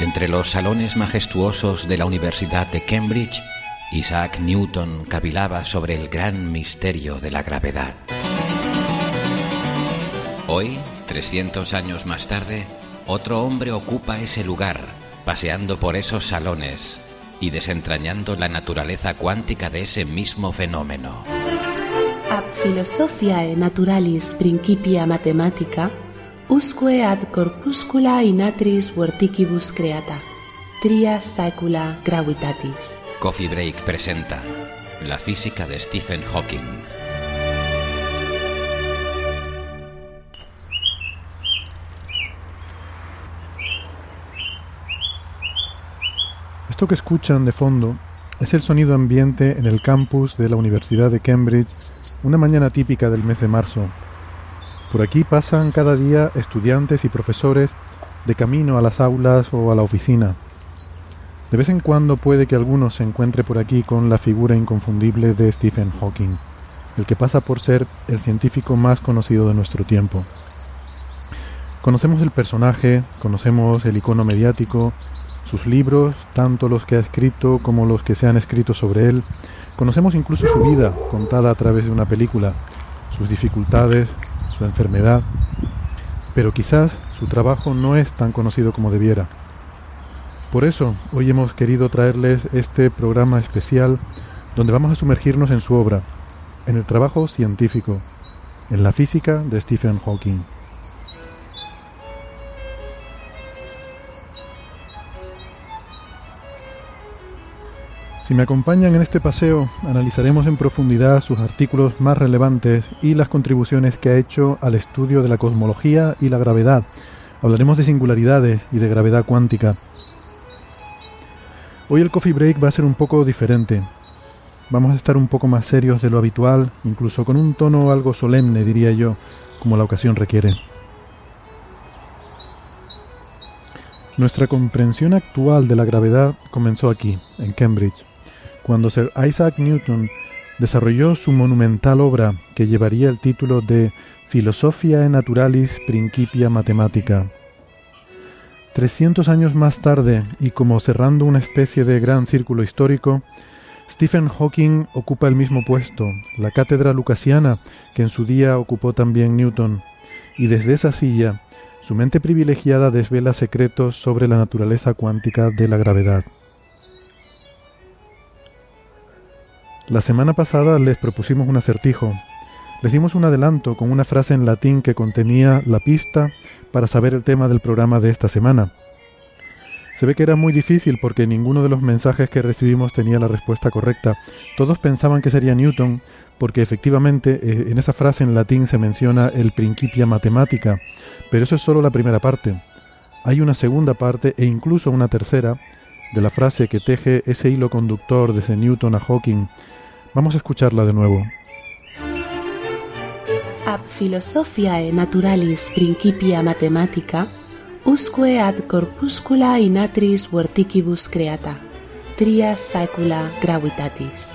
Entre los salones majestuosos de la Universidad de Cambridge, Isaac Newton cavilaba sobre el gran misterio de la gravedad. Hoy, 300 años más tarde, otro hombre ocupa ese lugar, paseando por esos salones y desentrañando la naturaleza cuántica de ese mismo fenómeno. Ab philosophiae naturalis principia mathematica, usque ad corpuscula inatris vorticibus creata, tria saecula gravitatis. Coffee Break presenta La física de Stephen Hawking. Esto que escuchan de fondo es el sonido ambiente en el campus de la Universidad de Cambridge, una mañana típica del mes de marzo. Por aquí pasan cada día estudiantes y profesores de camino a las aulas o a la oficina. De vez en cuando puede que alguno se encuentre por aquí con la figura inconfundible de Stephen Hawking, el que pasa por ser el científico más conocido de nuestro tiempo. Conocemos el personaje, conocemos el icono mediático, sus libros, tanto los que ha escrito como los que se han escrito sobre él. Conocemos incluso su vida contada a través de una película, sus dificultades, enfermedad, pero quizás su trabajo no es tan conocido como debiera. Por eso, hoy hemos querido traerles este programa especial donde vamos a sumergirnos en su obra, en el trabajo científico, en la física de Stephen Hawking. Si me acompañan en este paseo, analizaremos en profundidad sus artículos más relevantes y las contribuciones que ha hecho al estudio de la cosmología y la gravedad. Hablaremos de singularidades y de gravedad cuántica. Hoy el coffee break va a ser un poco diferente. Vamos a estar un poco más serios de lo habitual, incluso con un tono algo solemne, diría yo, como la ocasión requiere. Nuestra comprensión actual de la gravedad comenzó aquí, en Cambridge cuando Sir Isaac Newton desarrolló su monumental obra que llevaría el título de Philosophiae Naturalis Principia Mathematica. Trescientos años más tarde, y como cerrando una especie de gran círculo histórico, Stephen Hawking ocupa el mismo puesto, la cátedra lucasiana que en su día ocupó también Newton, y desde esa silla, su mente privilegiada desvela secretos sobre la naturaleza cuántica de la gravedad. La semana pasada les propusimos un acertijo. Les dimos un adelanto con una frase en latín que contenía la pista para saber el tema del programa de esta semana. Se ve que era muy difícil porque ninguno de los mensajes que recibimos tenía la respuesta correcta. Todos pensaban que sería Newton porque efectivamente eh, en esa frase en latín se menciona el principia matemática, pero eso es solo la primera parte. Hay una segunda parte e incluso una tercera de la frase que teje ese hilo conductor desde Newton a Hawking Vamos a escucharla de nuevo. Ab philosophiae naturalis principia mathematica, usque ad corpuscula inatris vorticibus creata, tria saecula gravitatis.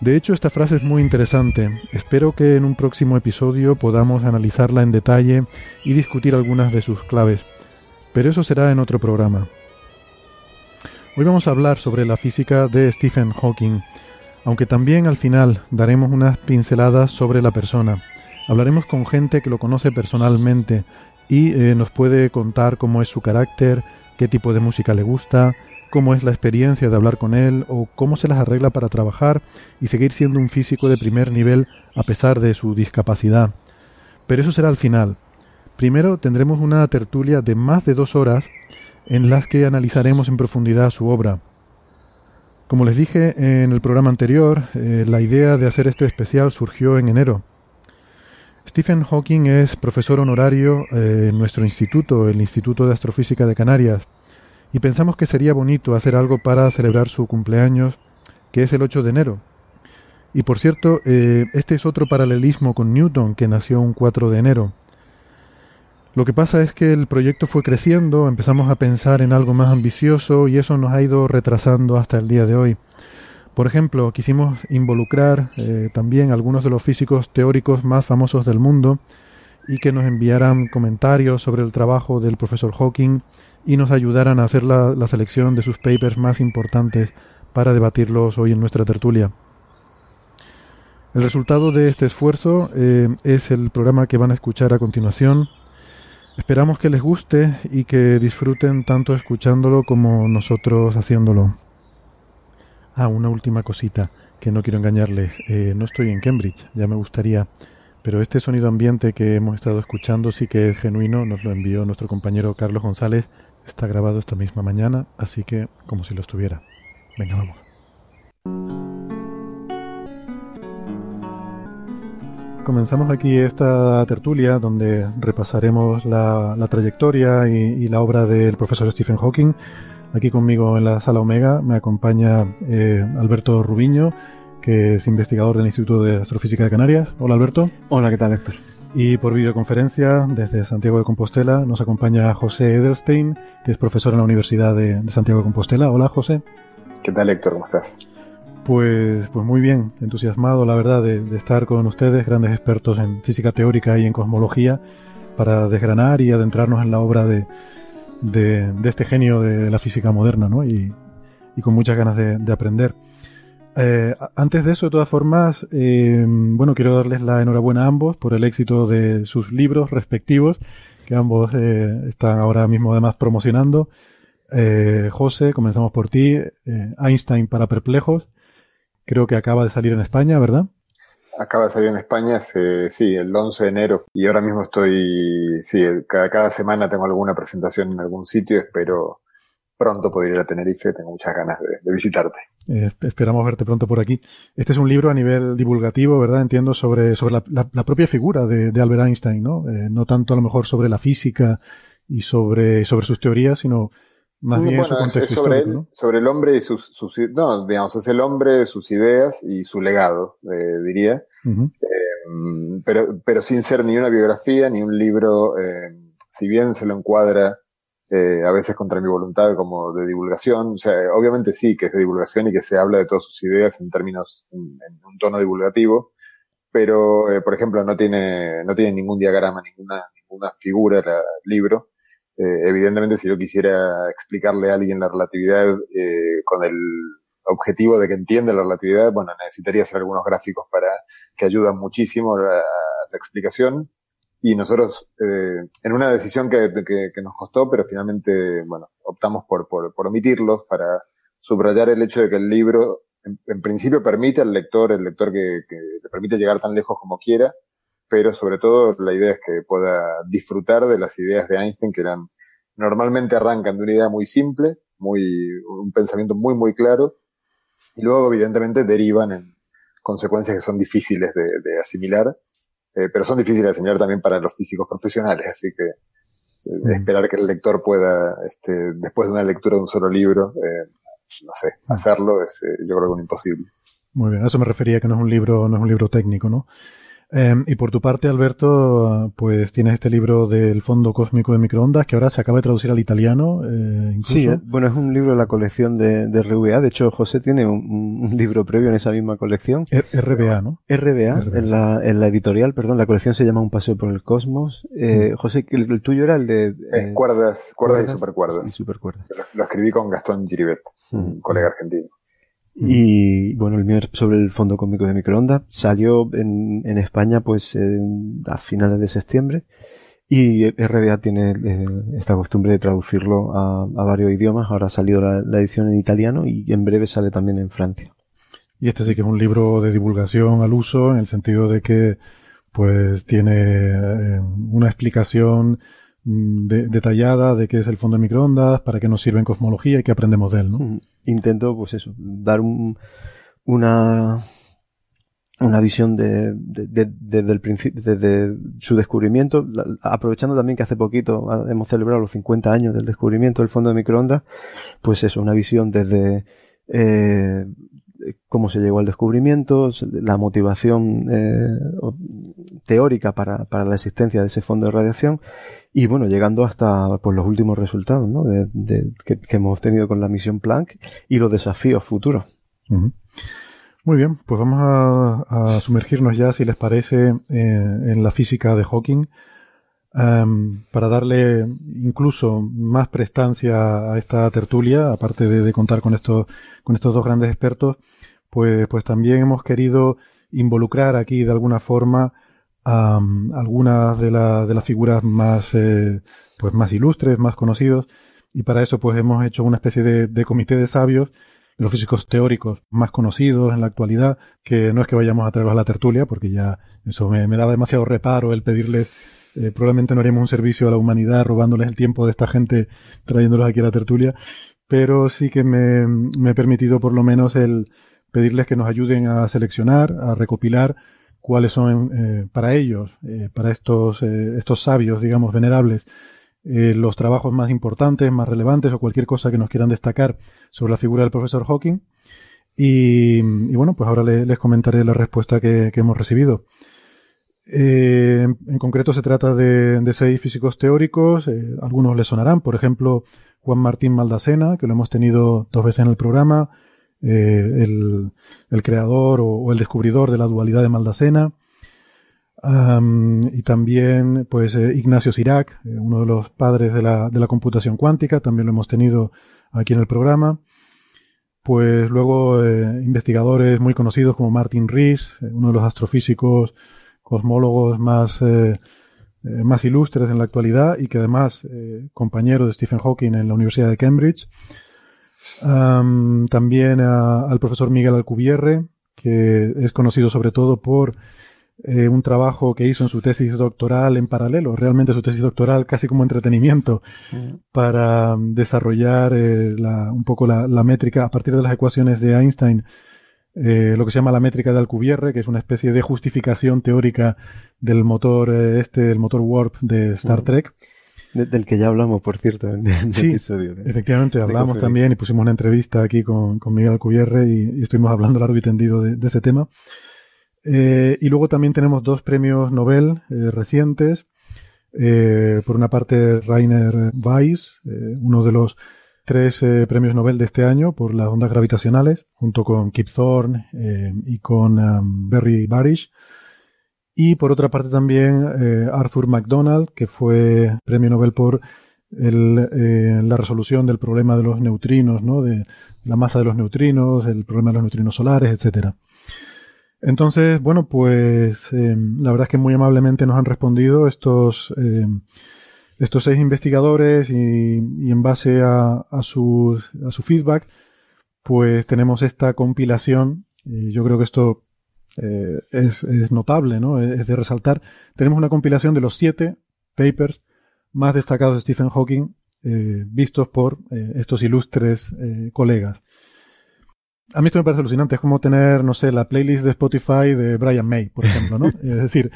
De hecho, esta frase es muy interesante. Espero que en un próximo episodio podamos analizarla en detalle y discutir algunas de sus claves. Pero eso será en otro programa. Hoy vamos a hablar sobre la física de Stephen Hawking, aunque también al final daremos unas pinceladas sobre la persona. Hablaremos con gente que lo conoce personalmente y eh, nos puede contar cómo es su carácter, qué tipo de música le gusta, cómo es la experiencia de hablar con él o cómo se las arregla para trabajar y seguir siendo un físico de primer nivel a pesar de su discapacidad. Pero eso será al final. Primero tendremos una tertulia de más de dos horas en las que analizaremos en profundidad su obra. Como les dije en el programa anterior, eh, la idea de hacer este especial surgió en enero. Stephen Hawking es profesor honorario en nuestro instituto, el Instituto de Astrofísica de Canarias, y pensamos que sería bonito hacer algo para celebrar su cumpleaños, que es el 8 de enero. Y por cierto, eh, este es otro paralelismo con Newton, que nació un 4 de enero. Lo que pasa es que el proyecto fue creciendo, empezamos a pensar en algo más ambicioso y eso nos ha ido retrasando hasta el día de hoy. Por ejemplo, quisimos involucrar eh, también a algunos de los físicos teóricos más famosos del mundo y que nos enviaran comentarios sobre el trabajo del profesor Hawking y nos ayudaran a hacer la, selección de sus papers más importantes para debatirlos hoy en nuestra tertulia. El resultado de este esfuerzo eh, es el programa que van a escuchar a continuación, Esperamos que les guste y que disfruten tanto escuchándolo como nosotros haciéndolo. Ah, una última cosita, que no quiero engañarles. Eh, no estoy en Cambridge, ya me gustaría. Pero este sonido ambiente que hemos estado escuchando sí que es genuino, nos lo envió nuestro compañero Carlos González. Está grabado esta misma mañana, así que como si lo estuviera. Venga, vamos. Comenzamos aquí esta tertulia donde repasaremos la, trayectoria y, la obra del profesor Stephen Hawking. Aquí conmigo en la sala Omega me acompaña eh, Alberto Rubiño, que es investigador del Instituto de Astrofísica de Canarias. Hola Alberto. Hola, ¿qué tal Héctor? Y por videoconferencia desde Santiago de Compostela nos acompaña José Edelstein, que es profesor en la Universidad de, de Santiago de Compostela. Hola José. ¿Qué tal Héctor? ¿Cómo estás? Pues, pues muy bien, entusiasmado la verdad de, estar con ustedes, grandes expertos en física teórica y en cosmología, para desgranar y adentrarnos en la obra de, de, este genio de la física moderna, ¿no? Y, con muchas ganas de, aprender. Eh, antes de eso, de todas formas, eh, bueno, quiero darles la enhorabuena a ambos por el éxito de sus libros respectivos, que ambos eh, están ahora mismo además promocionando. José, comenzamos por ti. Einstein para perplejos Creo que acaba de salir en España, ¿verdad? Acaba de salir en España, sí, el 11 de enero. Y ahora mismo estoy, sí, cada, semana tengo alguna presentación en algún sitio. Espero pronto poder ir a Tenerife. Tengo muchas ganas de, visitarte. Eh, esperamos verte pronto por aquí. Este es un libro a nivel divulgativo, ¿verdad? Entiendo sobre, sobre la, propia figura de, Albert Einstein, ¿no? Eh, no tanto a lo mejor sobre la física y sobre, sobre sus teorías, sino más bien bueno, es sobre, sobre el hombre y sus, sus, no, digamos, es el hombre, sus ideas y su legado, eh, diría. eh, pero, pero sin ser ni una biografía ni un libro, eh, si bien se lo encuadra eh, a veces contra mi voluntad como de divulgación, o sea, obviamente sí que es de divulgación y que se habla de todas sus ideas en términos, en, un tono divulgativo, pero, eh, por ejemplo, no tiene, no tiene ningún diagrama, ninguna, ninguna figura el libro. Eh, evidentemente, si yo quisiera explicarle a alguien la relatividad eh, con el objetivo de que entienda la relatividad, bueno, necesitaría hacer algunos gráficos para que ayudan muchísimo la, explicación. Y nosotros, eh, en una decisión que, que, nos costó, pero finalmente, bueno, optamos por, por, omitirlos para subrayar el hecho de que el libro, en, en principio, permite al lector, el lector que, que le permite llegar tan lejos como quiera, pero sobre todo la idea es que pueda disfrutar de las ideas de Einstein que eran normalmente arrancan de una idea muy simple, muy un pensamiento muy muy claro y luego evidentemente derivan en consecuencias que son difíciles de, asimilar, eh, pero son difíciles de asimilar también para los físicos profesionales, así que eh, esperar que el lector pueda, este, después de una lectura de un solo libro, eh, no sé, mm. hacerlo es yo creo que imposible. Muy bien, a eso me refería que no es un libro, no es un libro técnico, ¿no? Em, y por tu parte, Alberto, pues tienes este libro del Fondo Cósmico de Microondas que ahora se acaba de traducir al italiano. Eh, Sí, eh, bueno, es un libro de la colección de, de RBA. De hecho, José tiene un, libro previo en esa misma colección. RBA, ¿no? RBA, En, la, en la editorial, perdón, la colección se llama Un paseo por el cosmos. Eh, mm. José, el, tuyo era el de... Eh, cuerdas, cuerdas, y supercuerdas. Y supercuerdas. Lo, escribí con Gastón Giribet, un mm. colega argentino. Y bueno, el mío sobre el fondo cómico de microondas salió en, en España pues a finales de septiembre y RBA tiene eh, esta costumbre de traducirlo a, varios idiomas. Ahora ha salido la, edición en italiano y en breve sale también en Francia. Y este sí que es un libro de divulgación al uso en el sentido de que pues tiene eh, una explicación mm, detallada de qué es el fondo de microondas, para qué nos sirve en cosmología y qué aprendemos de él, ¿no? Intento, pues eso, dar una una visión de, desde el principio, desde su descubrimiento, aprovechando también que hace poquito hemos celebrado los 50 años del descubrimiento del fondo de microondas, pues eso, una visión desde eh, cómo se llegó al descubrimiento, la motivación eh, teórica para, para, la existencia de ese fondo de radiación y bueno, llegando hasta pues, los últimos resultados ¿no? de, que, hemos tenido con la misión Planck y los desafíos futuros. Muy bien, pues vamos a, sumergirnos ya, si les parece, eh, en la física de Hawking, em, para darle incluso más prestancia a esta tertulia, aparte de, contar con estos, con estos dos grandes expertos, pues, pues también hemos querido involucrar aquí de alguna forma a algunas de, de, las figuras más, eh, pues más ilustres, más conocidos, y para eso pues hemos hecho una especie de, comité de sabios los físicos teóricos más conocidos en la actualidad, que no es que vayamos a traerlos a la tertulia, porque ya eso me, daba demasiado reparo el pedirles, eh, probablemente no haríamos un servicio a la humanidad robándoles el tiempo de esta gente trayéndolos aquí a la tertulia, pero sí que me, me he permitido por lo menos el pedirles que nos ayuden a seleccionar, a recopilar cuáles son eh, para ellos, eh, para estos, estos sabios, digamos, venerables, eh, los trabajos más importantes, más relevantes o cualquier cosa que nos quieran destacar sobre la figura del profesor Hawking. Y, bueno, pues ahora les comentaré la respuesta que, hemos recibido. Eh, en concreto se trata de, seis físicos teóricos, eh, algunos les sonarán, por ejemplo, Juan Martín Maldacena, que lo hemos tenido dos veces en el programa, el, creador o, el descubridor de la dualidad de Maldacena, y también, pues, eh, Ignacio Sirac, eh, uno de los padres de la, de la, computación cuántica, también lo hemos tenido aquí en el programa. Pues luego eh, investigadores muy conocidos como Martin Rees, uno de los astrofísicos cosmólogos más, más ilustres en la actualidad y que además compañero de Stephen Hawking en la Universidad de Cambridge. También al profesor Miguel Alcubierre, que es conocido sobre todo por eh, un trabajo que hizo en su tesis doctoral en paralelo, realmente su tesis doctoral casi como entretenimiento, para desarrollar eh, un poco la, métrica a partir de las ecuaciones de Einstein, eh, lo que se llama la métrica de Alcubierre, que es una especie de justificación teórica del motor este, del motor warp de Star Trek. Del que ya hablamos, por cierto, en el sí, episodio. efectivamente, hablamos también y pusimos una entrevista aquí con, con Miguel Alcubierre y, estuvimos hablando largo y tendido de ese tema. Eh, y luego también tenemos dos premios Nobel eh, recientes. Eh, por una parte, Rainer Weiss, uno de los tres premios Nobel de este año por las ondas gravitacionales, junto con Kip Thorne y con um, Barry Barish. Y por otra parte también Arthur MacDonald, que fue premio Nobel por la resolución del problema de los neutrinos, ¿no? de la masa de los neutrinos, el problema de los neutrinos solares, etcétera. Entonces, bueno, pues eh, la verdad es que muy amablemente nos han respondido estos, eh, estos seis investigadores y, en base a, a su feedback, pues tenemos esta compilación. Y yo creo que esto eh, es, notable, ¿no? Es de resaltar. Tenemos una compilación de los siete papers más destacados de Stephen Hawking vistos por estos ilustres colegas. A mí esto me parece alucinante. Es como tener, no sé, la playlist de Spotify de Brian May, por ejemplo, ¿no? es decir,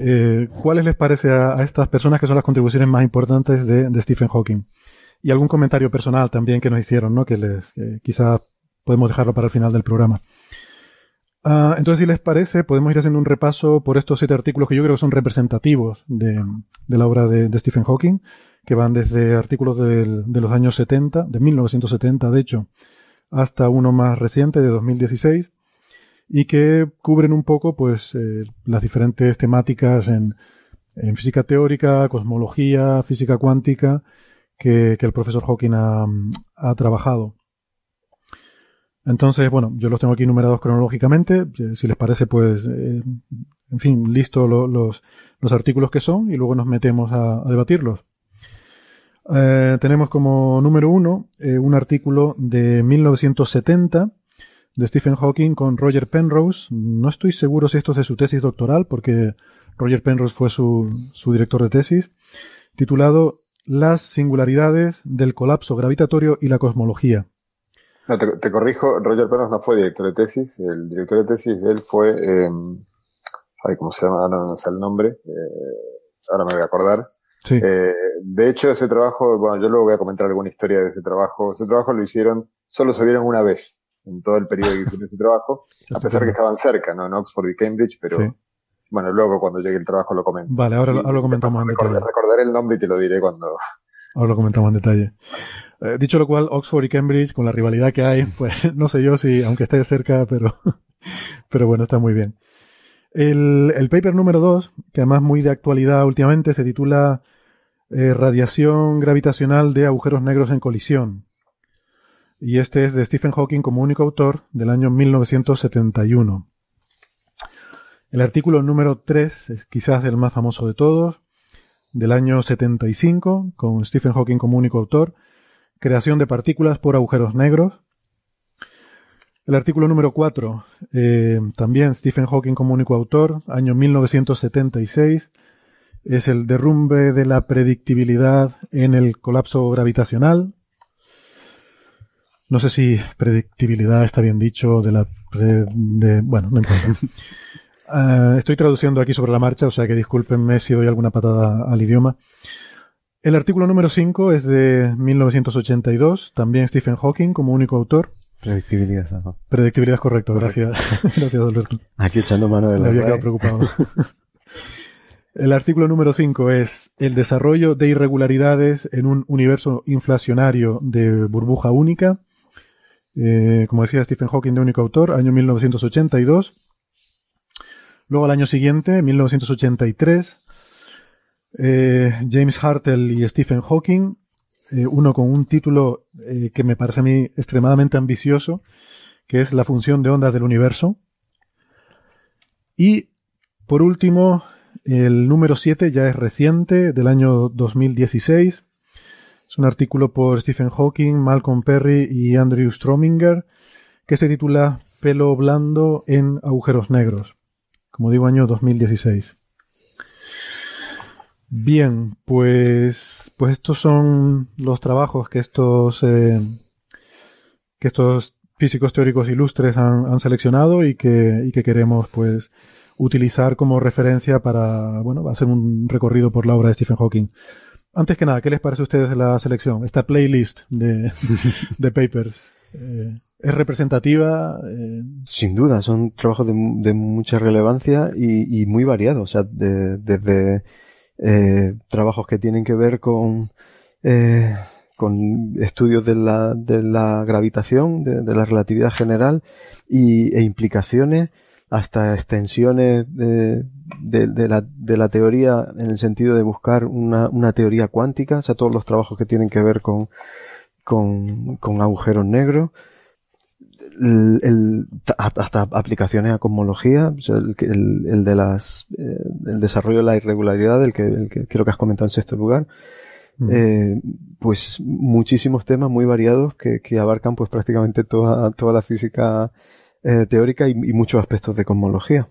eh, ¿cuáles les parece a, estas personas que son las contribuciones más importantes de, Stephen Hawking? Y algún comentario personal también que nos hicieron, ¿no? Que les, quizá podemos dejarlo para el final del programa. Ah, entonces, si les parece, podemos ir haciendo un repaso por estos siete artículos que yo creo que son representativos de, la obra de, Stephen Hawking, que van desde artículos de los años 70, de 1970, de hecho, hasta uno más reciente de 2016 y que cubren un poco pues eh, las diferentes temáticas en, física teórica, cosmología, física cuántica que, el profesor Hawking ha, trabajado. Entonces, bueno, yo los tengo aquí numerados cronológicamente. Eh, si les parece, pues, eh, en fin, listo los, los artículos que son y luego nos metemos a debatirlos. Eh, tenemos como número uno un artículo de 1970 de Stephen Hawking con Roger Penrose. No estoy seguro si esto es de su tesis doctoral, porque Roger Penrose fue su, su director de tesis. titulado Las singularidades del colapso gravitatorio y la cosmología. No, te, corrijo, Roger Pernos no fue director de tesis, el director de tesis de él fue, eh, ay, ¿cómo se llama? no, sé el nombre, eh, ahora me voy a acordar. Eh, de hecho, ese trabajo, bueno, yo luego voy a comentar alguna historia de ese trabajo. Ese trabajo lo hicieron, solo se vieron una vez en todo el periodo que hicieron ese trabajo, a pesar que estaban cerca, ¿no? En Oxford y Cambridge, pero bueno, luego cuando llegue el trabajo lo comento. Vale, ahora, lo comentamos en detalle. Recordaré el nombre y te lo diré cuando... Ahora lo comentamos en detalle. Eh, dicho lo cual, Oxford y Cambridge, con la rivalidad que hay, pues no sé yo si, aunque esté cerca, pero, pero bueno, está muy bien. El, paper número 2, que además muy de actualidad últimamente, se titula eh, Radiación gravitacional de agujeros negros en colisión. Y este es de Stephen Hawking como único autor del año 1971. El artículo número 3 es quizás el más famoso de todos, del año 75, con Stephen Hawking como único autor, creación de partículas por agujeros negros. El artículo número 4, eh, también Stephen Hawking como único autor, año 1976, es el derrumbe de la predictibilidad en el colapso gravitacional. No sé si predictibilidad está bien dicho, de la... bueno, no importa. Eh, estoy traduciendo aquí sobre la marcha, o sea que discúlpenme si doy alguna patada al idioma. El artículo número 5 es de 1982, también Stephen Hawking como único autor. Predictibilidad, Predictibilidad es correcto, gracias. gracias, Alberto. Aquí echando mano de la. Me había quedado preocupado. El artículo número 5 es el desarrollo de irregularidades en un universo inflacionario de burbuja única. Eh, como decía Stephen Hawking, de único autor, año 1982. Luego al año siguiente, 1983, eh, James Hartle y Stephen Hawking, eh, uno con un título eh, que me parece a mí extremadamente ambicioso, que es La función de ondas del universo. Y por último, el número 7 ya es reciente, del año 2016. Es un artículo por Stephen Hawking, Malcolm Perry y Andrew Strominger, que se titula Pelo blando en agujeros negros como digo, año 2016. Bien, pues, pues estos son los trabajos que estos, eh, que estos físicos teóricos ilustres han, seleccionado y que, y que queremos, pues, utilizar como referencia para, bueno, hacer un recorrido por la obra de Stephen Hawking. Antes que nada, ¿qué les parece a ustedes la selección? Esta playlist de, de papers. Eh, ¿Es representativa? Eh, Sin duda, son trabajos de, mucha relevancia y, muy variados. O sea, desde eh, trabajos que tienen que ver con, eh, con estudios de la, de la gravitación, de, la relatividad general y, e implicaciones hasta extensiones de, de, la, de la teoría en el sentido de buscar una, una teoría cuántica, o sea, todos los trabajos que tienen que ver con, con, con agujeros negros el, hasta aplicaciones a cosmología, el, de las, eh, el desarrollo de la irregularidad, el que, el que creo que has comentado en sexto lugar, mm. eh, pues muchísimos temas muy variados que, que, abarcan pues prácticamente toda, toda la física eh, teórica y, muchos aspectos de cosmología.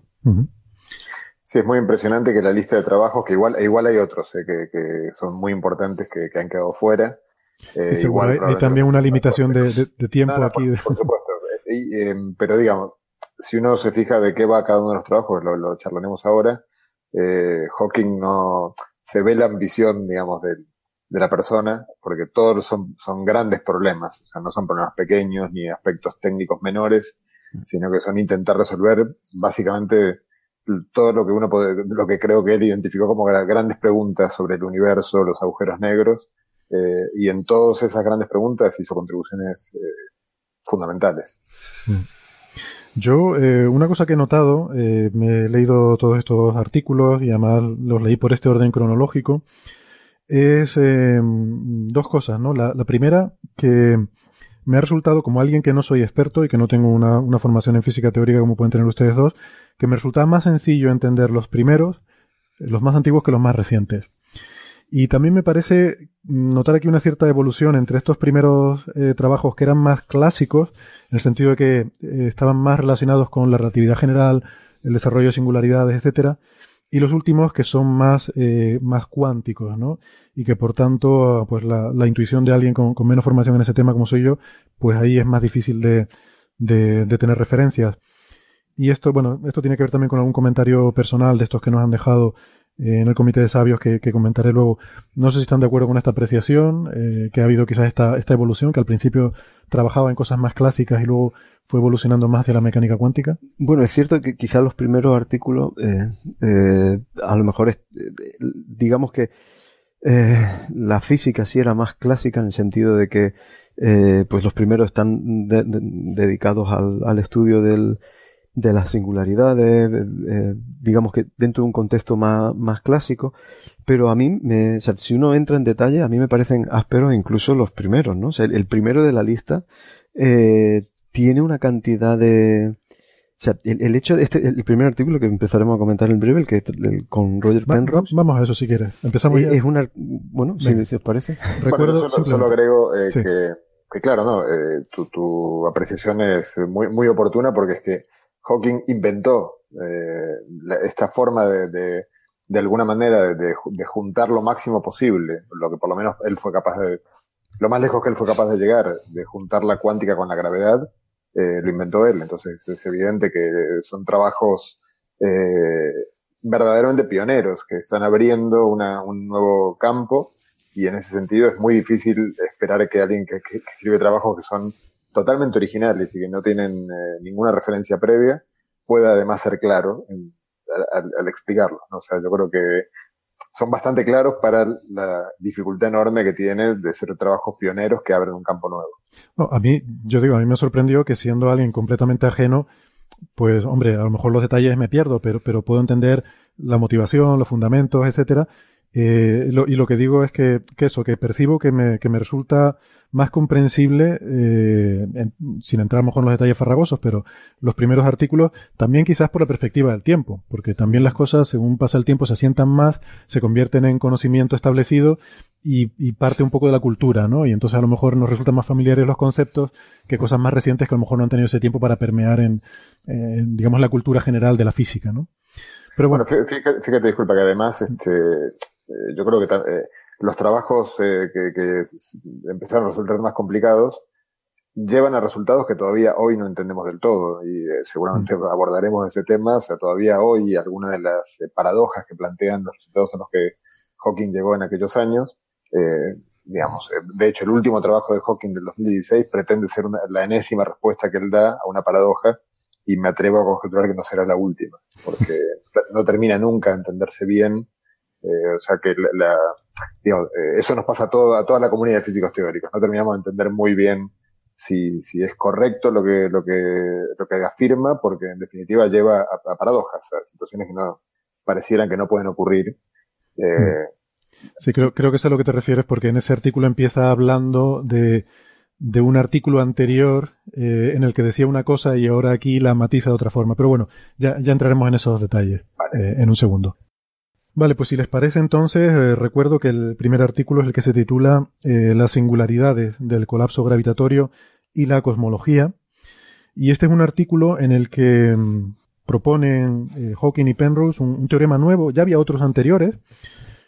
Sí, es muy impresionante que la lista de trabajos, que igual, igual hay otros que, que, son muy importantes que, que han quedado fuera. igual hay, también una limitación de, de, tiempo aquí. por supuesto. Em, pero digamos, si uno se fija de qué va cada uno de los trabajos, lo, charlaremos ahora, eh, Hawking no se ve la ambición, digamos, de, de la persona, porque todos son, son grandes problemas, o sea, no son problemas pequeños ni aspectos técnicos menores, mm. sino que son intentar resolver básicamente todo lo que uno puede, lo que creo que él identificó como grandes preguntas sobre el universo, los agujeros negros, eh, y en todas esas grandes preguntas hizo contribuciones eh, fundamentales. Mm. Yo, eh, una cosa que he notado, eh, me he leído todos estos artículos y además los leí por este orden cronológico, es eh, dos cosas, ¿no? La, primera, que me ha resultado, como alguien que no soy experto y que no tengo una, una, formación en física teórica como pueden tener ustedes dos, que me resulta más sencillo entender los primeros, los más antiguos que los más recientes. Y también me parece notar aquí una cierta evolución entre estos primeros eh, trabajos que eran más clásicos, en el sentido de que eh, estaban más relacionados con la relatividad general, el desarrollo de singularidades, etcétera, y los últimos que son más, eh, más cuánticos, ¿no? Y que por tanto, pues la, la intuición de alguien con, menos formación en ese tema como soy yo, pues ahí es más difícil de, de, de, tener referencias. Y esto, bueno, esto tiene que ver también con algún comentario personal de estos que nos han dejado en el comité de sabios que, comentaré luego. No sé si están de acuerdo con esta apreciación, eh, que ha habido quizás esta, evolución, que al principio trabajaba en cosas más clásicas y luego fue evolucionando más hacia la mecánica cuántica. Bueno, es cierto que quizás los primeros artículos, eh, eh, a lo mejor, digamos que eh, la física sí era más clásica en el sentido de que pues los primeros están de, de, dedicados al estudio del, de las singularidades, eh, digamos que dentro de un contexto más, más clásico, pero a mí, me, o sea, si uno entra en detalle, a mí me parecen ásperos incluso los primeros, ¿no? O sea, el, el primero de la lista eh, tiene una cantidad de... O sea, el, el, hecho de este, el primer artículo que empezaremos a comentar en breve, el que el, con Roger Penrose. vamos a eso si quieres. Empezamos eh, ya. Es una, bueno, si, si, os parece. Recuerdo, bueno, solo, solo, agrego eh, sí. que, que, claro, no, eh, tu, tu apreciación es muy, muy oportuna porque es que Hawking inventó eh, esta forma de, de, alguna manera de, juntar lo máximo posible, lo que por lo menos él fue capaz de, lo más lejos que él fue capaz de llegar, de juntar la cuántica con la gravedad, eh, lo inventó él. Entonces es evidente que son trabajos eh, verdaderamente pioneros, que están abriendo un nuevo campo y en ese sentido es muy difícil esperar que alguien que, que, que escribe trabajos que son totalmente originales y que no tienen eh, ninguna referencia previa, pueda además ser claro en, al, explicarlo. O sea, yo creo que son bastante claros para la dificultad enorme que tiene de ser trabajos pioneros que abren un campo nuevo. No, a mí, yo digo, a mí me sorprendió que siendo alguien completamente ajeno, pues hombre, a lo mejor los detalles me pierdo, pero, pero puedo entender la motivación, los fundamentos, etcétera. Eh, lo, y lo que digo es que, que, eso, que percibo que me, que me resulta más comprensible, eh, en, sin entrar a lo mejor en los detalles farragosos, pero los primeros artículos también quizás por la perspectiva del tiempo, porque también las cosas, según pasa el tiempo, se asientan más, se convierten en conocimiento establecido y, y parte un poco de la cultura, ¿no? Y entonces a lo mejor nos resultan más familiares los conceptos que cosas más recientes que a lo mejor no han tenido ese tiempo para permear en, eh, digamos, la cultura general de la física, ¿no? Pero bueno, bueno fíjate, fíjate, disculpa, que además, este, yo creo que eh, los trabajos eh, que, que, empezaron a resultar más complicados llevan a resultados que todavía hoy no entendemos del todo y eh, seguramente mm. abordaremos ese tema. O sea, todavía hoy algunas de las eh, paradojas que plantean los resultados a los que Hawking llegó en aquellos años, eh, digamos, de hecho el último trabajo de Hawking del 2016 pretende ser una, la enésima respuesta que él da a una paradoja y me atrevo a conjeturar que no será la última, porque no termina nunca de entenderse bien eh, o sea que la, la digamos, eh, eso nos pasa a, todo, a toda la comunidad de físicos teóricos. No terminamos de entender muy bien si, si es correcto lo que, lo, que, lo que afirma, porque en definitiva lleva a, a paradojas, a situaciones que no parecieran que no pueden ocurrir. Eh, sí, creo, creo que es a lo que te refieres, porque en ese artículo empieza hablando de, de un artículo anterior eh, en el que decía una cosa y ahora aquí la matiza de otra forma. Pero bueno, ya, ya entraremos en esos detalles vale. eh, en un segundo. Vale, pues si les parece entonces, eh, recuerdo que el primer artículo es el que se titula eh, Las singularidades del colapso gravitatorio y la cosmología. Y este es un artículo en el que mmm, proponen eh, Hawking y Penrose un, teorema nuevo. Ya había otros anteriores,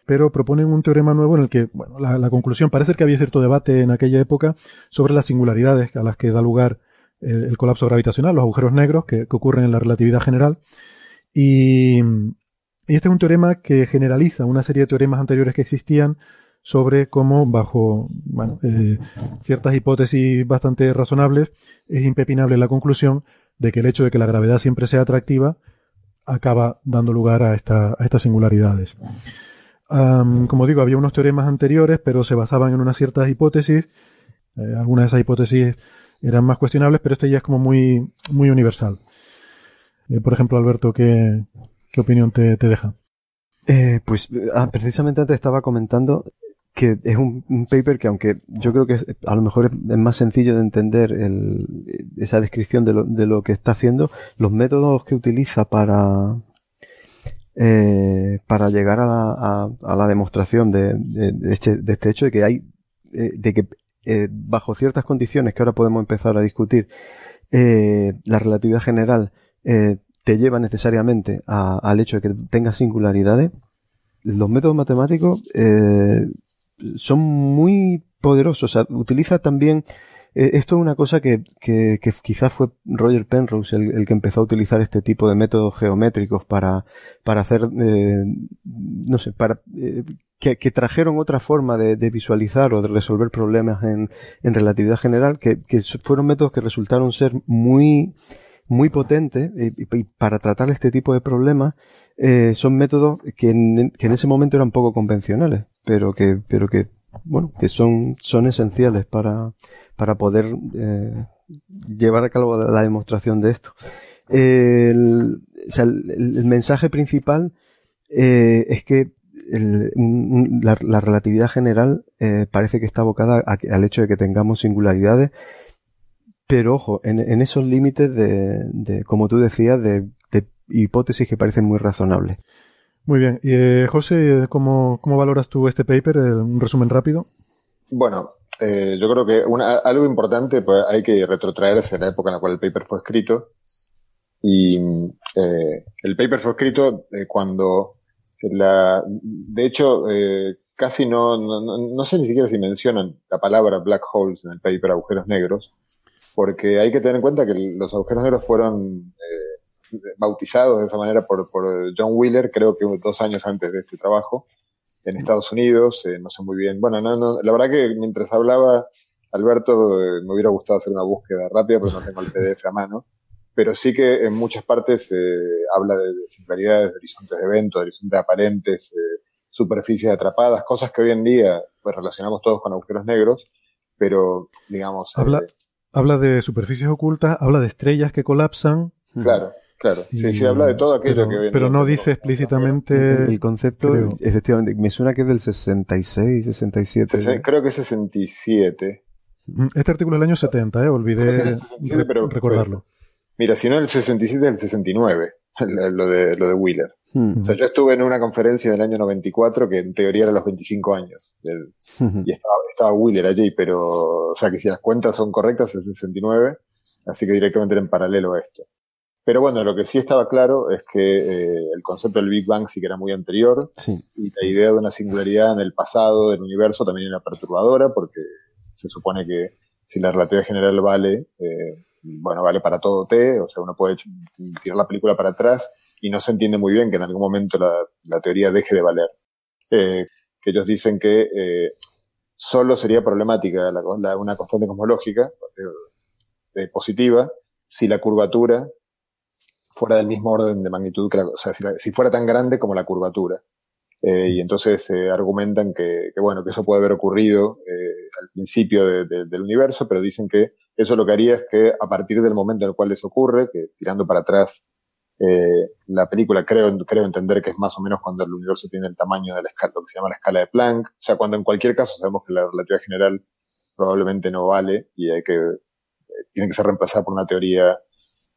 pero proponen un teorema nuevo en el que, bueno, la, conclusión, parece que había cierto debate en aquella época sobre las singularidades a las que da lugar el, colapso gravitacional, los agujeros negros que, que ocurren en la relatividad general. Y, y este es un teorema que generaliza una serie de teoremas anteriores que existían sobre cómo, bajo eh, ciertas hipótesis bastante razonables, es impepinable la conclusión de que el hecho de que la gravedad siempre sea atractiva acaba dando lugar a, esta, a estas singularidades. Como digo, había unos teoremas anteriores, pero se basaban en unas ciertas hipótesis. Eh, algunas de esas hipótesis eran más cuestionables, pero este ya es como muy, muy universal. Eh, por ejemplo, Alberto, ¿qué, ¿Qué opinión te, te deja? Eh, pues ah, precisamente antes estaba comentando que es un, paper que aunque yo creo que a lo mejor es, más sencillo de entender esa descripción de lo, de lo, que está haciendo, los métodos que utiliza para eh, para llegar a la, a, la demostración de, este, de, este, hecho de que hay eh, de que bajo ciertas condiciones que ahora podemos empezar a discutir la relatividad general te lleva necesariamente al hecho de que tengas singularidades, los métodos matemáticos eh, son muy poderosos. Utiliza también eh, esto es una cosa que, que, quizás fue Roger Penrose el, que empezó a utilizar este tipo de métodos geométricos para, para hacer, eh, no sé, para, eh, que, trajeron otra forma de, visualizar o de resolver problemas en, en relatividad general, que, fueron métodos que resultaron ser muy, muy potentes y, para tratar este tipo de problemas eh, son métodos que en, que en ese momento eran poco convencionales, pero que, pero que, bueno, que son, son esenciales para, para poder eh, llevar a cabo la demostración de esto. El, mensaje principal eh, es que la, la, relatividad general parece que está abocada al hecho de que tengamos singularidades, pero ojo, en, en esos límites de, de, como tú decías, de, de, hipótesis que parecen muy razonables. Muy bien. Y, eh, José, ¿cómo, ¿cómo valoras tú este paper? Un resumen rápido. Bueno, eh, yo creo que una, algo importante, pues hay que retrotraerse a la época en la cual el paper fue escrito. Y eh, el paper fue escrito eh, cuando la, de hecho, eh, casi no, no, no, sé ni siquiera si mencionan la palabra black holes en el paper, agujeros negros, porque hay que tener en cuenta que los agujeros negros fueron eh, bautizados de esa manera por, por John Wheeler, creo que dos años antes de este trabajo en Estados Unidos, eh, no sé muy bien. Bueno, no, no, la verdad que mientras hablaba Alberto eh, me hubiera gustado hacer una búsqueda rápida, pero no tengo el PDF a mano. Pero sí que en muchas partes eh, habla de, de singularidades, de horizontes de eventos, de horizontes aparentes, superficies atrapadas, cosas que hoy en día pues relacionamos todos con agujeros negros, pero digamos... Habla, habla de superficies ocultas, habla de estrellas que colapsan. Claro. Claro, sí, sí habla de todo aquello pero, que Pero no dice explícitamente. El concepto, efectivamente, me suena que es del 66, 67. creo que es 67. Mm, este artículo es del año 70, ¿eh? olvidé pero, recordarlo. mira, si no el 67, del 69, lo de, lo de Wheeler. O sea, yo estuve en una conferencia del año 94 que en teoría era los 25 años. Del, y estaba, estaba Wheeler allí, pero, o sea, que si las cuentas son correctas es 69, así que directamente era en paralelo a esto. Pero bueno, lo que sí estaba claro es que eh, el concepto del Big Bang sí que era muy anterior y la idea de una singularidad en el pasado del universo también era perturbadora porque se supone que si la relatividad general vale, eh, bueno, vale para todo T, o sea, uno puede tirar la película para atrás y no se entiende muy bien que en algún momento la, teoría deje de valer. Eh, que ellos dicen que eh, solo sería problemática una constante cosmológica eh, positiva si la curvatura fuera del mismo orden de magnitud que la, o sea, si, fuera tan grande como la curvatura. Y entonces argumentan que, que, bueno, que eso puede haber ocurrido eh, al principio de, de, del universo, pero dicen que eso lo que haría es que a partir del momento en el cual eso ocurre, que tirando para atrás eh, la película creo, creo entender que es más o menos cuando el universo tiene el tamaño de la escala, lo que se llama la escala de Planck, o sea, cuando en cualquier caso sabemos que la relatividad general probablemente no vale y hay que, eh, tiene que ser reemplazada por una teoría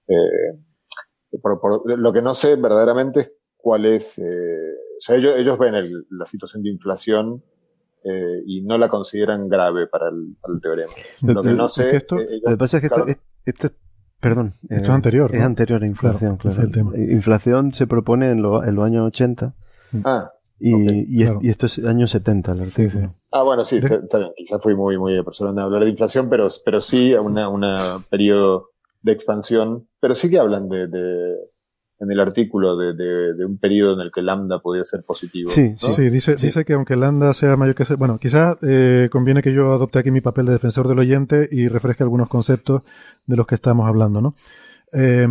eh, por, por, lo que no sé verdaderamente es cuál es, eh, o sea, ellos, ellos ven el, la situación de inflación eh, y no la consideran grave para el, para el teorema. Lo que no sé. Esto, ellos, lo que pasa es que claro, esto, esto, perdón. Esto es anterior. Es anterior a inflación, claro. claro. Es el tema. Inflación se propone en, lo, en los años 80. Ah. Y, okay, y, claro. y, esto es años 70 el artículo. Sí, sí. Ah, bueno, sí, está, está bien. Quizás fui muy, muy personal de hablar de inflación, pero, pero sí a una, una periodo de expansión, pero sí que hablan de, de en el artículo de, de, de, un periodo en el que lambda podría ser positivo. Sí, ¿no? sí, dice, sí, dice que aunque lambda sea mayor que... Bueno, quizás eh, conviene que yo adopte aquí mi papel de defensor del oyente y refresque algunos conceptos de los que estamos hablando, ¿no? Eh,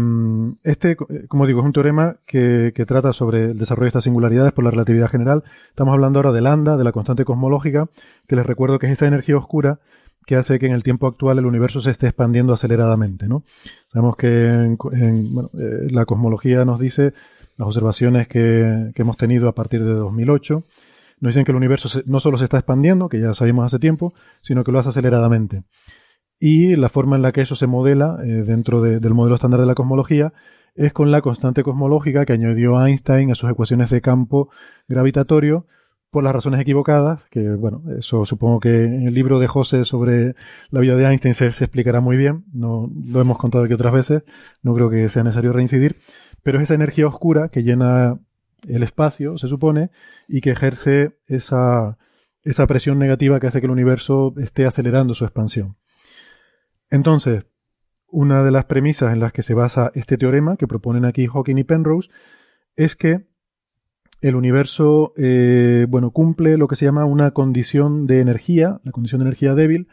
este, como digo, es un teorema que, que, trata sobre el desarrollo de estas singularidades por la relatividad general. Estamos hablando ahora de lambda, de la constante cosmológica, que les recuerdo que es esa energía oscura que hace que en el tiempo actual el universo se esté expandiendo aceleradamente, ¿no? Sabemos que en, eh, la cosmología nos dice las observaciones que, hemos tenido a partir de 2008 nos dicen que el universo se, no solo se está expandiendo, que ya sabemos hace tiempo, sino que lo hace aceleradamente. Y la forma en la que eso se modela eh, dentro de, del modelo estándar de la cosmología es con la constante cosmológica que añadió Einstein a sus ecuaciones de campo gravitatorio, por las razones equivocadas, que bueno, eso supongo que en el libro de José sobre la vida de Einstein se, se explicará muy bien, no lo hemos contado aquí otras veces, no creo que sea necesario reincidir, pero es esa energía oscura que llena el espacio, se supone, y que ejerce esa, esa presión negativa que hace que el universo esté acelerando su expansión. Entonces, una de las premisas en las que se basa este teorema que proponen aquí Hawking y Penrose es que el universo eh, bueno, cumple lo que se llama una condición de energía, la condición de energía débil,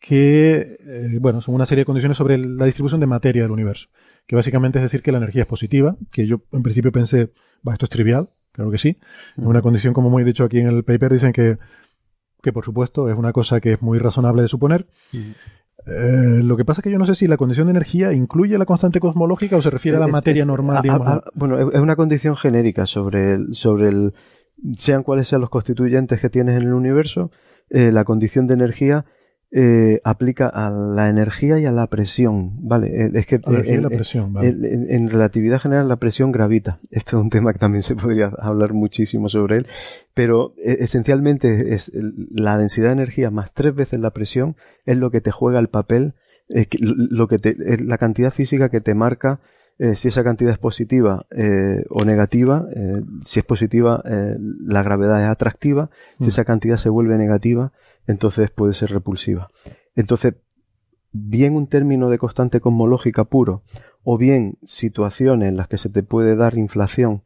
que eh, bueno, son una serie de condiciones sobre la distribución de materia del universo, que básicamente es decir que la energía es positiva, que yo en principio pensé, va, esto es trivial, claro que sí, es una condición como muy dicho aquí en el paper, dicen que, que por supuesto es una cosa que es muy razonable de suponer. Eh, lo que pasa es que yo no sé si la condición de energía incluye la constante cosmológica o se refiere a la eh, materia normal. bueno, es una condición genérica sobre el, sobre el, sean cuáles sean los constituyentes que tienes en el universo, la condición de energía eh, aplica a la energía y a la presión, ¿vale? Eh, es que en, la presión, en, relatividad general la presión gravita. Esto es un tema que también se podría hablar muchísimo sobre él, pero eh, esencialmente es la densidad de energía más tres veces la presión es lo que te juega el papel, lo que te, la cantidad física que te marca si esa cantidad es positiva o negativa, si es positiva, la gravedad es atractiva, si mm. esa cantidad se vuelve negativa, entonces puede ser repulsiva. Entonces, bien un término de constante cosmológica puro, o bien situaciones en las que se te puede dar inflación,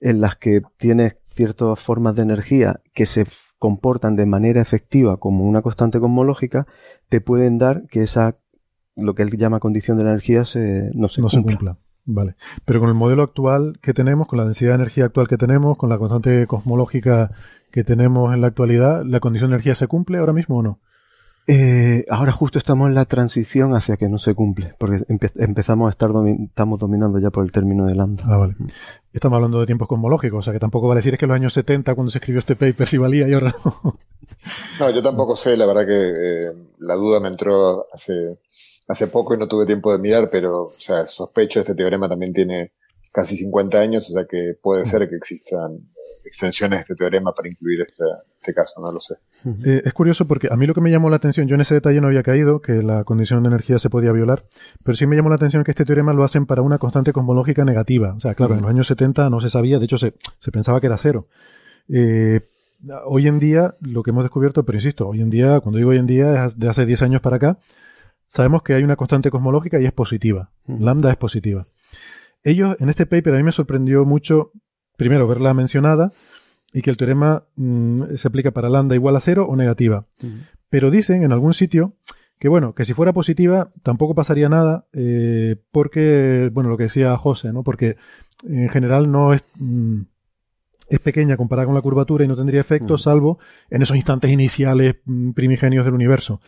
en las que tienes ciertas formas de energía que se comportan de manera efectiva como una constante cosmológica, te pueden dar que esa, lo que él llama condición de la energía, se, no se cumpla. Vale. Pero con el modelo actual que tenemos, con la densidad de energía actual que tenemos, con la constante cosmológica que tenemos en la actualidad, ¿la condición de energía se cumple ahora mismo o no? Eh, ahora justo estamos en la transición hacia que no se cumple, porque empezamos a estar estamos dominando ya por el término de lambda. Ah, vale. Estamos hablando de tiempos cosmológicos, o sea que tampoco vale decir es que en los años 70 cuando se escribió este paper sí valía y ahora no. No, yo tampoco sé, la verdad que eh, la duda me entró hace, hace poco y no tuve tiempo de mirar, pero o sea, sospecho este teorema también tiene casi 50 años, o sea que puede ser que existan extensiones de este teorema para incluir este, este caso, no lo sé. Eh, es curioso porque a mí lo que me llamó la atención, yo en ese detalle no había caído, que la condición de energía se podía violar, pero sí me llamó la atención que este teorema lo hacen para una constante cosmológica negativa. O sea, claro, en los años 70 no se sabía, de hecho se, se pensaba que era cero. Eh, hoy en día, lo que hemos descubierto, pero insisto, hoy en día, cuando digo hoy en día, es de hace 10 años para acá, sabemos que hay una constante cosmológica y es positiva. Lambda es positiva. Ellos, en este paper, a mí me sorprendió mucho, primero, verla mencionada y que el teorema mm, se aplica para lambda igual a cero o negativa. Pero dicen en algún sitio que, bueno, que si fuera positiva tampoco pasaría nada, eh, porque, bueno, lo que decía José, ¿no? Porque en general no es. Mm, es pequeña comparada con la curvatura y no tendría efecto, salvo en esos instantes iniciales mm, primigenios del universo.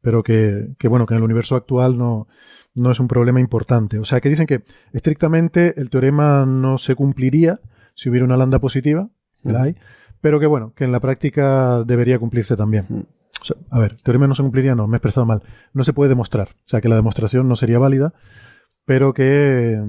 Pero que, que, bueno, que en el universo actual no, no es un problema importante. O sea que dicen que estrictamente el teorema no se cumpliría si hubiera una lambda positiva, hay, pero que bueno, que en la práctica debería cumplirse también. a ver, el teorema no se cumpliría, no, me he expresado mal. No se puede demostrar. O sea que la demostración no sería válida, pero que,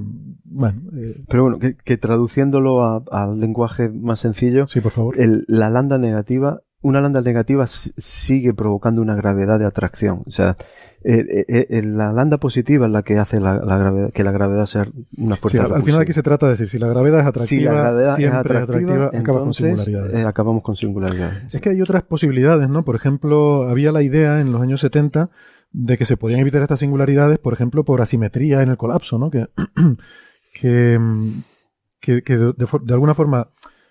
bueno. Eh, pero bueno, que, traduciéndolo al lenguaje más sencillo. Sí, por favor. la lambda negativa una lambda negativa sigue provocando una gravedad de atracción. O sea, eh, eh, eh, la lambda positiva es la que hace la, gravedad, que la gravedad sea una fuerza. al final aquí se trata de decir, si la gravedad es atractiva, si la gravedad siempre es atractiva, acaba con singularidades. acabamos con singularidades. Es que hay otras posibilidades, ¿no? Por ejemplo, había la idea en los años 70 de que se podían evitar estas singularidades, por ejemplo, por asimetría en el colapso, ¿no? Que, que, que, de, de alguna forma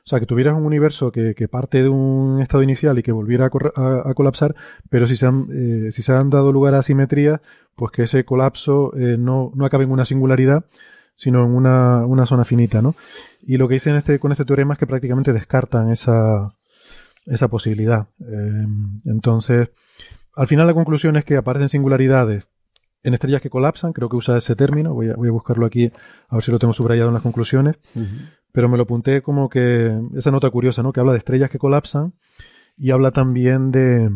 o sea, que tuvieras un universo que, parte de un estado inicial y que volviera a, colapsar, pero si se, han, eh, si se han dado lugar a asimetría, pues que ese colapso eh, no, acabe en una singularidad, sino en una, zona finita, ¿no? Y lo que dicen este, con este teorema es que prácticamente descartan esa, posibilidad. Eh, entonces, al final la conclusión es que aparecen singularidades en estrellas que colapsan, creo que usa ese término, voy a buscarlo aquí a ver si lo tengo subrayado en las conclusiones pero me lo apunté como que esa nota curiosa, ¿no? Que habla de estrellas que colapsan y habla también de,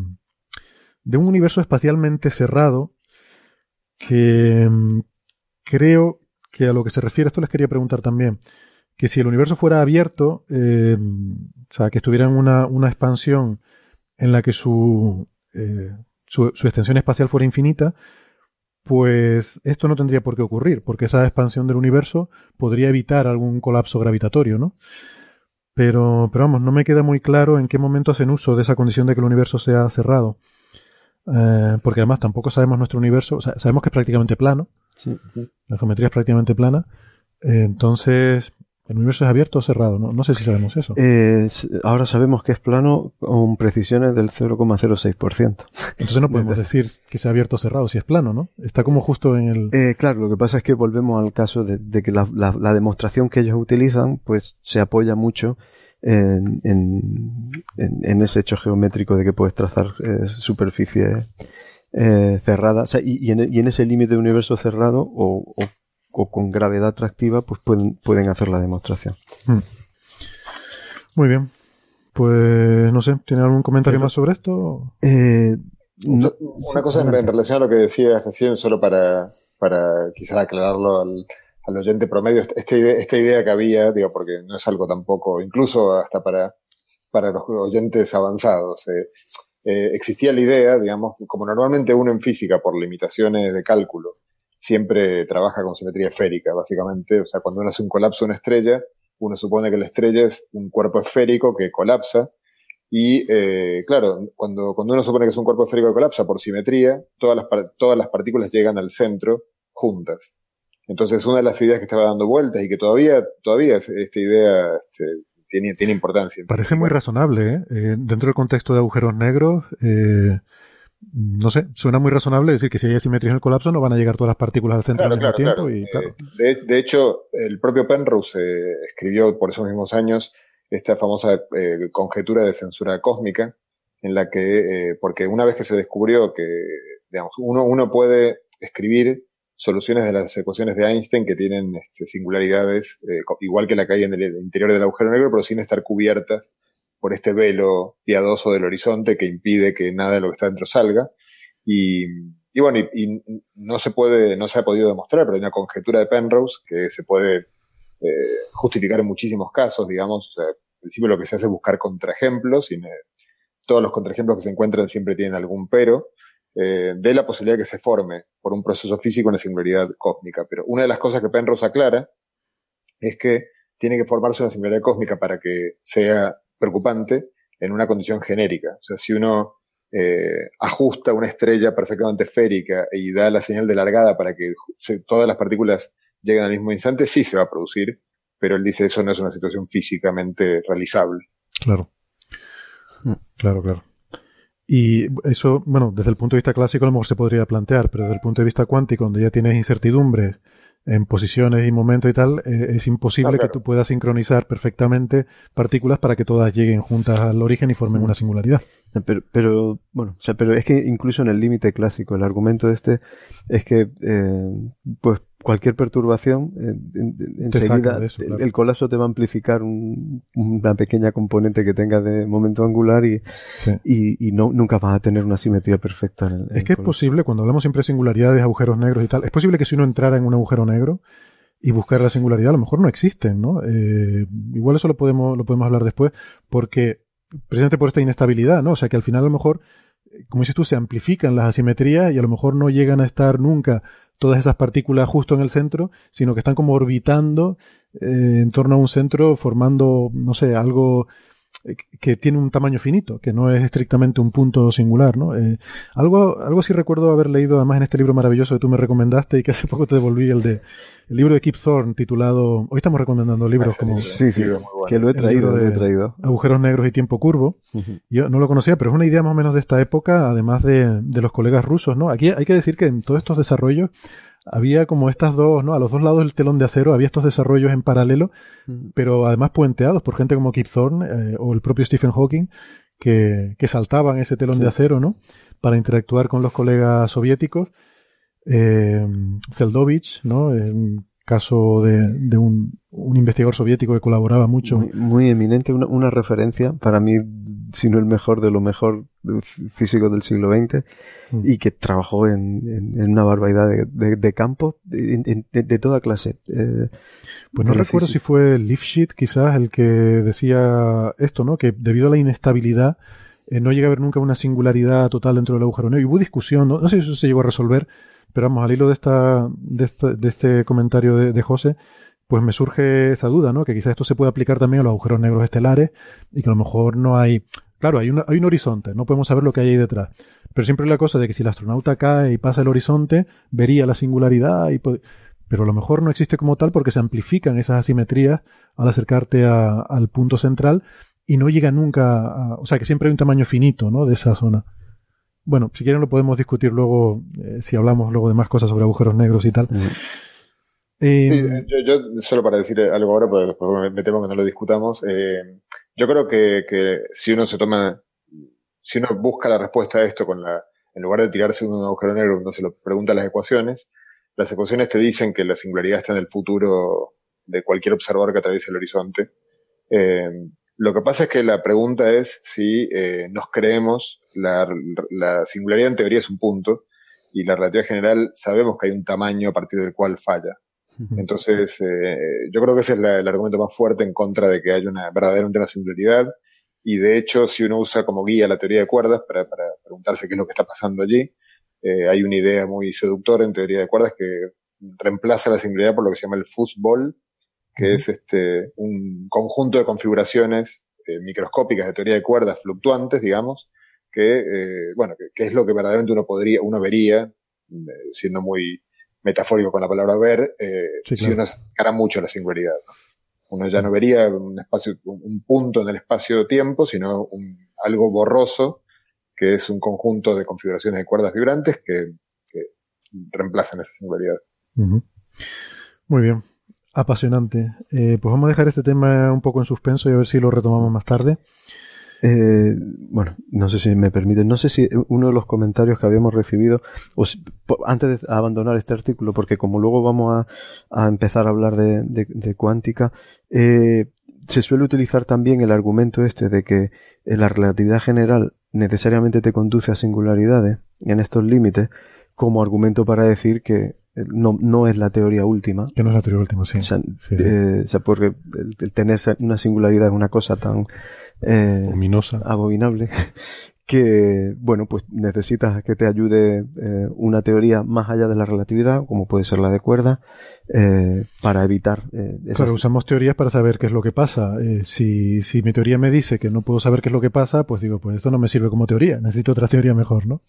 de un universo espacialmente cerrado que mm, creo que a lo que se refiere, esto les quería preguntar también, que si el universo fuera abierto, eh, o sea, que estuviera en una, una expansión en la que su, eh, su, su, extensión espacial fuera infinita, pues esto no tendría por qué ocurrir, porque esa expansión del universo podría evitar algún colapso gravitatorio, ¿no? Pero, pero vamos, no me queda muy claro en qué momento hacen uso de esa condición de que el universo sea cerrado. Eh, porque además tampoco sabemos nuestro universo, o sea, sabemos que es prácticamente plano. La geometría es prácticamente plana. Eh, entonces, ¿El universo es abierto o cerrado? No, no sé si sabemos eso. Eh, ahora sabemos que es plano con precisiones del 0,06%. Entonces no podemos decir que sea abierto o cerrado si es plano, ¿no? Está como justo en el... Eh, claro, lo que pasa es que volvemos al caso de, que la, la, demostración que ellos utilizan pues se apoya mucho en, en, en, ese hecho geométrico de que puedes trazar eh, superficies eh, cerradas y, y, en, ese límite de universo cerrado o, o o con gravedad atractiva, pues pueden, pueden hacer la demostración. Hmm. Muy bien. Pues no sé, ¿tiene algún comentario más sobre esto? Eh, una cosa en, relación a lo que decías recién, solo para, para quizás aclararlo al, oyente promedio, esta idea, esta idea que había, digo, porque no es algo tampoco, incluso hasta para, para los oyentes avanzados, eh, eh, existía la idea, digamos, como normalmente uno en física, por limitaciones de cálculo, siempre trabaja con simetría esférica, básicamente. O sea, cuando uno hace un colapso de una estrella, uno supone que la estrella es un cuerpo esférico que colapsa. Y eh, claro, cuando, cuando uno supone que es un cuerpo esférico que colapsa por simetría, todas las, todas las partículas llegan al centro juntas. Entonces, una de las ideas que estaba dando vueltas y que todavía, todavía esta idea este, tiene, tiene importancia. Parece muy razonable, ¿eh? ¿eh? Dentro del contexto de agujeros negros, no sé, suena muy razonable decir que si hay asimetría en el colapso no van a llegar todas las partículas al centro al mismo tiempo. Y, eh, de, hecho, el propio Penrose eh, escribió por esos mismos años esta famosa eh, conjetura de censura cósmica, en la que, porque una vez que se descubrió que, digamos, uno, uno puede escribir soluciones de las ecuaciones de Einstein que tienen este, singularidades, igual que la que hay en el interior del agujero negro, pero sin estar cubiertas por este velo piadoso del horizonte que impide que nada de lo que está dentro salga. Y, y bueno, y, no se puede, no se ha podido demostrar, pero hay una conjetura de Penrose que se puede eh, justificar en muchísimos casos, digamos. O sea, al principio lo que se hace es buscar contraejemplos, y todos los contraejemplos que se encuentran siempre tienen algún pero, eh, de la posibilidad de que se forme por un proceso físico una singularidad cósmica. Pero una de las cosas que Penrose aclara es que tiene que formarse una singularidad cósmica para que sea preocupante en una condición genérica. O sea, si uno eh, ajusta una estrella perfectamente esférica y da la señal de largada para que todas las partículas lleguen al mismo instante, sí se va a producir, pero él dice eso no es una situación físicamente realizable. Claro. Claro, claro. Y eso, bueno, desde el punto de vista clásico a lo mejor se podría plantear, pero desde el punto de vista cuántico, donde ya tienes incertidumbres en posiciones y momentos y tal, eh, es imposible que tú puedas sincronizar perfectamente partículas para que todas lleguen juntas al origen y formen una singularidad. Pero, pero bueno, o sea, pero es que incluso en el límite clásico, el argumento de este es que, eh, pues, cualquier perturbación, eh, enseguida el, colapso te va a amplificar una pequeña componente que tenga de momento angular y, y, no, nunca vas a tener una simetría perfecta. En el, es que es posible, cuando hablamos siempre de singularidades, agujeros negros y tal, es posible que si uno entrara en un agujero negro y buscara la singularidad, a lo mejor no existen, ¿no? Eh, igual eso lo podemos, lo podemos hablar después, porque precisamente por esta inestabilidad, ¿no? O sea que al final a lo mejor como dices tú, se amplifican las asimetrías y a lo mejor no llegan a estar nunca todas esas partículas justo en el centro, sino que están como orbitando eh, en torno a un centro formando, no sé, algo eh, que tiene un tamaño finito, que no es estrictamente un punto singular, ¿no? Eh, algo, algo sí recuerdo haber leído además en este libro maravilloso que tú me recomendaste y que hace poco te devolví, el de el libro de Kip Thorne titulado, hoy estamos recomendando libros ah, como sí, sí, que lo he traído, lo he traído. Agujeros negros y tiempo curvo. Yo no lo conocía, pero es una idea más o menos de esta época, además de, de los colegas rusos, ¿no? Aquí hay que decir que en todos estos desarrollos había como estas dos, ¿no? A los dos lados del telón de acero había estos desarrollos en paralelo, mm. pero además puenteados por gente como Kip Thorne eh, o el propio Stephen Hawking, que, que saltaban ese telón de acero, ¿no? Para interactuar con los colegas soviéticos. Eh, Zeldovich, ¿no? Un caso de, de un, un, investigador soviético que colaboraba mucho. Muy, eminente, una, una referencia para mí sino el mejor de lo mejor físico del siglo XX mm. y que trabajó en, en, una barbaridad de, de, campos de, de, toda clase. Eh, pues no recuerdo si fue Lifshitz quizás el que decía esto, ¿no? Que debido a la inestabilidad eh, no llega a haber nunca una singularidad total dentro del agujero negro. Y hubo discusión, no, no sé si eso se llegó a resolver, Pero vamos, al hilo de, esta, de, este comentario de, de José, pues me surge esa duda, ¿no? Que quizás esto se puede aplicar también a los agujeros negros estelares y que a lo mejor no hay... Claro, hay, hay un horizonte, no podemos saber lo que hay ahí detrás. Pero siempre la cosa de que si el astronauta cae y pasa el horizonte, vería la singularidad y... Pero a lo mejor no existe como tal porque se amplifican esas asimetrías al acercarte al punto central y no llega nunca a... O sea, que siempre hay un tamaño finito, ¿no? De esa zona. Bueno, si quieren lo podemos discutir luego, eh, si hablamos luego de más cosas sobre agujeros negros y tal. Mm. Eh, yo, solo para decir algo ahora, porque después me temo que no lo discutamos. Eh, yo creo que, que, si uno se toma, si uno busca la respuesta a esto con la, en lugar de tirarse un agujero negro, uno se lo pregunta las ecuaciones, las ecuaciones te dicen que la singularidad está en el futuro de cualquier observador que atraviese el horizonte. Eh, lo que pasa es que la pregunta es si eh, nos creemos, la, la singularidad en teoría es un punto, y la relatividad general sabemos que hay un tamaño a partir del cual falla. Entonces, eh, yo creo que ese es el argumento más fuerte en contra de que haya una verdadera una singularidad. Y de hecho, si uno usa como guía la teoría de cuerdas para, para preguntarse qué es lo que está pasando allí, eh, hay una idea muy seductora en teoría de cuerdas que reemplaza la singularidad por lo que se llama el fútbol, que es este, un conjunto de configuraciones eh, microscópicas de teoría de cuerdas fluctuantes, digamos, que, eh, bueno, que, es lo que verdaderamente uno podría, uno vería, siendo muy metafórico con la palabra ver, eh, si uno sacara mucho la singularidad. Uno ya no vería un espacio, un punto en el espacio-tiempo, sino un, algo borroso, que es un conjunto de configuraciones de cuerdas vibrantes que, reemplazan esa singularidad. Muy bien. Apasionante. Eh, pues vamos a dejar este tema un poco en suspenso y a ver si lo retomamos más tarde. Eh, bueno, no sé si me permiten, no sé si uno de los comentarios que habíamos recibido, o antes de abandonar este artículo, porque como luego vamos a, empezar a hablar de, cuántica, eh, se suele utilizar también el argumento este de que la relatividad general necesariamente te conduce a singularidades en estos límites como argumento para decir que no, no es la teoría última. Que no es la teoría última, sí. Eh, o sea, porque el, tener una singularidad es una cosa tan eh, Ominosa. abominable que, bueno, pues necesitas que te ayude eh, una teoría más allá de la relatividad, como puede ser la de cuerda, eh, para evitar. Eh, claro, usamos teorías para saber qué es lo que pasa. Eh, si, si mi teoría me dice que no puedo saber qué es lo que pasa, pues digo, pues esto no me sirve como teoría, necesito otra teoría mejor, ¿no?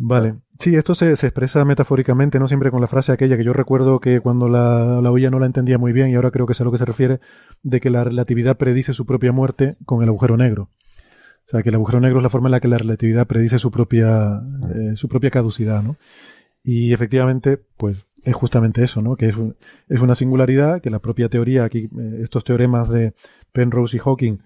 Vale. Sí, esto se, se, expresa metafóricamente, no siempre con la frase aquella que yo recuerdo que cuando la, la oía no la entendía muy bien y ahora creo que es a lo que se refiere, de que la relatividad predice su propia muerte con el agujero negro. O sea, que el agujero negro es la forma en la que la relatividad predice su propia, eh, su propia caducidad, ¿no? Y efectivamente, pues es justamente eso, ¿no? Que es, es una singularidad que la propia teoría, aquí eh, estos teoremas de Penrose y Hawking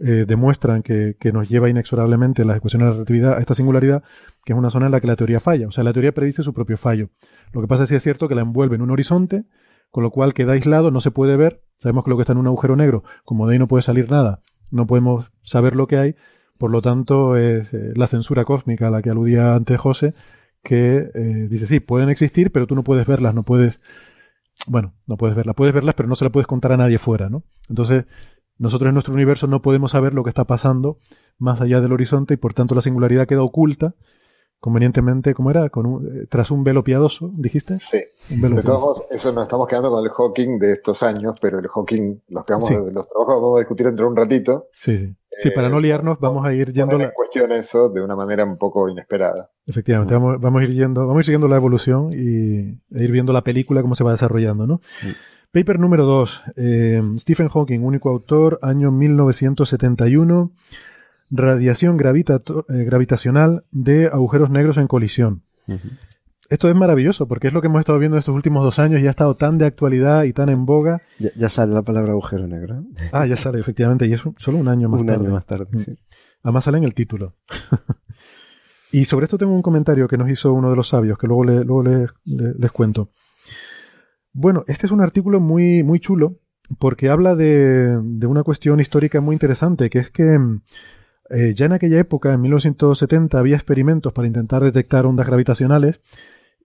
eh, demuestran que, nos lleva inexorablemente las ecuaciones de la relatividad a esta singularidad, que es una zona en la que la teoría falla. O sea, la teoría predice su propio fallo. Lo que pasa es que es cierto que la envuelve en un horizonte, con lo cual queda aislado, no se puede ver. Sabemos que lo que está en un agujero negro, como de ahí no puede salir nada, no podemos saber lo que hay, por lo tanto, es eh, la censura cósmica a la que aludía antes José, que eh, dice, sí, pueden existir, pero tú no puedes verlas, no puedes, bueno, no puedes verlas, puedes verlas, pero no se las puedes contar a nadie fuera, ¿no? Entonces, nosotros en nuestro universo no podemos saber lo que está pasando más allá del horizonte y por tanto la singularidad queda oculta convenientemente, ¿cómo era? Con eh, tras un velo piadoso, dijiste. Sí. de todos eso nos estamos quedando con el Hawking de estos años, pero el Hawking los, quedamos, los trabajos vamos a discutir dentro de un ratito. Sí, sí. para no liarnos, vamos a ir yendo. en cuestión eso de una manera un poco inesperada. Efectivamente, vamos, vamos, a ir yendo, vamos a ir siguiendo la evolución y e ir viendo la película cómo se va desarrollando, ¿no? Paper número 2. Eh, Stephen Hawking, único autor, año 1971 radiación eh, gravitacional de agujeros negros en colisión. Esto es maravilloso porque es lo que hemos estado viendo estos últimos dos años y ha estado tan de actualidad y tan en boga. Ya, sale la palabra agujero negro. Ah, ya sale, efectivamente, y es solo un año más tarde. Un año más tarde, sí. Además sale en el título. y sobre esto tengo un comentario que nos hizo uno de los sabios, que luego, luego les, cuento. Bueno, este es un artículo muy, muy chulo porque habla de, de una cuestión histórica muy interesante, que es que eh, ya en aquella época, en 1970, había experimentos para intentar detectar ondas gravitacionales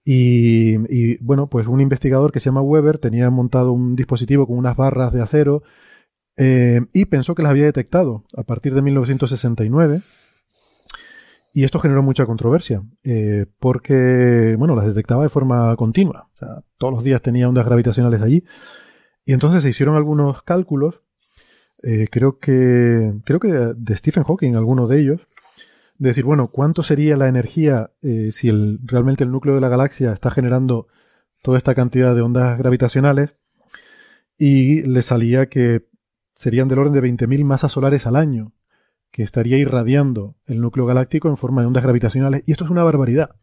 y, bueno, pues un investigador que se llama Weber tenía montado un dispositivo con unas barras de acero eh, y pensó que las había detectado a partir de 1969. Y esto generó mucha controversia, eh, porque, bueno, las detectaba de forma continua. O sea, todos los días tenía ondas gravitacionales allí. Y entonces se hicieron algunos cálculos, eh, creo que, creo que de Stephen Hawking, algunos de ellos, de decir, bueno, ¿cuánto sería la energía eh, si realmente el núcleo de la galaxia está generando toda esta cantidad de ondas gravitacionales? Y le salía que serían del orden de 20.000 masas solares al año que estaría irradiando el núcleo galáctico en forma de ondas gravitacionales. Y esto es una barbaridad.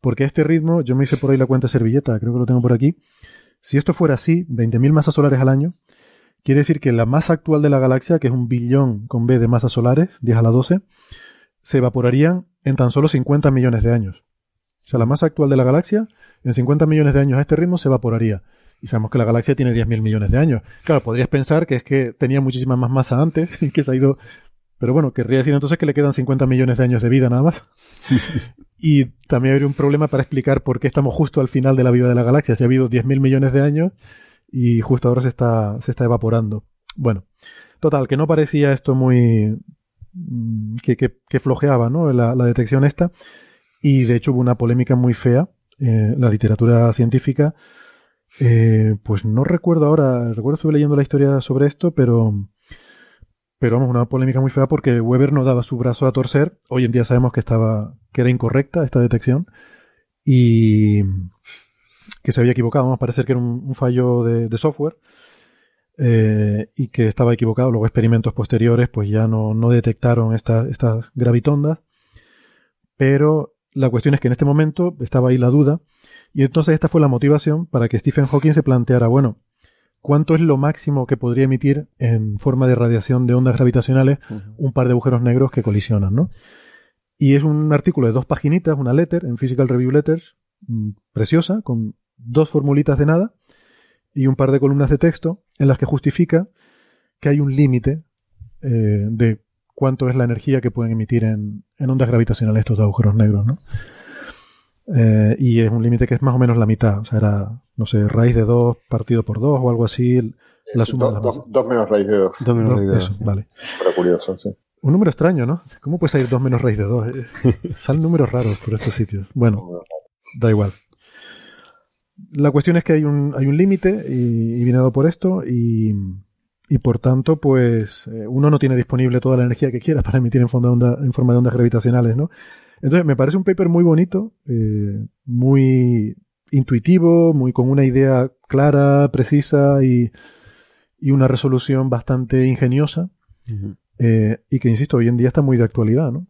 Porque a este ritmo, yo me hice por ahí la cuenta servilleta, creo que lo tengo por aquí. Si esto fuera así, 20.000 masas solares al año, quiere decir que la masa actual de la galaxia, que es un billón con B de masas solares, 10 a la 12, se evaporarían en tan solo 50 millones de años. O sea, la masa actual de la galaxia, en 50 millones de años a este ritmo, se evaporaría. Y sabemos que la galaxia tiene 10.000 millones de años. Claro, podrías pensar que es que tenía muchísima más masa antes y que se ha ido pero bueno, querría decir entonces que le quedan 50 millones de años de vida nada más. y también habría un problema para explicar por qué estamos justo al final de la vida de la galaxia. Si ha habido 10.000 millones de años y justo ahora se está, se está evaporando. Bueno, total, que no parecía esto muy... Mm, que, que, flojeaba, ¿no? La, detección esta. Y de hecho hubo una polémica muy fea en la literatura científica. Eh, pues no recuerdo ahora, recuerdo estuve leyendo la historia sobre esto, pero pero vamos, una polémica muy fea porque Weber no daba su brazo a torcer. Hoy en día sabemos que estaba, que era incorrecta esta detección y que se había equivocado. Vamos, parece que era un, fallo de, software eh, y que estaba equivocado. Luego experimentos posteriores pues ya no, detectaron estas gravitondas. Pero la cuestión es que en este momento estaba ahí la duda y entonces esta fue la motivación para que Stephen Hawking se planteara, bueno, cuánto es lo máximo que podría emitir en forma de radiación de ondas gravitacionales un par de agujeros negros que colisionan, ¿no? Y es un artículo de dos paginitas, una letter en Physical Review Letters, mm, preciosa, con dos formulitas de nada y un par de columnas de texto en las que justifica que hay un límite eh, de cuánto es la energía que pueden emitir en, en ondas gravitacionales estos agujeros negros, ¿no? Eh, y es un límite que es más o menos la mitad. O sea, era, no sé, raíz de 2 partido por 2 o algo así. La suma dos menos raíz de 2. Dos menos raíz de 2. Vale. Pero curioso, sí. Un número extraño, ¿no? ¿Cómo puede salir 2 menos raíz de 2? Eh, salen números raros por estos sitios. Bueno, da igual. La cuestión es que hay un, hay un límite y, y, viene dado por esto y, y por tanto, pues eh, uno no tiene disponible toda la energía que quiera para emitir en, de onda, en forma de ondas gravitacionales, ¿no? Entonces, me parece un paper muy bonito, eh, muy intuitivo, muy con una idea clara, precisa y, una resolución bastante ingeniosa. Eh, y que, insisto, hoy en día está muy de actualidad, ¿no?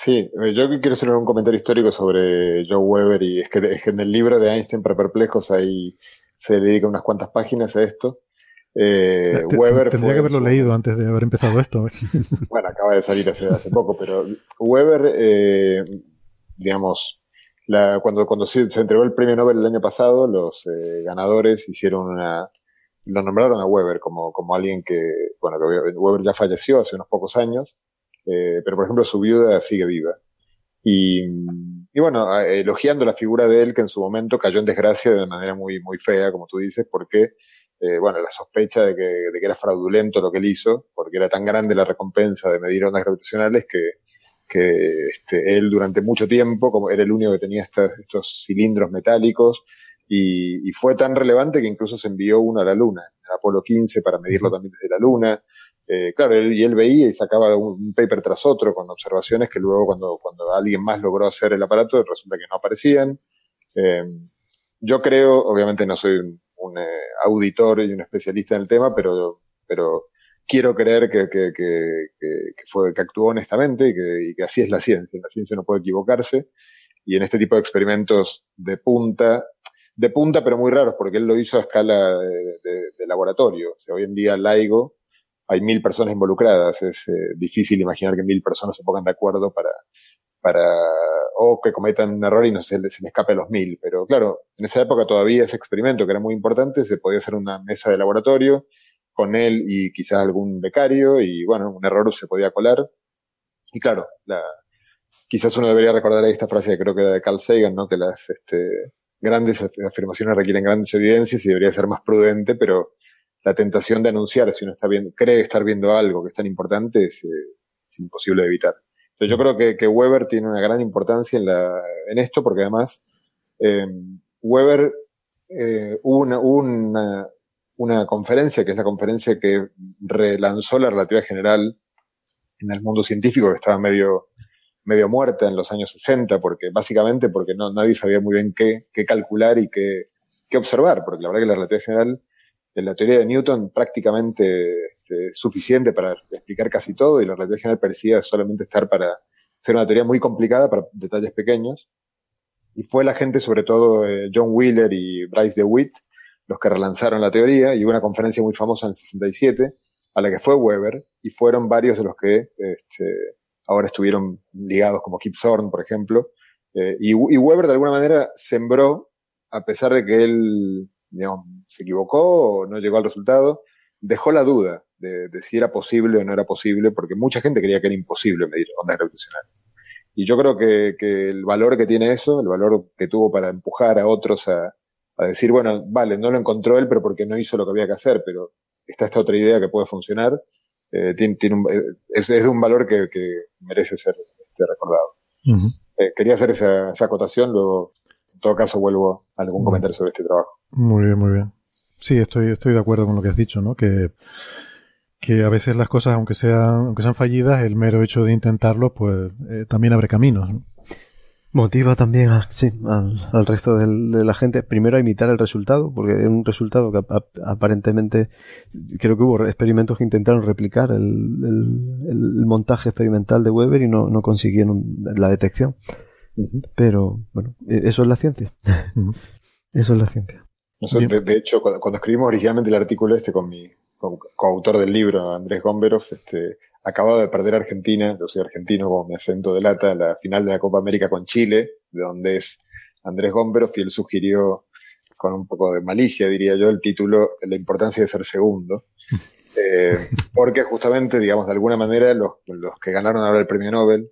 Sí, eh, yo quiero hacer un comentario histórico sobre Joe Weber y es que, es que en el libro de Einstein para perplejos ahí se le dedica unas cuantas páginas a esto. Eh, Weber tendría que haberlo leído antes de haber empezado esto. bueno, acaba de salir hace, hace poco, pero Weber, eh, digamos, la, cuando, cuando se, entregó el premio Nobel el año pasado, los eh, ganadores hicieron una, lo nombraron a Weber como, como alguien que, bueno, que Weber ya falleció hace unos pocos años, eh, pero por ejemplo su viuda sigue viva. Y, y, bueno, elogiando la figura de él que en su momento cayó en desgracia de manera muy, muy fea, como tú dices, porque eh, bueno, la sospecha de que, de que, era fraudulento lo que él hizo, porque era tan grande la recompensa de medir ondas gravitacionales que, que este, él durante mucho tiempo, como era el único que tenía estos cilindros metálicos, y, y, fue tan relevante que incluso se envió uno a la Luna, el Apolo 15, para medirlo también desde la Luna. Eh, claro, él, y él veía y sacaba un, paper tras otro con observaciones que luego cuando, cuando alguien más logró hacer el aparato resulta que no aparecían. Eh, yo creo, obviamente no soy un un eh, auditor y un especialista en el tema, pero, pero quiero creer que, que, que, fue, que actuó honestamente y que, y que así es la ciencia. La ciencia no puede equivocarse. Y en este tipo de experimentos de punta, de punta pero muy raros, porque él lo hizo a escala de, laboratorio. Hoy en día LIGO hay mil personas involucradas. Es eh, difícil imaginar que mil personas se pongan de acuerdo para, para, o que cometan un error y no se, se le escape a los mil. Pero claro, en esa época todavía ese experimento que era muy importante, se podía hacer una mesa de laboratorio con él y quizás algún becario y bueno, un error se podía colar. Y claro, la, quizás uno debería recordar ahí esta frase que creo que era de Carl Sagan, ¿no? Que las este, grandes afirmaciones requieren grandes evidencias y debería ser más prudente, pero la tentación de anunciar si uno está viendo, cree estar viendo algo que es tan importante es, eh, es imposible de evitar. Entonces yo creo que, que, Weber tiene una gran importancia en, la, en esto porque además eh, Weber eh, hubo, una, una, una, conferencia que es la conferencia que relanzó la relatividad general en el mundo científico que estaba medio, medio muerta en los años 60 porque básicamente porque no, nadie sabía muy bien qué, qué calcular y qué, qué observar porque la verdad que la relatividad general en la teoría de Newton prácticamente este, suficiente para explicar casi todo y la relatividad general parecía solamente estar para ser una teoría muy complicada para detalles pequeños. Y fue la gente, sobre todo eh, John Wheeler y Bryce DeWitt, los que relanzaron la teoría y hubo una conferencia muy famosa en el 67 a la que fue Weber y fueron varios de los que este, ahora estuvieron ligados como Kip Thorne, por ejemplo. Eh, y, y Weber de alguna manera sembró, a pesar de que él digamos, se equivocó o no llegó al resultado, dejó la duda de, si era posible o no era posible, porque mucha gente creía que era imposible medir ondas gravitacionales. Y yo creo que, el valor que tiene eso, el valor que tuvo para empujar a otros a, decir, bueno, vale, no lo encontró él, pero porque no hizo lo que había que hacer, pero está esta otra idea que puede funcionar, eh, tiene, eh, es, de un valor que, merece ser este, recordado. Eh, quería hacer esa, acotación, luego, en todo caso, vuelvo a algún comentario sobre este trabajo. Muy bien, muy bien. Sí, estoy, estoy de acuerdo con lo que has dicho, ¿no? Que que a veces las cosas, aunque sean, aunque sean fallidas, el mero hecho de intentarlo, pues eh, también abre caminos. Motiva también sí, al, resto de la gente, primero a imitar el resultado, porque es un resultado que aparentemente creo que hubo experimentos que intentaron replicar el, montaje experimental de Weber y no, consiguieron la detección. Pero bueno, e, eso es la ciencia. Eso es la ciencia. de, hecho, cuando, cuando, escribimos originalmente el artículo este con mi, coautor del libro, Andrés Gomberov, este, acababa de perder Argentina, yo soy argentino como mi acento delata, la final de la Copa América con Chile, de donde es Andrés Gomberov, y él sugirió, con un poco de malicia diría yo, el título La importancia de ser segundo. Eh, porque justamente, digamos, de alguna manera los, los que ganaron ahora el premio Nobel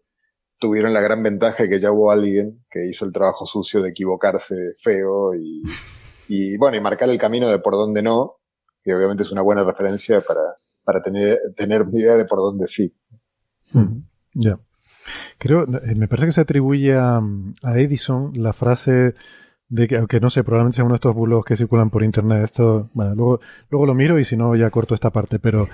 tuvieron la gran ventaja de que ya hubo alguien que hizo el trabajo sucio de equivocarse feo y, y bueno, y marcar el camino de por dónde no, que obviamente es una buena referencia para, para tener, tener una idea de por dónde sí. Ya. Creo, eh, me parece que se atribuye a, Edison la frase de que, aunque no sé, probablemente sea uno de estos bulos que circulan por internet, esto, bueno, luego, luego lo miro y si no ya corto esta parte, pero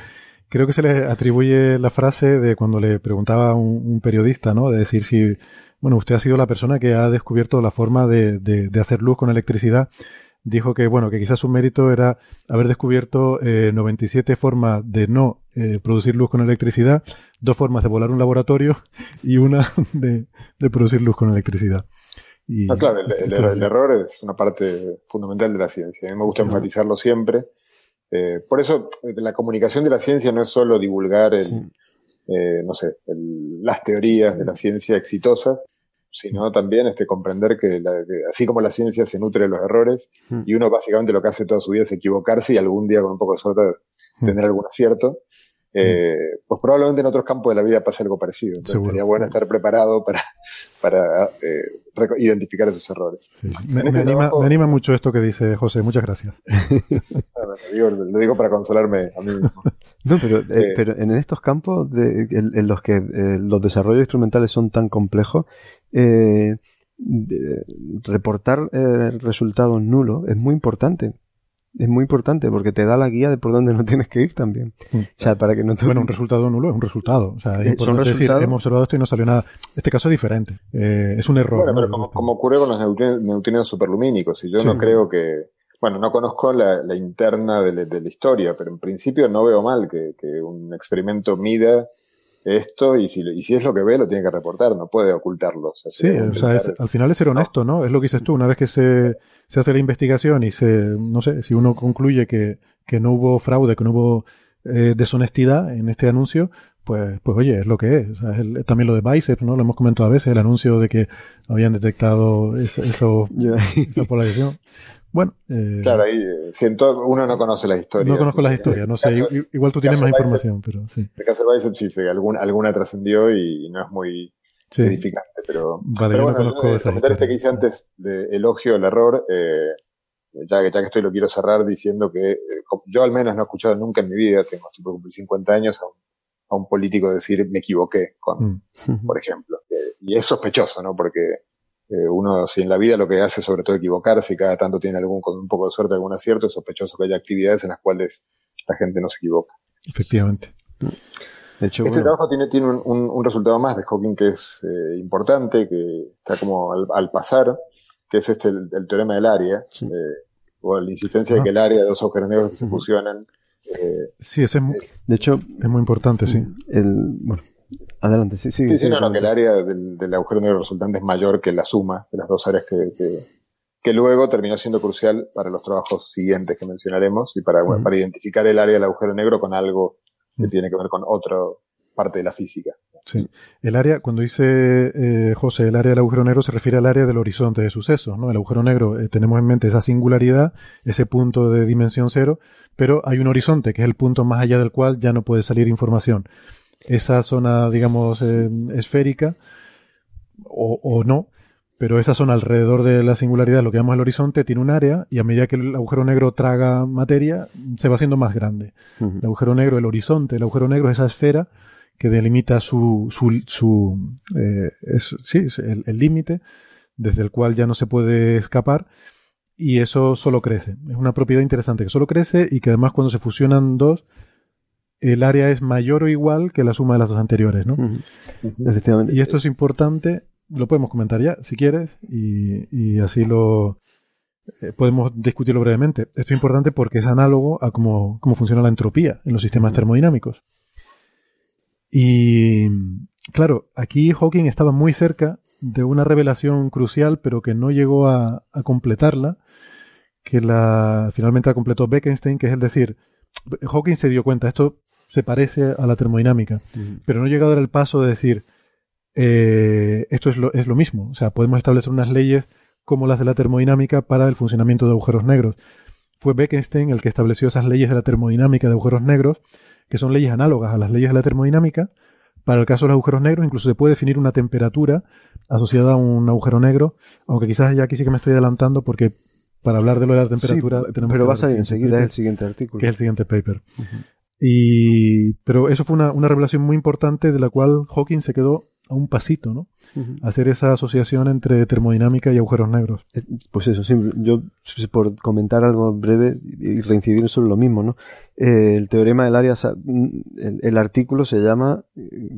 creo que se le atribuye la frase de cuando le preguntaba a un, periodista, ¿no? De decir si, bueno, usted ha sido la persona que ha descubierto la forma de, de hacer luz con electricidad dijo que, bueno, que quizás su mérito era haber descubierto eh, 97 formas de no eh, producir luz con electricidad, dos formas de volar un laboratorio y una de, producir luz con electricidad. Y, claro, el, error es una parte fundamental de la ciencia. A mí me gusta enfatizarlo siempre. Eh, por eso, la comunicación de la ciencia no es solo divulgar el, eh, no sé, las teorías de la ciencia exitosas, sino también este, comprender que, así como la ciencia se nutre de los errores, hmm. y uno básicamente lo que hace toda su vida es equivocarse y algún día con un poco de suerte hmm. tener algún acierto, eh, pues probablemente en otros campos de la vida pase algo parecido. Entonces sería bueno estar preparado para, para eh, identificar esos errores. Me, este anima, mucho esto que dice José, muchas gracias. lo, digo, para consolarme a mí mismo. No, pero, eh, pero en estos campos de, en, los que los desarrollos instrumentales son tan complejos, eh, reportar resultados nulos es muy importante. Es muy importante porque te da la guía de por dónde no tienes que ir también. Mm. O sea, para que no Bueno, un resultado nulo es un resultado. O sea, es eh, decir, hemos observado esto y no salió nada. Este caso es diferente. Eh, es un error. Bueno, pero como, ocurre con los neutrinos, superlumínicos, y yo no creo que, bueno, no conozco la, interna de, la historia, pero en principio no veo mal que, que un experimento mida esto y si, y si es lo que ve lo tiene que reportar, no puede ocultarlo. sí, o sea, al final es ser honesto, ¿no? Es lo que dices tú, una vez que se, se hace la investigación y se, no sé, si uno concluye que, que no hubo fraude, que no hubo eh, deshonestidad en este anuncio, pues, pues oye, es lo que es. O sea, es también lo de Bicep, ¿no? Lo hemos comentado a veces, el anuncio de que habían detectado eso, esa polarización. Bueno. Eh, claro, ahí eh, siento, uno no conoce la historia. No conozco las historias, no sé, igual tú tienes más información, pero sí. De caso de Bicep sí, alguna, alguna trascendió y no es muy edificante, pero, vale, pero bueno, no el comentario este que hice antes de elogio al error, eh, ya, ya que estoy lo quiero cerrar diciendo que eh, yo al menos no he escuchado nunca en mi vida, tengo estoy por cumplir 50 años, a a un político decir me equivoqué con, mm. por ejemplo. y es sospechoso, ¿no? Porque eh, uno, si en la vida lo que hace sobre todo equivocarse y cada tanto tiene algún, con un poco de suerte algún acierto, es sospechoso que haya actividades en las cuales la gente no se equivoca. Efectivamente. De hecho, este trabajo tiene, tiene un, resultado más de Hawking que es eh, importante, que está como al, pasar, que es este el, teorema del área, eh, o la insistencia de que el área de dos agujeros negros que se fusionan. sí, ese es, de hecho es muy importante, sí. El, bueno, Adelante, sí, sí. Sí, sí, no, que el área del, agujero negro resultante es mayor que la suma de las dos áreas que, que, luego terminó siendo crucial para los trabajos siguientes que mencionaremos y para, para identificar el área del agujero negro con algo que tiene que ver con otra parte de la física. Sí. El área, cuando dice eh, José, el área del agujero negro se refiere al área del horizonte de sucesos, ¿no? El agujero negro, eh, tenemos en mente esa singularidad, ese punto de dimensión cero, pero hay un horizonte que es el punto más allá del cual ya no puede salir información esa zona, digamos, eh, esférica, o, no, pero esa zona alrededor de la singularidad, lo que llamamos el horizonte, tiene un área y a medida que el agujero negro traga materia, se va haciendo más grande. El agujero negro, el horizonte, el agujero negro es esa esfera que delimita su, su, su eh, sí, el límite desde el cual ya no se puede escapar y eso solo crece. Es una propiedad interesante que solo crece y que además cuando se fusionan dos, el área es mayor o igual que la suma de las dos anteriores, ¿no? Y esto es importante, lo podemos comentar ya, si quieres, y, así lo eh, podemos discutirlo brevemente. Esto es importante porque es análogo a cómo, funciona la entropía en los sistemas termodinámicos. Y claro, aquí Hawking estaba muy cerca de una revelación crucial, pero que no llegó a, a completarla, que la finalmente la completó Bekenstein, que es el decir, Hawking se dio cuenta, esto se parece a la termodinámica, pero no llega a dar el paso de decir, eh, esto es lo, es lo mismo, o sea, podemos establecer unas leyes como las de la termodinámica para el funcionamiento de agujeros negros. Fue Bekenstein el que estableció esas leyes de la termodinámica de agujeros negros, que son leyes análogas a las leyes de la termodinámica. Para el caso de los agujeros negros, incluso se puede definir una temperatura asociada a un agujero negro, aunque quizás ya aquí sí que me estoy adelantando porque para hablar de lo de la temperatura tenemos pero vas a ir enseguida el siguiente artículo. Que es el siguiente paper. Y, pero eso fue una, una, revelación muy importante de la cual Hawking se quedó a un pasito, ¿no? Hacer esa asociación entre termodinámica y agujeros negros. Pues eso, sí, yo por comentar algo breve y reincidir sobre lo mismo, ¿no? Eh, el teorema del área, el, artículo se llama eh,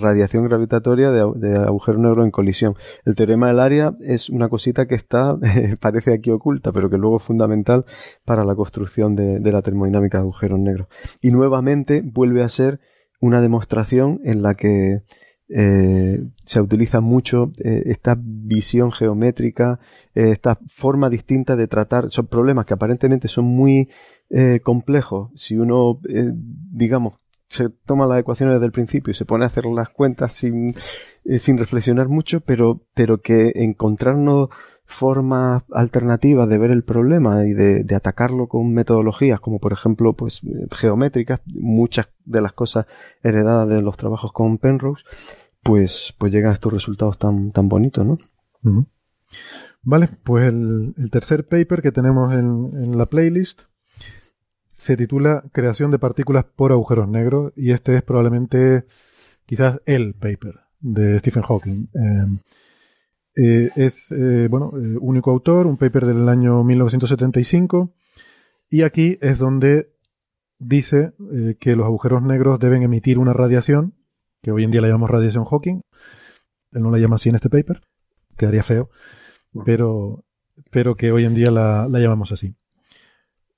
radiación gravitatoria de, agujero negro en colisión. El teorema del área es una cosita que está, parece aquí oculta, pero que luego es fundamental para la construcción de, de la termodinámica de agujeros negros. Y nuevamente vuelve a ser una demostración en la que eh, se utiliza mucho eh, esta visión geométrica, eh, esta forma distinta de tratar, son problemas que aparentemente son muy complejos. Si uno, digamos, se toma las ecuaciones desde el principio y se pone a hacer las cuentas sin, sin reflexionar mucho, pero, pero que encontrarnos formas alternativas de ver el problema y de, atacarlo con metodologías como por ejemplo pues geométricas muchas de las cosas heredadas de los trabajos con Penrose pues, pues llegan a estos resultados tan, tan bonitos, ¿no? Vale, pues el, tercer paper que tenemos en, la playlist se titula Creación de partículas por agujeros negros y este es probablemente quizás el paper de Stephen Hawking. Em, eh, es, eh, bueno, eh, único autor, un paper del año 1975 y aquí es donde dice que los agujeros negros deben emitir una radiación que hoy en día la llamamos radiación Hawking. Él no la llama así en este paper, quedaría feo, pero, pero que hoy en día la, llamamos así.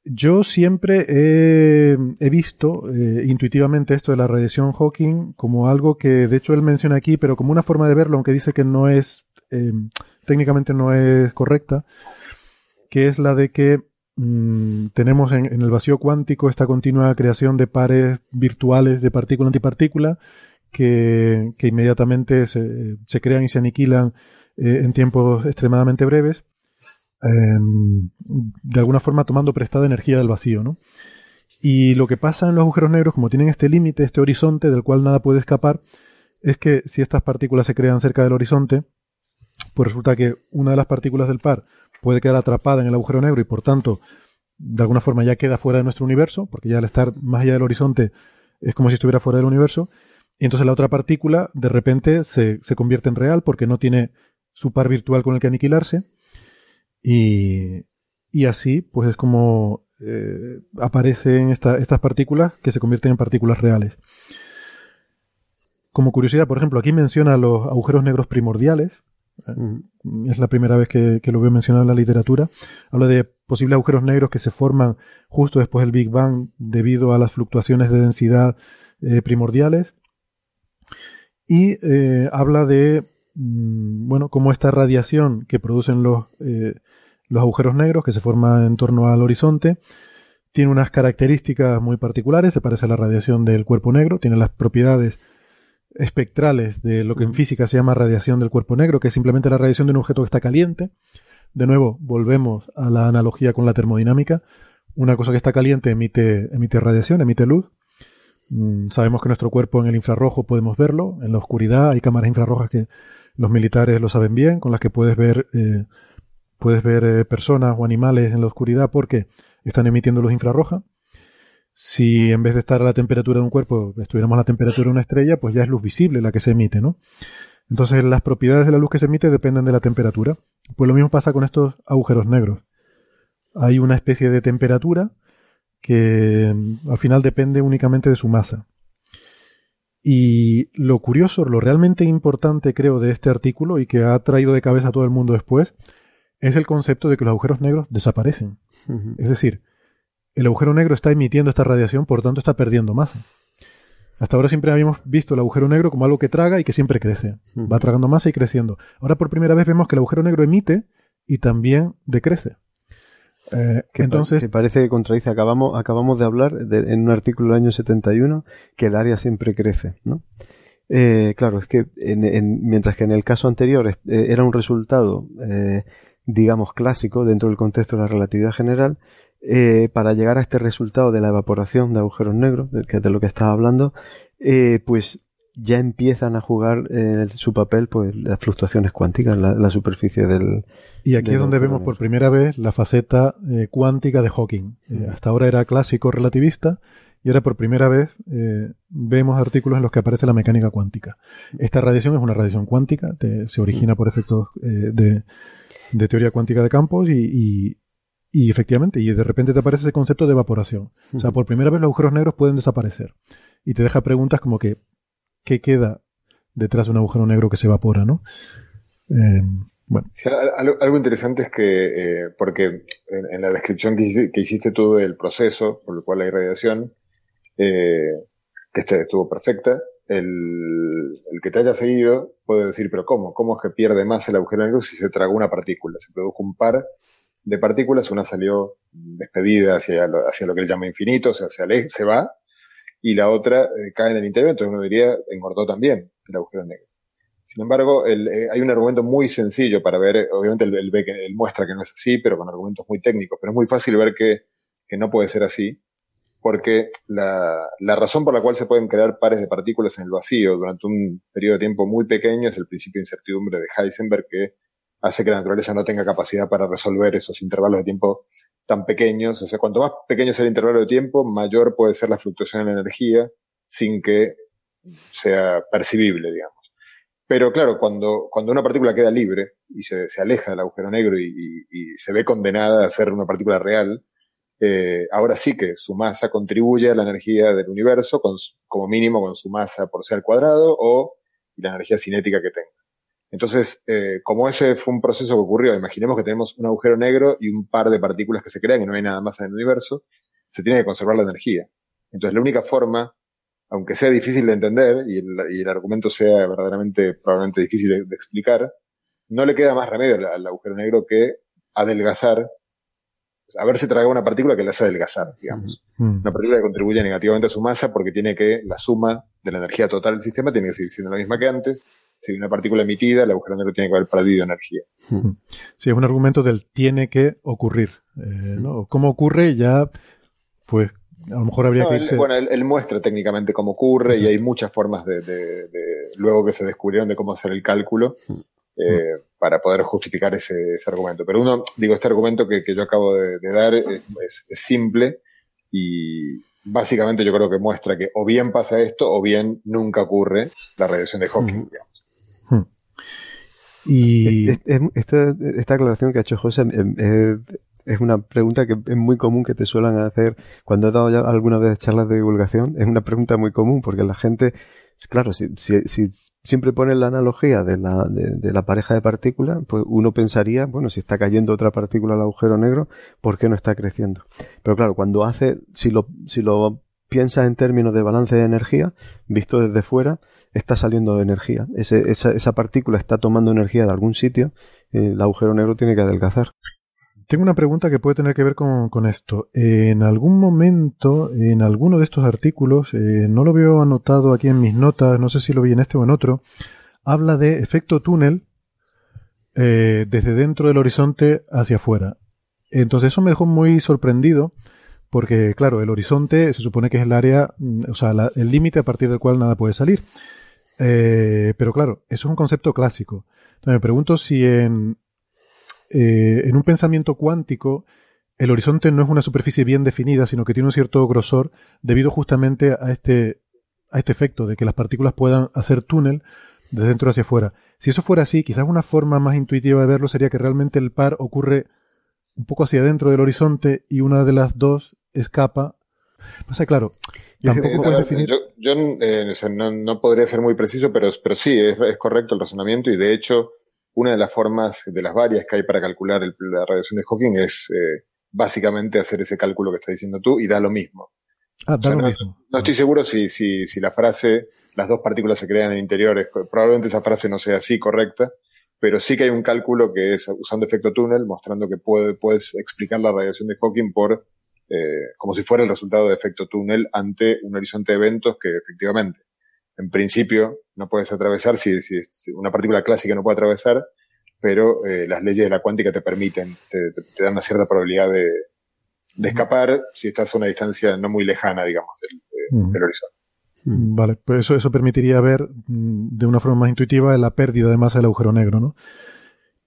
Yo siempre he, visto eh, intuitivamente esto de la radiación Hawking como algo que de hecho él menciona aquí, pero como una forma de verlo, aunque dice que no es, eh, técnicamente no es correcta, que es la de que mm, tenemos en, en, el vacío cuántico esta continua creación de pares virtuales de partícula-antipartícula que, inmediatamente se, crean y se aniquilan eh, en tiempos extremadamente breves, em, de alguna forma tomando prestada energía del vacío, ¿no? Y lo que pasa en los agujeros negros, como tienen este límite, este horizonte del cual nada puede escapar, es que si estas partículas se crean cerca del horizonte, pues resulta que una de las partículas del par puede quedar atrapada en el agujero negro y por tanto, de alguna forma ya queda fuera de nuestro universo, porque ya al estar más allá del horizonte es como si estuviera fuera del universo, y entonces la otra partícula de repente se, se convierte en real porque no tiene su par virtual con el que aniquilarse, y, y así pues es como eh, aparecen estas partículas que se convierten en partículas reales. Como curiosidad, por ejemplo, aquí menciona los agujeros negros primordiales. Es la primera vez que, lo veo mencionado en la literatura. Habla de posibles agujeros negros que se forman justo después del Big Bang debido a las fluctuaciones de densidad eh, primordiales. Y eh, habla de, mm, bueno, cómo esta radiación que producen los, los agujeros negros que se forman en torno al horizonte. Tiene unas características muy particulares, se parece a la radiación del cuerpo negro, tiene las propiedades espectrales de lo que en física se llama radiación del cuerpo negro, que es simplemente la radiación de un objeto que está caliente. De nuevo, volvemos a la analogía con la termodinámica. Una cosa que está caliente emite, emite radiación, emite luz. Mm, sabemos que nuestro cuerpo en el infrarrojo podemos verlo, en la oscuridad hay cámaras infrarrojas que los militares lo saben bien, con las que puedes ver eh, Puedes ver eh, personas o animales en la oscuridad porque están emitiendo luz infrarroja. Si en vez de estar a la temperatura de un cuerpo estuviéramos a la temperatura de una estrella, pues ya es luz visible la que se emite, ¿no? Entonces las propiedades de la luz que se emite dependen de la temperatura. Pues lo mismo pasa con estos agujeros negros. Hay una especie de temperatura que mm, al final depende únicamente de su masa. Y lo curioso, lo realmente importante creo de este artículo y que ha traído de cabeza a todo el mundo después, es el concepto de que los agujeros negros desaparecen. Es decir, el agujero negro está emitiendo esta radiación, por tanto está perdiendo masa. Hasta ahora siempre habíamos visto el agujero negro como algo que traga y que siempre crece. Va tragando masa y creciendo. Ahora por primera vez vemos que el agujero negro emite y también decrece. Eh, que entonces, parece que contradice. Acabamos, acabamos de hablar en un artículo del año 71 que el área siempre crece, ¿no? Eh, claro, es que mientras que en el caso anterior eh, era un resultado digamos, clásico dentro del contexto de la relatividad general, eh, para llegar a este resultado de la evaporación de agujeros negros, de, de lo que estaba hablando, eh, pues ya empiezan a jugar eh, su papel pues las fluctuaciones cuánticas, la, la superficie del... Y aquí es donde vemos por primera vez la faceta cuántica de Hawking. hasta ahora era clásico relativista y ahora por primera vez vemos artículos en los que aparece la mecánica cuántica. Esta radiación es una radiación cuántica, se origina por efectos de de teoría cuántica de campos y, y, efectivamente, y de repente te aparece ese concepto de evaporación. O sea, por primera vez los agujeros negros pueden desaparecer. Y te deja preguntas como que, ¿qué queda detrás de un agujero negro que se evapora, no? Eh, bueno. algo, interesante es que, eh, porque en, la descripción que, hiciste, tú del proceso por el cual hay radiación, eh, que este estuvo perfecta, el, que te haya seguido puede decir, pero ¿cómo? ¿Cómo es que pierde más el agujero negro si se tragó una partícula? Se produjo un par de partículas, una salió despedida hacia lo, hacia lo que él llama infinito, o sea, se, se va, y la otra eh, cae en el interior, entonces uno diría, engordó también el agujero negro. Sin embargo, eh, hay un argumento muy sencillo para ver, obviamente él, ve que, él muestra que no es así, pero con argumentos muy técnicos, pero es muy fácil ver que, que no puede ser así, porque la, la, razón por la cual se pueden crear pares de partículas en el vacío durante un periodo de tiempo muy pequeño es el principio de incertidumbre de Heisenberg que hace que la naturaleza no tenga capacidad para resolver esos intervalos de tiempo tan pequeños. O sea, cuanto más pequeño sea el intervalo de tiempo, mayor puede ser la fluctuación en la energía sin que sea percibible, digamos. Pero claro, cuando, cuando una partícula queda libre y se, se aleja del agujero negro y, y, y se ve condenada a ser una partícula real, eh, ahora sí que su masa contribuye a la energía del universo, con, como mínimo con su masa por ser al cuadrado o la energía cinética que tenga. Entonces, eh, como ese fue un proceso que ocurrió, imaginemos que tenemos un agujero negro y un par de partículas que se crean y no hay nada más en el universo, se tiene que conservar la energía. Entonces, la única forma, aunque sea difícil de entender y el, argumento sea verdaderamente, probablemente difícil de, explicar, no le queda más remedio al agujero negro que adelgazar haberse tragado una partícula que la hace adelgazar, digamos. Mm. Una partícula que contribuye negativamente a su masa porque tiene que, la suma de la energía total del sistema tiene que seguir siendo la misma que antes. Si hay una partícula emitida, el agujero negro tiene que haber perdido energía. Sí, es un argumento del tiene que ocurrir. Eh, ¿no? ¿Cómo ocurre? Ya, pues, a lo mejor habría que irse... bueno, él, muestra técnicamente cómo ocurre y hay muchas formas de, de, de, luego que se descubrieron de cómo hacer el cálculo. Eh, para poder justificar ese, argumento. Pero uno, digo, este argumento que, yo acabo de, dar es, simple y, básicamente yo creo que muestra que o bien pasa esto o bien nunca ocurre la radiación de Hawking. Y esta, esta, aclaración que ha hecho José es una pregunta que es muy común que te suelen hacer cuando has dado ya alguna vez charlas de divulgación. Es una pregunta muy común porque la gente, claro, si, si, si siempre pones la analogía de la, de, la pareja de partículas, pues uno pensaría, bueno, si está cayendo otra partícula al agujero negro, ¿por qué no está creciendo? Pero claro, cuando hace, si lo, si lo piensas en términos de balance de energía, visto desde fuera, está saliendo energía. Ese, esa, partícula está tomando energía de algún sitio, el agujero negro tiene que adelgazar. Tengo una pregunta que puede tener que ver con, esto. en algún momento, en alguno de estos artículos, eh, no lo veo anotado aquí en mis notas, no sé si lo vi en este o en otro, habla de efecto túnel eh, desde dentro del horizonte hacia afuera. Entonces eso me dejó muy sorprendido porque, claro, el horizonte se supone que es el área, mm, o sea, el límite a partir del cual nada puede salir. Eh, pero claro, eso es un concepto clásico. Entonces me pregunto si en, eh, en un pensamiento cuántico, el horizonte no es una superficie bien definida, sino que tiene un cierto grosor debido justamente a este, a este efecto de que las partículas puedan hacer túnel de dentro hacia afuera. Si eso fuera así, quizás una forma más intuitiva de verlo sería que realmente el par ocurre un poco hacia adentro del horizonte y una de las dos escapa. O sea, claro, tampoco puedes definir... Yo, eh, no, podría ser muy preciso, pero, pero sí, es, es correcto el razonamiento y de hecho una de las formas, de las varias que hay para calcular la radiación de Hawking es eh, básicamente hacer ese cálculo que estás diciendo tú y da lo mismo. Ah, mismo. No estoy seguro si, si, si la frase, las dos partículas se crean en el interior, probablemente esa frase no sea así correcta, pero sí que hay un cálculo que es usando efecto túnel, mostrando que puede, puedes explicar la radiación de Hawking por, eh, como si fuera el resultado de efecto túnel ante un horizonte de eventos que efectivamente en principio no puedes atravesar, si, si, una partícula clásica no puede atravesar, pero eh, las leyes de la cuántica te permiten, te, dan una cierta probabilidad de, escapar si estás a una distancia no muy lejana, digamos, del, horizonte. Vale, pues eso, eso permitiría ver mm, de una forma más intuitiva la pérdida de masa del agujero negro, ¿no?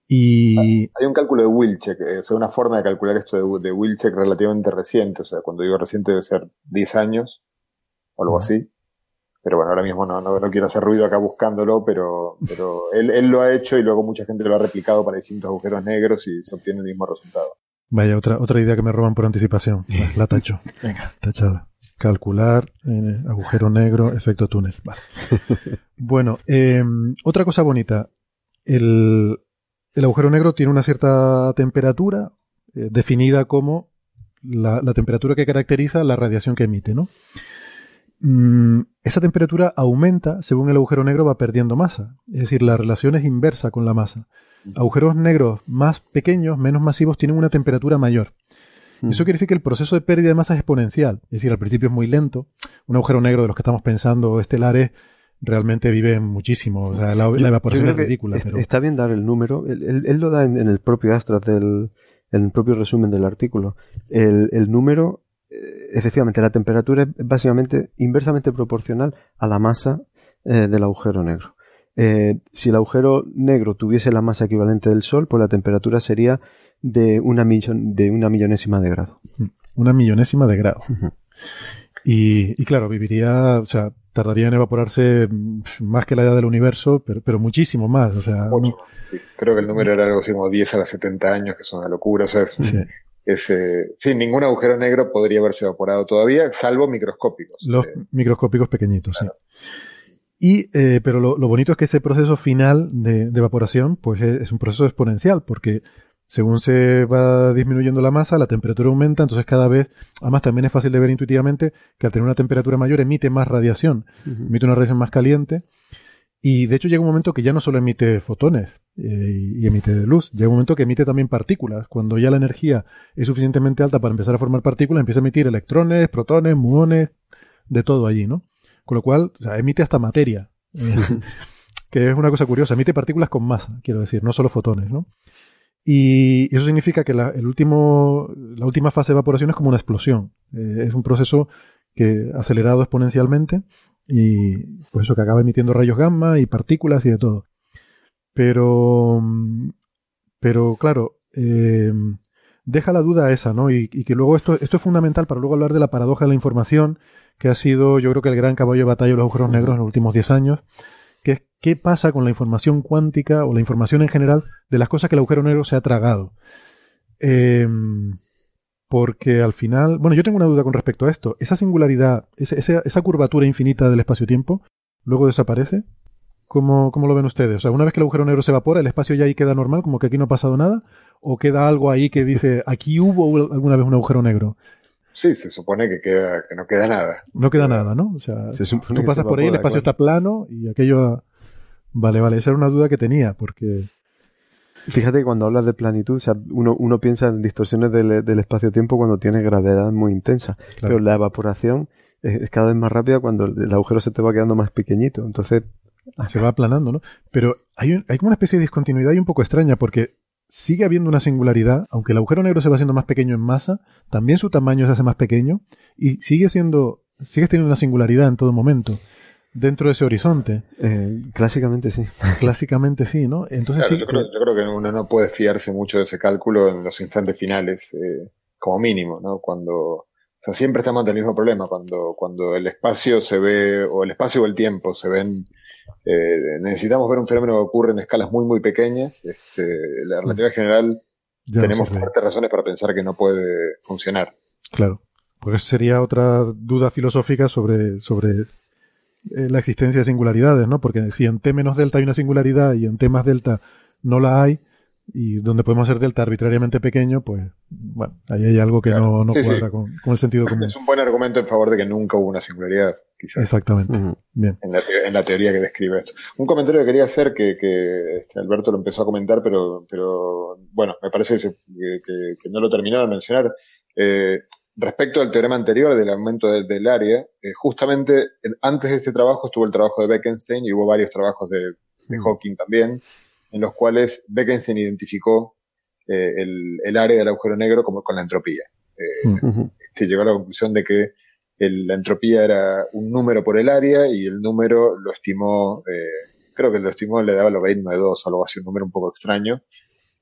Y... Hay un cálculo de Wilczek, es una forma de calcular esto de, de Wilczek relativamente reciente, o sea, cuando digo reciente debe ser 10 años o algo así, pero bueno, ahora mismo no, no, quiero hacer ruido acá buscándolo, pero, pero él, él, lo ha hecho y luego mucha gente lo ha replicado para distintos agujeros negros y se obtiene el mismo resultado. Vaya, otra, otra idea que me roban por anticipación. La, tacho. Venga, tachada. Calcular, eh, agujero negro, efecto túnel. Vale. bueno, em, otra cosa bonita. El, el, agujero negro tiene una cierta temperatura eh, definida como la, la temperatura que caracteriza la radiación que emite, ¿no? Mm, esa temperatura aumenta según el agujero negro va perdiendo masa. Es decir, la relación es inversa con la masa. Agujeros negros más pequeños, menos masivos, tienen una temperatura mayor. Eso quiere decir que el proceso de pérdida de masa es exponencial. Es decir, al principio es muy lento. Un agujero negro de los que estamos pensando estelares realmente vive muchísimo. O sea, la, evaporación es ridícula. Está bien dar el número. Él, lo da en, el propio Astras del, en el propio resumen del artículo. El, el número eh, efectivamente, la temperatura es básicamente inversamente proporcional a la masa eh, del agujero negro. Eh, si el agujero negro tuviese la masa equivalente del Sol, pues la temperatura sería de una, de una millonésima de grado. Una millonésima de grado. y, claro, viviría, o sea, tardaría en evaporarse más que la edad del universo, pero, pero muchísimo más. O sea, creo que el número era algo así como 10 a las 70 años, que es una locura. O sea, es, ese, sí, ningún agujero negro podría haberse evaporado todavía, salvo microscópicos. Los eh, microscópicos pequeñitos, sí. Y, eh, pero lo, bonito es que ese proceso final de, evaporación, pues es, un proceso exponencial, porque según se va disminuyendo la masa, la temperatura aumenta, entonces cada vez, además también es fácil de ver intuitivamente que al tener una temperatura mayor emite más radiación, emite una radiación más caliente, y de hecho llega un momento que ya no solo emite fotones eh, y emite luz, llega un momento que emite también partículas. Cuando ya la energía es suficientemente alta para empezar a formar partículas, empieza a emitir electrones, protones, muones, de todo allí, ¿no? Con lo cual, o sea, emite hasta materia. Eh, que es una cosa curiosa, emite partículas con masa, quiero decir, no solo fotones, ¿no? Y eso significa que la, el último, la última fase de evaporación es como una explosión. Eh, es un proceso que acelerado exponencialmente y pues eso que acaba emitiendo rayos gamma y partículas y de todo. Pero, pero claro, eh, deja la duda esa, ¿no? Y, que luego esto, esto es fundamental para luego hablar de la paradoja de la información, que ha sido, yo creo que el gran caballo de batalla de los agujeros negros en los últimos 10 años, que es qué pasa con la información cuántica o la información en general de las cosas que el agujero negro se ha tragado. Em, porque al final, bueno, yo tengo una duda con respecto a esto. Esa singularidad, esa, esa curvatura infinita del espacio-tiempo, luego desaparece. ¿Cómo, ¿Cómo, lo ven ustedes? O sea, una vez que el agujero negro se evapora, ¿el espacio ya ahí queda normal, como que aquí no ha pasado nada? ¿O queda algo ahí que dice, aquí hubo alguna vez un agujero negro? Sí, se supone que, queda, que no queda nada. No queda nada, ¿no? O sea, tú pasas por ahí, el espacio está plano y aquello... Vale, vale, esa era una duda que tenía, porque... Fíjate que cuando hablas de planitud, o sea, uno, uno piensa en distorsiones del, del espacio-tiempo cuando tiene gravedad muy intensa, pero la evaporación es, cada vez más rápida cuando el agujero se te va quedando más pequeñito, entonces... Se va aplanando, ¿no? Pero hay, hay como una especie de discontinuidad y un poco extraña, porque sigue habiendo una singularidad, aunque el agujero negro se va haciendo más pequeño en masa, también su tamaño se hace más pequeño y sigue siendo, sigue teniendo una singularidad en todo momento dentro de ese horizonte. Eh, clásicamente sí. Clásicamente sí, ¿no? Entonces yo, creo, que uno no puede fiarse mucho de ese cálculo en los instantes finales, eh, como mínimo, ¿no? Cuando, o sea, siempre estamos ante el mismo problema, cuando, cuando el espacio se ve, o el espacio o el tiempo se ven eh, necesitamos ver un fenómeno que ocurre en escalas muy, muy pequeñas. Este, la relatividad general tenemos fuertes razones para pensar que no puede funcionar. Claro, porque sería otra duda filosófica sobre, sobre eh, la existencia de singularidades, ¿no? Porque si en T menos delta hay una singularidad y en T más delta no la hay, y donde podemos hacer delta arbitrariamente pequeño, pues bueno, ahí hay algo que no, no cuadra Con, el sentido común. Es un buen argumento en favor de que nunca hubo una singularidad, quizás. Exactamente. Bien. En la, en la, teoría que describe esto. Un comentario que quería hacer, que, que este, Alberto lo empezó a comentar, pero, pero bueno, me parece que, que, no lo terminó de mencionar. Eh, respecto al teorema anterior del aumento del, área, eh, justamente antes de este trabajo estuvo el trabajo de Bekenstein y hubo varios trabajos de, de Hawking también en los cuales Bekenstein identificó eh, el, área del agujero negro como con la entropía. Eh, se llegó a la conclusión de que la entropía era un número por el área y el número lo estimó, eh, creo que lo estimó, le daba de 2 o algo así, un número un poco extraño.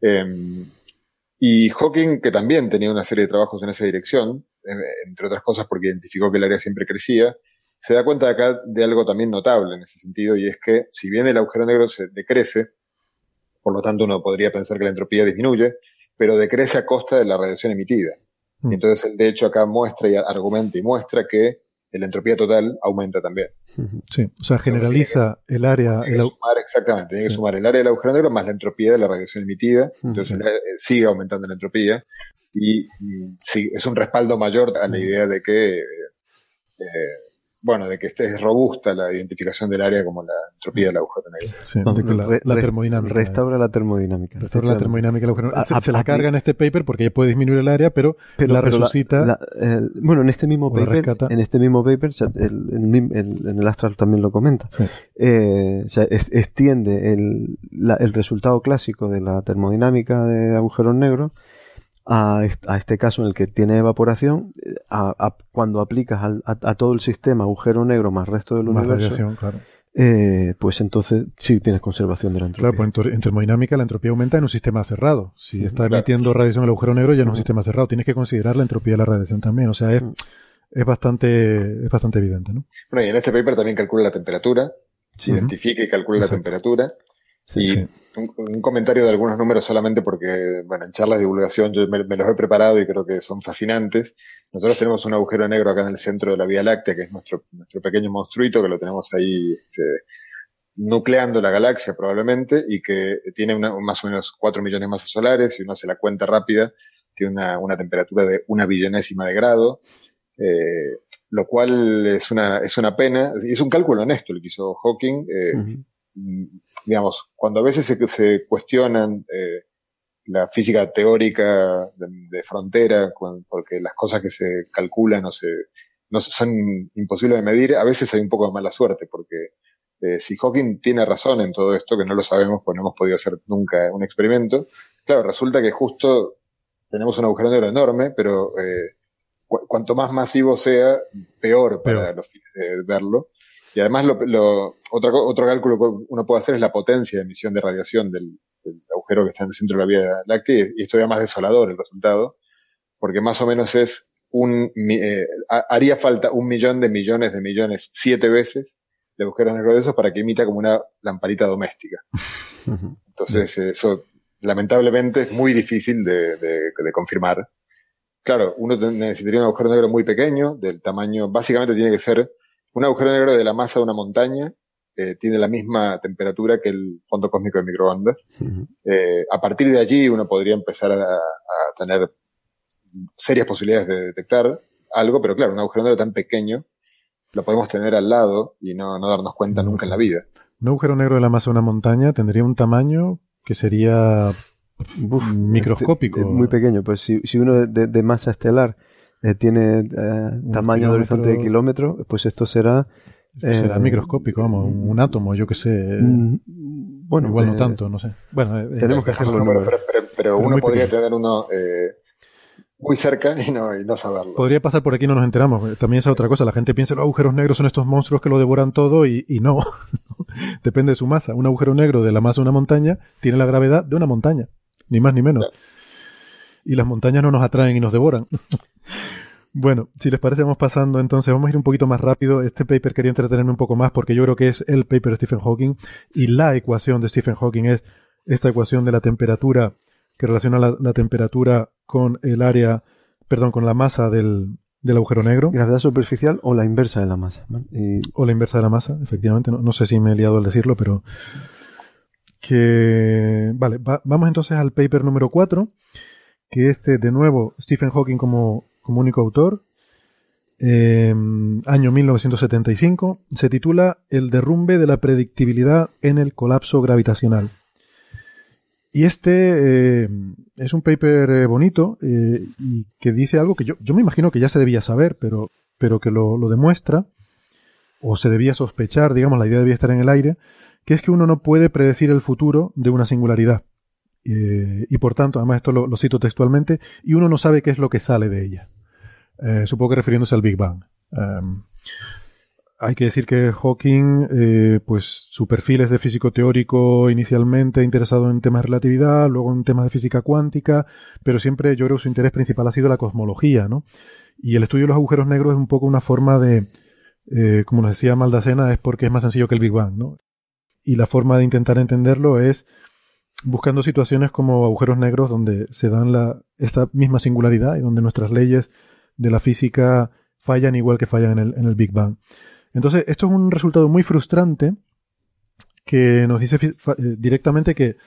Em, y Hawking, que también tenía una serie de trabajos en esa dirección, entre otras cosas porque identificó que el área siempre crecía, se da cuenta acá de algo también notable en ese sentido, y es que si bien el agujero negro se decrece, por lo tanto uno podría pensar que la entropía disminuye, pero decrece a costa de la radiación emitida. Mm. Entonces él de hecho acá muestra y argumenta y muestra que la entropía total aumenta también. Sí, o sea, generaliza el área... exactamente, tiene que sumar el área del agujero negro más la entropía de la radiación emitida, entonces eh, sigue aumentando la entropía y, sí, es un respaldo mayor a la idea de que eh, bueno, de que esté robusta la identificación del área como la entropía del agujero negro. Sí, la, termodinámica. Restaura la termodinámica. Restaura la termodinámica del agujero negro. Se, la carga en este paper porque ya puede disminuir el área, pero, la resucita. bueno, en este mismo paper, en este mismo paper, en el Astral también lo comenta. Eh, o sea, extiende el, el resultado clásico de la termodinámica de agujeros negros a, este caso en el que tiene evaporación, a, cuando aplicas a, todo el sistema agujero negro más resto del universo, eh, pues entonces sí tienes conservación de la entropía. Claro, pues en termodinámica la entropía aumenta en un sistema cerrado. Si está emitiendo radiación el agujero negro ya en un sistema cerrado. Tienes que considerar la entropía de la radiación también. O sea, es, es bastante, es bastante evidente, ¿no? Bueno, y en este paper también calcula la temperatura, se identifica y calcula la temperatura y Un, comentario de algunos números solamente porque, bueno, en charlas de divulgación yo me, los he preparado y creo que son fascinantes. Nosotros tenemos un agujero negro acá en el centro de la Vía Láctea, que es nuestro, nuestro pequeño monstruito, que lo tenemos ahí este, nucleando la galaxia probablemente, y que tiene más o menos 4 millones de masas solares, si uno hace la cuenta rápida, tiene una, una temperatura de una billonésima de grado. Eh, lo cual es una, es una pena, y es un cálculo honesto el que hizo Hawking, eh, digamos, cuando a veces se, se cuestionan eh, la física teórica de, frontera, porque las cosas que se calculan no, se, no son imposibles de medir, a veces hay un poco de mala suerte, porque eh, si Hawking tiene razón en todo esto, que no lo sabemos, pues no hemos podido hacer nunca un experimento, claro, resulta que justo tenemos un agujero negro enorme, pero eh, cuanto más masivo sea, peor para los fines de verlo. Y además, lo, otro, otro cálculo que uno puede hacer es la potencia de emisión de radiación del, agujero agujero que está en el centro de la Vía Láctea y es todavía más desolador el resultado, porque más o menos es un, eh, haría falta un millón de millones de millones siete veces de agujeros negros de esos para que emita como una lamparita doméstica. Entonces, eso lamentablemente es muy difícil de, de confirmar. Claro, uno necesitaría un agujero negro muy pequeño, del tamaño, básicamente tiene que ser un agujero negro de la masa de una montaña, eh, tiene la misma temperatura que el fondo cósmico de microondas. Eh, a partir de allí uno podría empezar a, tener serias posibilidades de detectar algo, pero claro, un agujero negro tan pequeño lo podemos tener al lado y no, darnos cuenta nunca en la vida. Un agujero negro de la masa de una montaña tendría un tamaño que sería microscópico. Este, muy pequeño, pues si, si uno de, masa estelar eh, tiene tamaño de horizonte de kilómetro, pues esto será Será eh, microscópico, vamos, un átomo, yo que sé. Mm, bueno, igual no eh, tanto, no sé. Bueno, eh, tenemos que hacerlo. pero, uno podría tener uno muy cerca y no, y no saberlo. Podría pasar por aquí y no nos enteramos. También es otra cosa. La gente piensa que los agujeros negros son estos monstruos que lo devoran todo y, no. Depende de su masa. Un agujero negro de la masa de una montaña tiene la gravedad de una montaña. Ni más ni menos. Y las montañas no nos atraen y nos devoran. Bueno, si les parece, vamos pasando entonces, vamos a ir un poquito más rápido. Este paper quería entretenerme un poco más porque yo creo que es el paper de Stephen Hawking y la ecuación de Stephen Hawking es esta ecuación de la temperatura que relaciona la, temperatura con el área, perdón, con la masa del, agujero negro. Gravedad superficial o la inversa de la masa. O la inversa de la masa, efectivamente. No, sé si me he liado al decirlo, pero que... Vale, vamos entonces al paper número 4, que este, de nuevo, Stephen Hawking como como único autor, eh, año 1975, se titula El derrumbe de la predictibilidad en el colapso gravitacional. Y este eh, es un paper eh, bonito y que dice algo que yo, yo, me imagino que ya se debía saber, pero, pero que lo, lo, demuestra, o se debía sospechar, digamos, la idea debía estar en el aire, que es que uno no puede predecir el futuro de una singularidad. Eh, y por tanto, además esto lo, cito textualmente, y uno no sabe qué es lo que sale de ella. Eh, supongo que refiriéndose al Big Bang. Em, hay que decir que Hawking, eh, pues su perfil es de físico teórico inicialmente interesado en temas de relatividad, luego en temas de física cuántica, pero siempre yo creo que su interés principal ha sido la cosmología, ¿no? Y el estudio de los agujeros negros es un poco una forma de, como nos decía Maldacena, es porque es más sencillo que el Big Bang, ¿no? Y la forma de intentar entenderlo es buscando situaciones como agujeros negros donde se dan la, esta misma singularidad y donde nuestras leyes de la física fallan igual que fallan en el, en el Big Bang. Entonces, esto es un resultado muy frustrante que nos dice eh, directamente que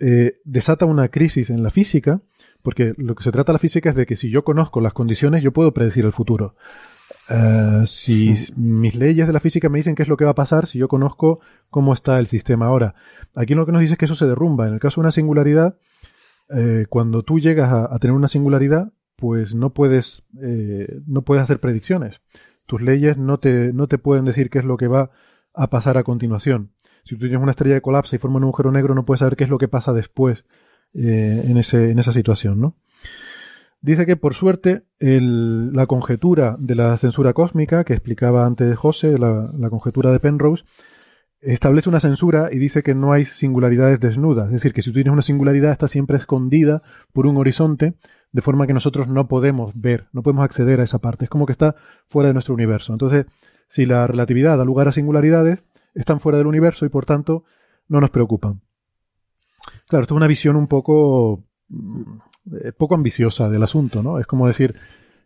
eh, desata una crisis en la física, porque lo que se trata de la física es de que si yo conozco las condiciones, yo puedo predecir el futuro. Eh, si mis leyes de la física me dicen qué es lo que va a pasar, si yo conozco cómo está el sistema ahora. Aquí lo que nos dice es que eso se derrumba. En el caso de una singularidad, eh, cuando tú llegas a, tener una singularidad, pues no puedes, eh, no puedes hacer predicciones. Tus leyes no te, no te pueden decir qué es lo que va a pasar a continuación. Si tú tienes una estrella de colapso y forma un agujero negro, no puedes saber qué es lo que pasa después en, ese, en esa situación, ¿no? Dice que por suerte la conjetura de la censura cósmica que explicaba antes José, la, conjetura de Penrose, establece una censura y dice que no hay singularidades desnudas. Es decir, que si tú tienes una singularidad está siempre escondida por un horizonte, de forma que nosotros no podemos ver, no podemos acceder a esa parte. Es como que está fuera de nuestro universo. Entonces, si la relatividad da lugar a singularidades, están fuera del universo y por tanto no nos preocupan. Claro, esto es una visión un poco poco ambiciosa del asunto, ¿no? Es como decir,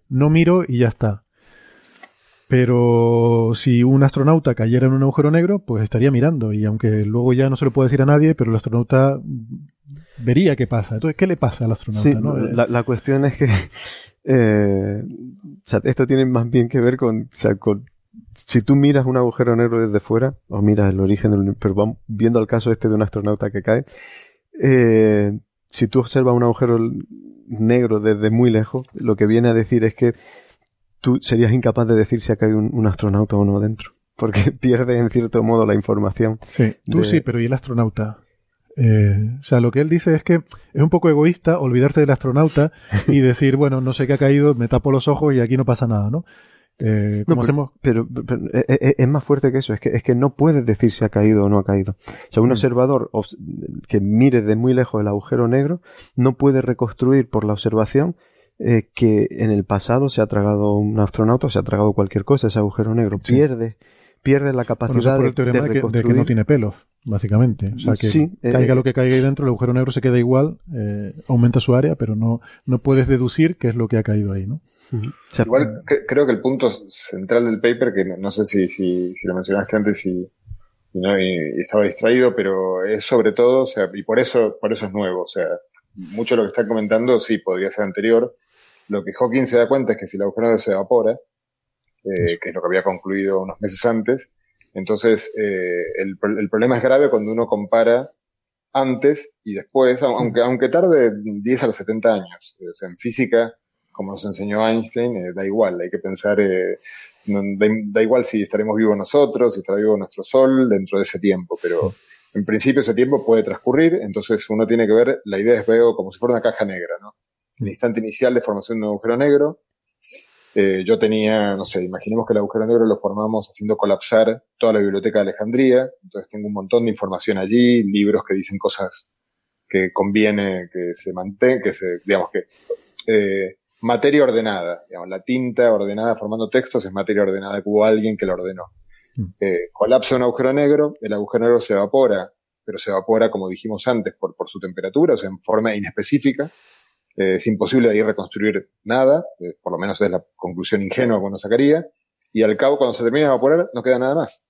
no miro y ya está. Pero si un astronauta cayera en un agujero negro, pues estaría mirando. Y aunque luego ya no se lo puede decir a nadie, pero el astronauta vería qué pasa. Entonces, ¿qué le pasa al astronauta? Sí, la, cuestión es que eh, esto tiene más bien que ver con, si tú miras un agujero negro desde fuera, o miras el origen del pero vamos viendo el caso este de un astronauta que cae, eh, si tú observas un agujero negro desde muy lejos, lo que viene a decir es que tú serías incapaz de decir si ha caído un, astronauta o no dentro. Porque pierdes en cierto modo la información. Sí, tú sí, pero ¿y el astronauta? Eh, o sea, lo que él dice es que es un poco egoísta olvidarse del astronauta y decir, bueno, no sé qué ha caído, me tapo los ojos y aquí no pasa nada, ¿no? Eh, ¿cómo hacemos? Pero, eh, eh, es, más fuerte que eso, es que, es que no puedes decir si ha caído o no ha caído. O sea, un mm. observador que mire de muy lejos el agujero negro no puede reconstruir por la observación que en el pasado se ha tragado un astronauta o se ha tragado cualquier cosa, ese agujero negro. Pierde, pierde la capacidad de, de, que, no tiene pelos, básicamente. O sea, que caiga lo que caiga ahí dentro, el agujero negro se queda igual, aumenta su área, pero no, no puedes deducir qué es lo que ha caído ahí, ¿no? Igual creo que el punto central del paper, que no, sé si, si, lo mencionaste antes y, no, estaba distraído, pero es sobre todo, o sea, y por eso, por eso es nuevo, o sea, mucho de lo que están comentando sí podría ser anterior. Lo que Hawking se da cuenta es que si el agujero se evapora, eh, que es lo que había concluido unos meses antes, entonces eh, el, el, problema es grave cuando uno compara antes y después, aunque, aunque tarde 10 a los 70 años. O sea, en física como nos enseñó Einstein, eh, da igual, hay que pensar, eh, da, igual si estaremos vivos nosotros, si estará vivo nuestro Sol dentro de ese tiempo, pero en principio ese tiempo puede transcurrir, entonces uno tiene que ver, la idea es veo como si fuera una caja negra, ¿no? El instante inicial de formación de un agujero negro, eh, yo tenía, no sé, imaginemos que el agujero negro lo formamos haciendo colapsar toda la biblioteca de Alejandría, entonces tengo un montón de información allí, libros que dicen cosas que conviene que se mantenga, que se, digamos que, eh, materia ordenada. Digamos, la tinta ordenada formando textos es materia ordenada, que hubo alguien que la ordenó. Mm. Eh, colapsa un agujero negro, el agujero negro se evapora, pero se evapora, como dijimos antes, por, por su temperatura, o sea, en forma inespecífica. Eh, es imposible ahí reconstruir nada, eh, por lo menos es la conclusión ingenua que uno sacaría. Y al cabo, cuando se termina de evaporar, no queda nada más.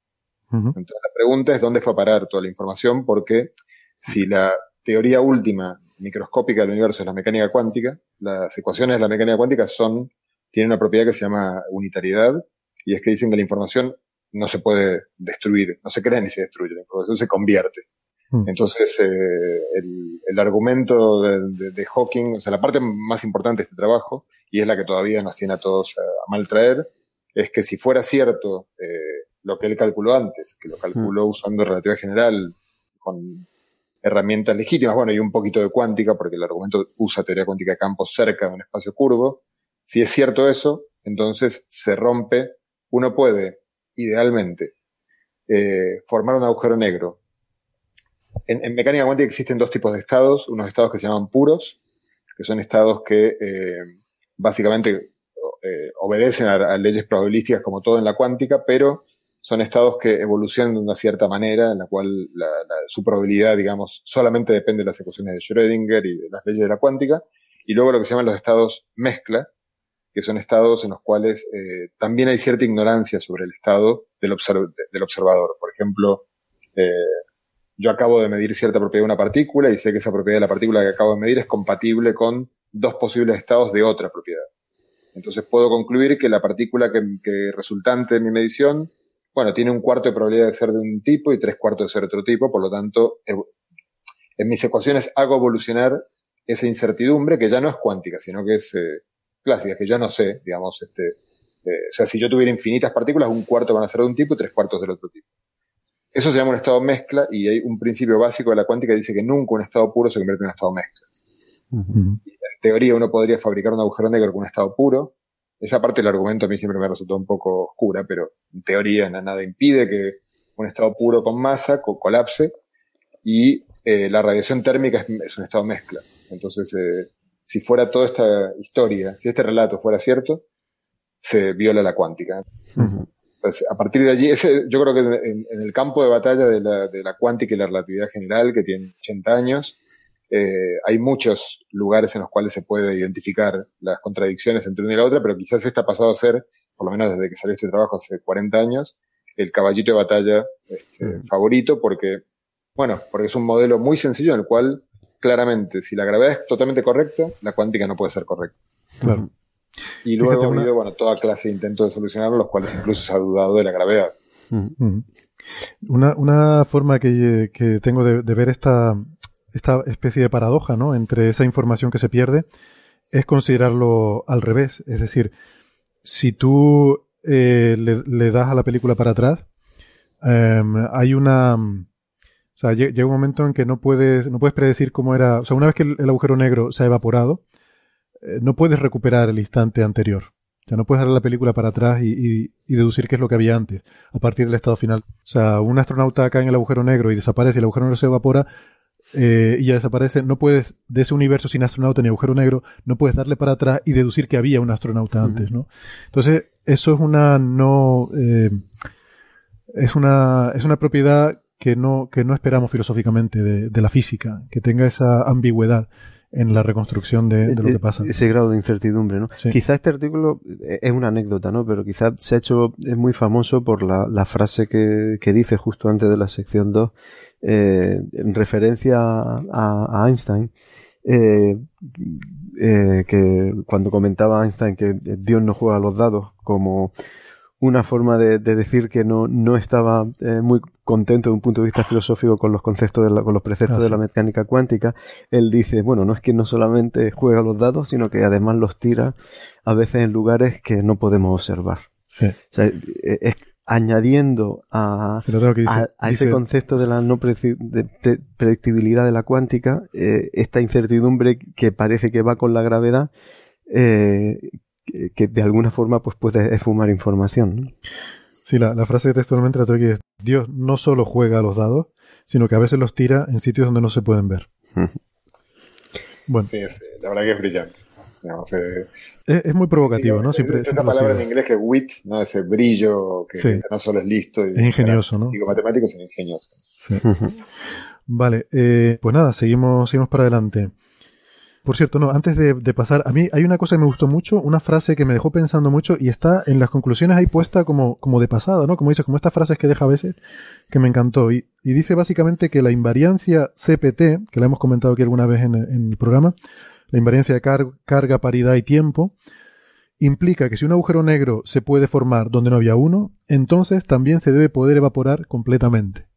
Entonces la pregunta es dónde fue a parar toda la información, porque si la teoría última microscópica del universo es la mecánica cuántica, las ecuaciones de la mecánica cuántica son, tienen una propiedad que se llama unitariedad, y es que dicen que la información no se puede destruir, no se crea ni se destruye, la información se convierte. Hmm. Entonces, eh, el, el, argumento de, de, Hawking, o sea, la parte más importante de este trabajo, y es la que todavía nos tiene a todos a, mal traer, es que si fuera cierto eh, lo que él calculó antes, que lo calculó hmm. usando relatividad general, con herramientas legítimas, bueno, y un poquito de cuántica, porque el argumento usa teoría cuántica de campos cerca de un espacio curvo. Si es cierto eso, entonces se rompe, uno puede, idealmente, eh, formar un agujero negro. En, mecánica cuántica existen dos tipos de estados, unos estados que se llaman puros, que son estados que eh, básicamente eh, obedecen a, leyes probabilísticas como todo en la cuántica, pero son estados que evolucionan de una cierta manera, en la cual la, su probabilidad, digamos, solamente depende de las ecuaciones de Schrödinger y de las leyes de la cuántica, y luego lo que se llaman los estados mezcla, que son estados en los cuales eh, también hay cierta ignorancia sobre el estado del, del observador. Por ejemplo, eh, yo acabo de medir cierta propiedad de una partícula y sé que esa propiedad de la partícula que acabo de medir es compatible con dos posibles estados de otra propiedad. Entonces puedo concluir que la partícula que, resultante de mi medición bueno, tiene un cuarto de probabilidad de ser de un tipo y tres cuartos de ser de otro tipo, por lo tanto, en mis ecuaciones hago evolucionar esa incertidumbre que ya no es cuántica, sino que es eh, clásica, que ya no sé, digamos, este, eh, o sea, si yo tuviera infinitas partículas, un cuarto van a ser de un tipo y tres cuartos del otro tipo. Eso se llama un estado mezcla y hay un principio básico de la cuántica que dice que nunca un estado puro se convierte en un estado mezcla. en teoría uno podría fabricar un agujero negro con un estado puro, esa parte del argumento a mí siempre me resultó un poco oscura, pero en teoría nada impide que un estado puro con masa colapse y eh, la radiación térmica es, un estado mezcla. Entonces, eh, si fuera toda esta historia, si este relato fuera cierto, se viola la cuántica. A partir de allí, ese, yo creo que en, el campo de batalla de la, de la cuántica y la relatividad general, que tiene 80 años, eh, hay muchos lugares en los cuales se puede identificar las contradicciones entre una y la otra, pero quizás este ha pasado a ser, por lo menos desde que salió este trabajo hace 40 años, el caballito de batalla este, favorito, porque, bueno, porque es un modelo muy sencillo en el cual claramente, si la gravedad es totalmente correcta, la cuántica no puede ser correcta. Claro. Y luego ha habido, bueno, toda clase de intentos de solucionarlo, los cuales incluso se ha dudado de la gravedad. Una, una forma que, que tengo de, ver esta, esta especie de paradoja, ¿no? Entre esa información que se pierde, es considerarlo al revés. Es decir, si tú eh, le, das a la película para atrás, em, hay una... O sea, llega un momento en que no puedes, no puedes predecir cómo era. O sea, una vez que el, agujero negro se ha evaporado, eh, no puedes recuperar el instante anterior. O sea, no puedes darle la película para atrás y, deducir qué es lo que había antes, a partir del estado final. O sea, un astronauta cae en el agujero negro y desaparece, y el agujero negro se evapora eh, y ya desaparece. No puedes, de ese universo sin astronauta ni agujero negro, no puedes darle para atrás y deducir que había un astronauta antes, ¿no? Entonces, eso es una no, eh, es una, es una propiedad que no, que no esperamos filosóficamente de, de la física, que tenga esa ambigüedad en la reconstrucción de, lo que pasa. Ese grado de incertidumbre, ¿no? Quizá este artículo es una anécdota, ¿no? Pero quizá se ha hecho, es muy famoso por la, la frase que, que, dice justo antes de la sección 2, eh, en referencia a, a Einstein, eh, eh, que cuando comentaba Einstein que Dios no juega a los dados como una forma de, decir que no, no estaba eh, muy contento de un punto de vista filosófico con los conceptos, de con los preceptos de la mecánica cuántica, él dice, bueno, no es que no solamente juega los dados, sino que además los tira a veces en lugares que no podemos observar. O sea, e, es, añadiendo a, a, ese concepto de la no predictibilidad de la cuántica, eh, esta incertidumbre que parece que va con la gravedad, eh, que de alguna forma pues puede esfumar información. ¿no? Sí, la, la, frase textualmente la tengo que Dios no solo juega a los dados, sino que a veces los tira en sitios donde no se pueden ver. bueno. Sí, la verdad que es brillante. Eh, es, muy provocativo, ¿no? Siempre, esa palabra en inglés que es wit, ¿no? Ese brillo que, no solo es listo. Y, es ingenioso, ¿no? Digo matemático, sino ingenioso. vale, eh, pues nada, seguimos, seguimos para adelante. Por cierto, no, antes de, pasar, a mí hay una cosa que me gustó mucho, una frase que me dejó pensando mucho y está en las conclusiones ahí puesta como, como de pasada, ¿no? Como dices, como estas frases que deja a veces, que me encantó. Y, dice básicamente que la invariancia CPT, que la hemos comentado aquí alguna vez en, el programa, la invariancia de carga, paridad y tiempo, implica que si un agujero negro se puede formar donde no había uno, entonces también se debe poder evaporar completamente.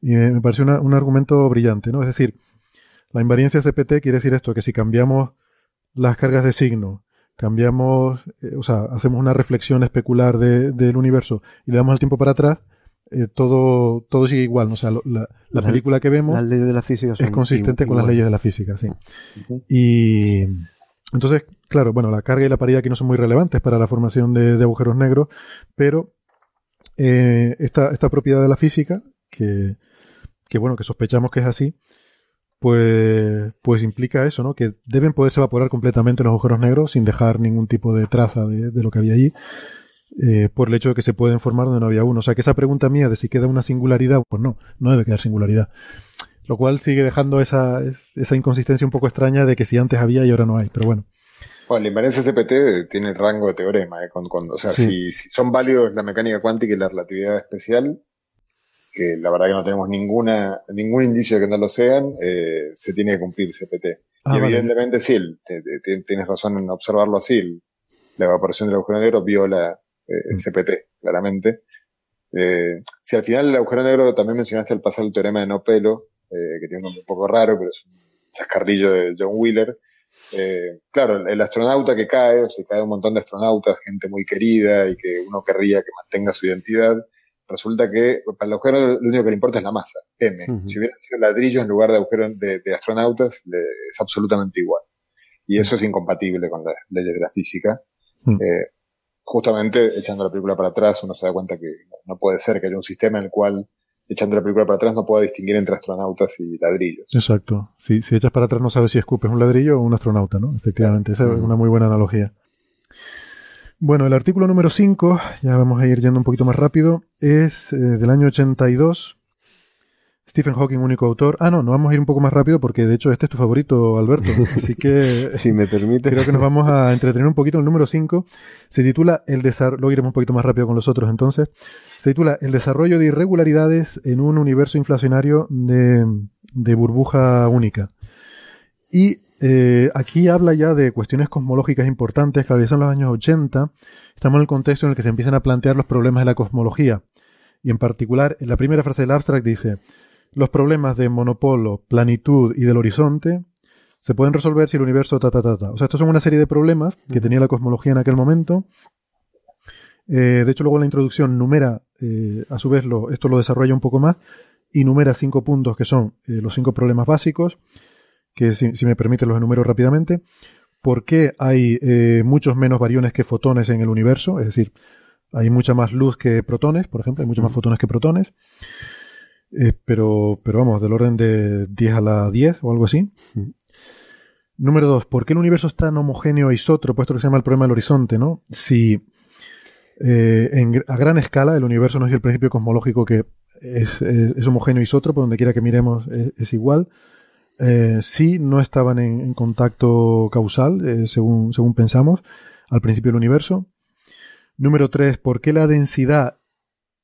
Y me, pareció un argumento brillante, ¿no? Es decir, la invariancia CPT quiere decir esto, que si cambiamos las cargas de signo, cambiamos, eh, o sea, hacemos una reflexión especular del universo y le damos el tiempo para atrás, eh, todo, todo sigue igual. O sea, la, película que vemos las leyes de la física es consistente con las leyes de la física, sí. Y entonces, claro, bueno, la carga y la paridad aquí no son muy relevantes para la formación de, agujeros negros, pero eh, esta, esta propiedad de la física, que, que bueno, que sospechamos que es así, pues, pues implica eso, ¿no? Que deben poderse evaporar completamente los agujeros negros sin dejar ningún tipo de traza de, lo que había allí, eh, por el hecho de que se pueden formar donde no había uno. O sea, que esa pregunta mía de si queda una singularidad, pues no, no debe quedar singularidad. Lo cual sigue dejando esa, esa inconsistencia un poco extraña de que si antes había y ahora no hay, pero bueno. Bueno, la invariancia CPT tiene el rango de teorema, ¿eh? o sea, si, si, son válidos la mecánica cuántica y la relatividad especial, que la verdad que no tenemos ninguna, ningún indicio de que no lo sean, eh, se tiene que cumplir CPT. Ah, y evidentemente sí, tienes razón en observarlo así, la evaporación del agujero negro viola eh, mm. CPT, claramente. Eh, si al final el agujero negro también mencionaste al pasar el teorema de no pelo, que tiene un nombre un poco raro, pero es un chascarrillo de John Wheeler. claro, el astronauta que cae, o sea, cae un montón de astronautas, gente muy querida y que uno querría que mantenga su identidad, resulta que para el agujero lo único que le importa es la masa, M. Si hubiera sido ladrillo en lugar de agujero de, astronautas, es absolutamente igual. Y eso es incompatible con las leyes de la física. Eh, justamente echando la película para atrás uno se da cuenta que no puede ser que haya un sistema en el cual echando la película para atrás no pueda distinguir entre astronautas y ladrillos. Exacto. Si, si echas para atrás no sabes si escupes un ladrillo o un astronauta, ¿no? Efectivamente, esa es una muy buena analogía. Bueno, el artículo número 5, ya vamos a ir yendo un poquito más rápido, es eh, del año 82. Stephen Hawking, único autor. Ah, no, no vamos a ir un poco más rápido porque de hecho este es tu favorito, Alberto. Así que. si me permite. Creo que nos vamos a entretener un poquito. El número 5 se titula El desarrollo. Luego iremos un poquito más rápido con los otros entonces. Se titula El desarrollo de irregularidades en un universo inflacionario de, de burbuja única. Y eh, aquí habla ya de cuestiones cosmológicas importantes que son los años 80. Estamos en el contexto en el que se empiezan a plantear los problemas de la cosmología. Y en particular, en la primera frase del abstract dice, los problemas de monopolo, planitud y del horizonte se pueden resolver si el universo ta ta ta ta. O sea, estos son una serie de problemas que tenía la cosmología en aquel momento. Eh, de hecho, luego en la introducción numera, eh, a su vez, lo, esto lo desarrolla un poco más y numera cinco puntos que son los cinco problemas básicos que si, me permite los enumero rápidamente. por qué hay eh, muchos menos bariones que fotones en el universo, es decir, hay mucha más luz que protones, por ejemplo, hay muchos más fotones que protones. Eh, pero, pero vamos, del orden de 10 a la 10 o algo así. Número 2. ¿Por qué el universo es tan homogéneo e isótropo? Esto que se llama el problema del horizonte, ¿no? Si eh, a gran escala el universo no es el principio cosmológico que es, homogéneo e isótropo, donde quiera que miremos es, igual. Eh, si no estaban en, contacto causal, según, según pensamos, al principio del universo. Número 3. ¿Por qué la densidad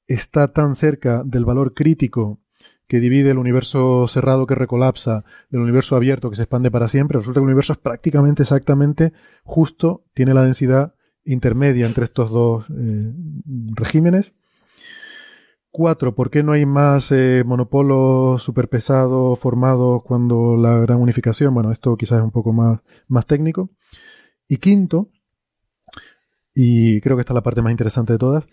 está tan cerca del valor crítico que divide el universo cerrado que recolapsa del universo abierto que se expande para siempre? Resulta que el universo es prácticamente exactamente justo, tiene la densidad intermedia entre estos dos eh, regímenes. 4. ¿Por qué no hay más eh, monopolos superpesados formados cuando la gran unificación? Bueno, esto quizás es un poco más, más técnico. Y quinto, y creo que esta es la parte más interesante de todas,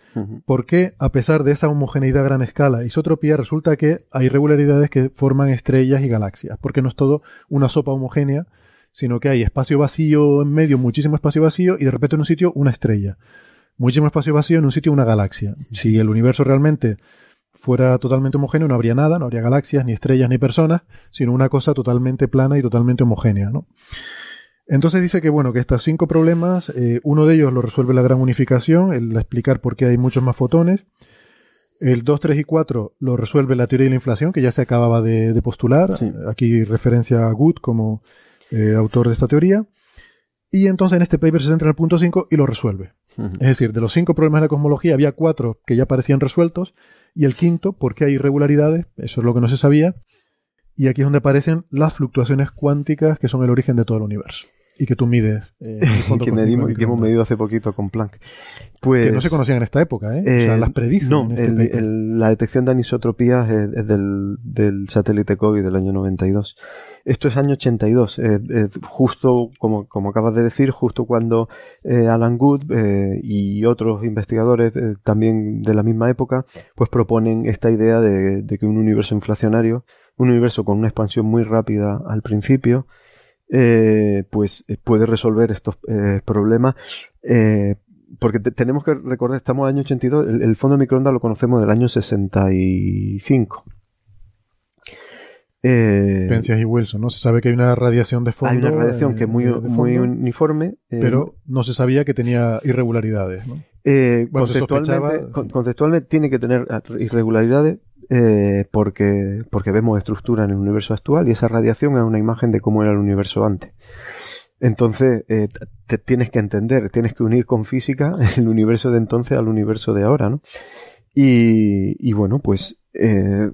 porque a pesar de esa homogeneidad a gran escala, isotropía, resulta que hay irregularidades que forman estrellas y galaxias, porque no es todo una sopa homogénea, sino que hay espacio vacío en medio, muchísimo espacio vacío, y de repente en un sitio una estrella. Muchísimo espacio vacío en un sitio una galaxia. Si el universo realmente fuera totalmente homogéneo, no habría nada, no habría galaxias, ni estrellas, ni personas, sino una cosa totalmente plana y totalmente homogénea, ¿no? Entonces dice que bueno, que estos cinco problemas, eh, uno de ellos lo resuelve la gran unificación, el explicar por qué hay muchos más fotones. El 2, 3 y 4 lo resuelve la teoría de la inflación, que ya se acababa de, postular. Aquí referencia a Good como eh, autor de esta teoría. Y entonces en este paper se centra en el punto 5 y lo resuelve. Es decir, de los cinco problemas de la cosmología había cuatro que ya parecían resueltos y el quinto, ¿por qué hay irregularidades? Eso es lo que no se sabía. Y aquí es donde aparecen las fluctuaciones cuánticas que son el origen de todo el universo y que tú mides. Eh, que medimos y que hemos medido hace poquito con Planck. Pues, que no se conocían en esta época, ¿eh? o sea, las predicen. No, este la detección de anisotropías es, del, del, satélite COVID del año 92. Esto es año 82, eh, eh, justo como, como acabas de decir, justo cuando eh, Alan Good y otros investigadores también de la misma época, pues proponen esta idea de, de que un universo inflacionario, un universo con una expansión muy rápida al principio, eh, pues eh, puede resolver estos eh, problemas. porque tenemos que recordar, estamos en el año 82, el, fondo de microondas lo conocemos del año 65. Eh, y Wilson, ¿no? Se sabe que hay una radiación de fondo. Hay una radiación que es muy, muy uniforme. pero no se sabía que tenía irregularidades, ¿no? conceptualmente, conceptualmente tiene que tener irregularidades, eh, porque, porque vemos estructura en el universo actual y esa radiación es una imagen de cómo era el universo antes. Entonces, eh, te tienes que entender, tienes que unir con física el universo de entonces al universo de ahora, ¿no? Y, bueno, pues eh,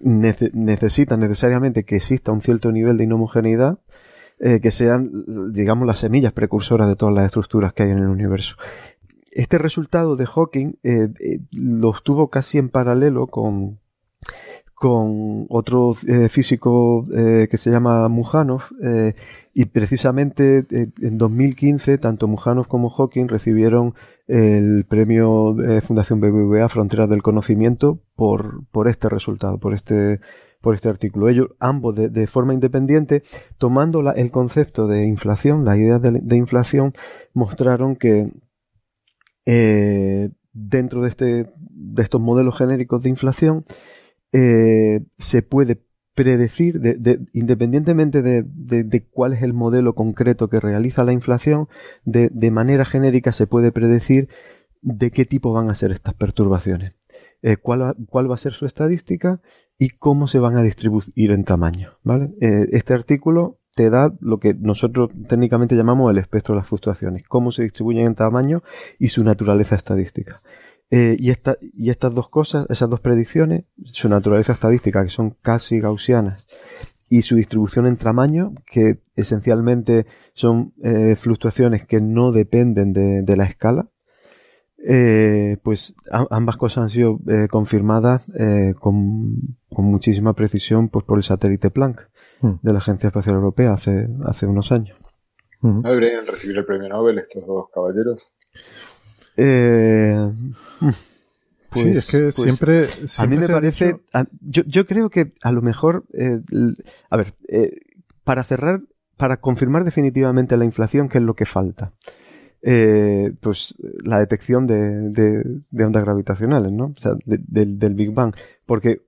necesita necesariamente que exista un cierto nivel de inhomogeneidad eh, que sean, digamos, las semillas precursoras de todas las estructuras que hay en el universo. Este resultado de Hawking lo obtuvo casi en paralelo con, con otro eh, físico eh, que se llama Mujanov eh, y precisamente en 2015 tanto Mujanov como Hawking recibieron el premio Fundación BBVA Fronteras del Conocimiento por, por este resultado, por este por este artículo. Ellos, ambos de, forma independiente, tomando el concepto de inflación, la idea de, inflación, mostraron que dentro de, este, de estos modelos genéricos de inflación, eh, se puede predecir, de, independientemente de, cuál es el modelo concreto que realiza la inflación, de, manera genérica se puede predecir de qué tipo van a ser estas perturbaciones, eh, cuál, cuál, va a ser su estadística y cómo se van a distribuir en tamaño. Eh, este artículo te da lo que nosotros técnicamente llamamos el espectro de las fluctuaciones, cómo se distribuyen en tamaño y su naturaleza estadística. Eh, y, esta, y estas dos cosas, esas dos predicciones, su naturaleza estadística, que son casi gaussianas, y su distribución en tamaño, que esencialmente son eh, fluctuaciones que no dependen de, la escala, eh, pues ambas cosas han sido confirmadas con, muchísima precisión pues, por el satélite Planck hmm. de la Agencia Espacial Europea hace, hace unos años. Hmm. ¿No deberían recibir el premio Nobel estos dos caballeros? Eh, pues, es que pues, siempre, A mí me parece. yo, yo, creo que a lo mejor. Eh, a ver, eh, para cerrar para confirmar definitivamente la inflación, ¿qué es lo que falta? Eh, pues la detección de, de, ondas gravitacionales, ¿no? O sea, del Big Bang. Porque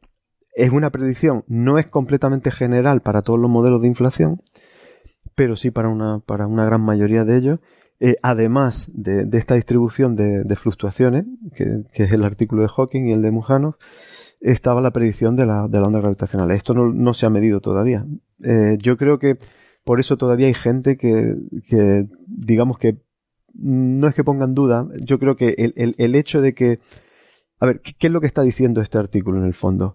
es una predicción, no es completamente general para todos los modelos de inflación, pero sí para una, para una gran mayoría de ellos. Eh, además de, esta distribución de, fluctuaciones, que, es el artículo de Hawking y el de Mujanov, estaba la predicción de la, de la onda gravitacional. Esto no, se ha medido todavía. Eh, yo creo que por eso todavía hay gente que, digamos que no es que pongan duda, yo creo que el, hecho de que... A ver, ¿qué es lo que está diciendo este artículo en el fondo?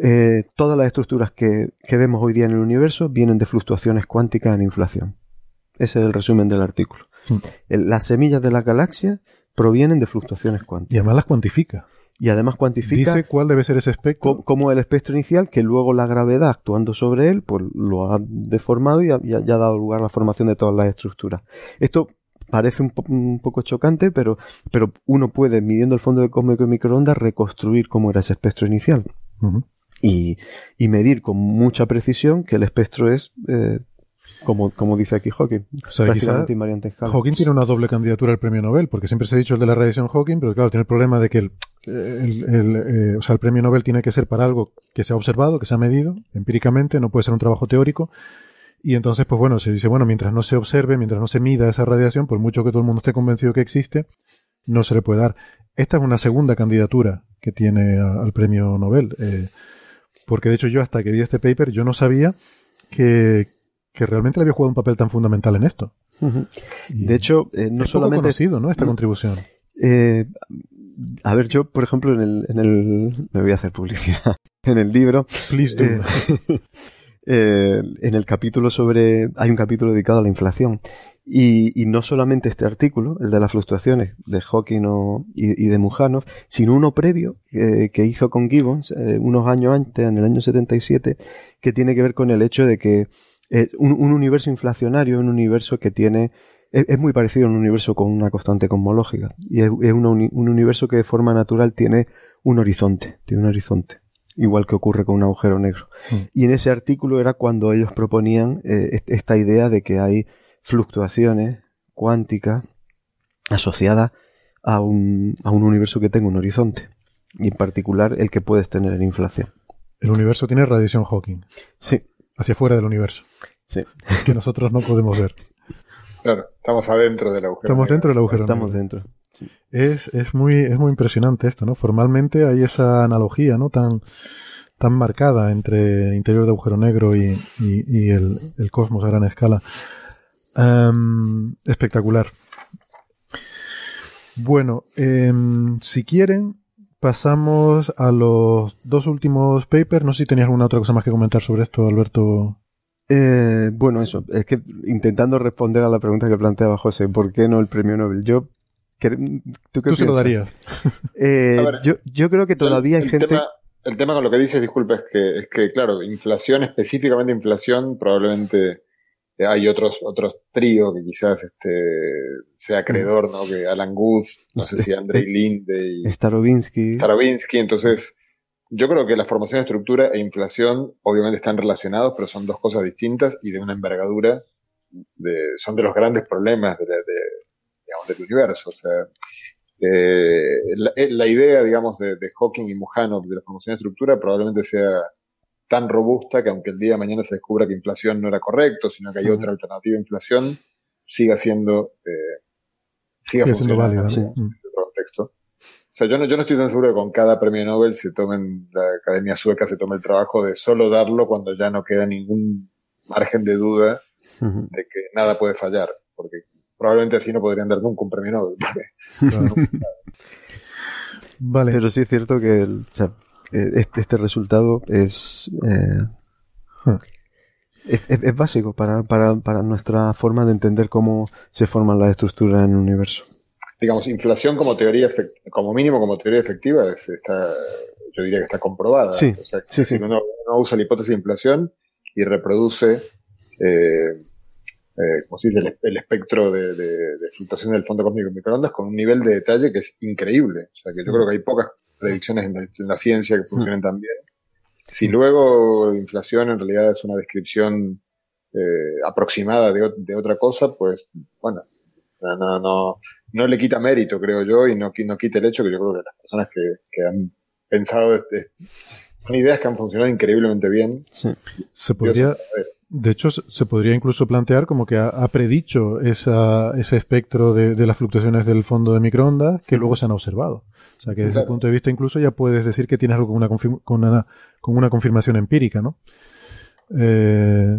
Eh, todas las estructuras que, vemos hoy día en el universo vienen de fluctuaciones cuánticas en inflación. Ese es el resumen del artículo. Hmm. las semillas de la galaxia provienen de fluctuaciones cuánticas. Y además las cuantifica. Y además cuantifica. Dice cuál debe ser ese espectro. Como el espectro inicial, que luego la gravedad actuando sobre él, pues lo ha deformado y ha, ha dado lugar a la formación de todas las estructuras. Esto parece un, poco chocante, pero, pero uno puede, midiendo el fondo de cósmico de microondas, reconstruir cómo era ese espectro inicial. y, y, medir con mucha precisión que el espectro es, eh, como, como dice aquí Hawking, prácticamente invariante Hawking tiene una doble candidatura al premio Nobel, porque siempre se ha dicho el de la radiación Hawking, pero claro, tiene el problema de que el, el, eh, o sea, el premio Nobel tiene que ser para algo que se ha observado, que se ha medido empíricamente, no puede ser un trabajo teórico. Y entonces, pues bueno, se dice, bueno, mientras no se observe, mientras no se mida esa radiación, por mucho que todo el mundo esté convencido que existe, no se le puede dar. Esta es una segunda candidatura que tiene al premio Nobel. Eh, porque de hecho yo hasta que vi este paper, yo no sabía que, que realmente le había jugado un papel tan fundamental en esto. De hecho, eh, no es solamente... conocido, ¿no? Esta contribución. Eh, a ver, yo, por ejemplo, en el, en el... Me voy a hacer publicidad. En el libro... Please do. Eh, en el capítulo sobre, hay un capítulo dedicado a la inflación. Y, y, no solamente este artículo, el de las fluctuaciones de Hawking y, de Mujanov, sino uno previo que hizo con Gibbons eh, unos años antes, en el año 77, que tiene que ver con el hecho de que eh, un, un, universo inflacionario, un universo que tiene, es, muy parecido a un universo con una constante cosmológica. Y es, es un universo que de forma natural tiene un horizonte, tiene un horizonte igual que ocurre con un agujero negro. Mm. Y en ese artículo era cuando ellos proponían eh, esta idea de que hay fluctuaciones cuánticas asociadas a un, a un universo que tenga un horizonte, y en particular el que puedes tener en inflación. El universo tiene radiación Hawking. Sí. Hacia fuera del universo. Sí. Que nosotros no podemos ver. Claro, estamos adentro del agujero. Estamos dentro del agujero. Estamos dentro. Es, es, muy, es muy impresionante esto, ¿no? Formalmente hay esa analogía, ¿no? Tan, tan marcada entre el interior de agujero negro y, y, el, el, cosmos a gran escala. Em, espectacular. Bueno, em, si quieren, pasamos a los dos últimos papers. No sé si tenías alguna otra cosa más que comentar sobre esto, Alberto. Eh, bueno, eso, es que intentando responder a la pregunta que planteaba José, ¿por qué no el premio Nobel? Yo ¿Tú, qué se lo darías? Eh, yo, yo, creo que todavía hay gente... el tema con lo que dices, disculpe, es que, es que, claro, inflación, específicamente inflación, probablemente hay otros otros tríos que quizás este sea acreedor, ¿no? Que Alan Good, no sé si Andrei Linde y Starobinsky. Starobinsky, entonces yo creo que la formación de estructura e inflación obviamente están relacionados, pero son dos cosas distintas y de una envergadura de, son de los grandes problemas de, de, digamos, del universo. O sea, eh, eh, la, idea, digamos, de, Hawking y Mujanov de la formación de estructura probablemente sea tan robusta que aunque el día de mañana se descubra que inflación no era correcto, sino que hay otra alternativa a inflación, siga siendo, eh, siga, siendo válida en ese contexto. O sea, yo no, yo no estoy tan seguro que con cada premio Nobel se tomen, la Academia Sueca se tome el trabajo de solo darlo cuando ya no queda ningún margen de duda de que nada puede fallar. Porque probablemente así no podrían dar nunca un premio Nobel. vale. Pero sí es cierto que eh, este, este, resultado es, eh, es, básico para, nuestra forma de entender cómo se forman las estructuras en el universo. Digamos, inflación como teoría, como mínimo como teoría efectiva, está, yo diría que está comprobada. Sí, o sea, si Uno, usa la hipótesis de inflación y reproduce eh, eh, como se dice, el, espectro de, fluctuación del fondo cósmico en microondas con un nivel de detalle que es increíble. O sea, que yo creo que hay pocas predicciones en la, ciencia que funcionen tan bien. Si luego inflación en realidad es una descripción eh, aproximada de, de, otra cosa, pues bueno, no, no, no, le quita mérito, creo yo, y no, no quita el hecho que yo creo que las personas que, que han pensado este, son ideas que han funcionado increíblemente bien. Se podría, de hecho, se podría incluso plantear como que ha, predicho esa, ese espectro de, de, las fluctuaciones del fondo de microondas que luego se han observado. O sea que desde ese punto de vista incluso ya puedes decir que tienes algo con una, con una, con una confirmación empírica, ¿no? Eh,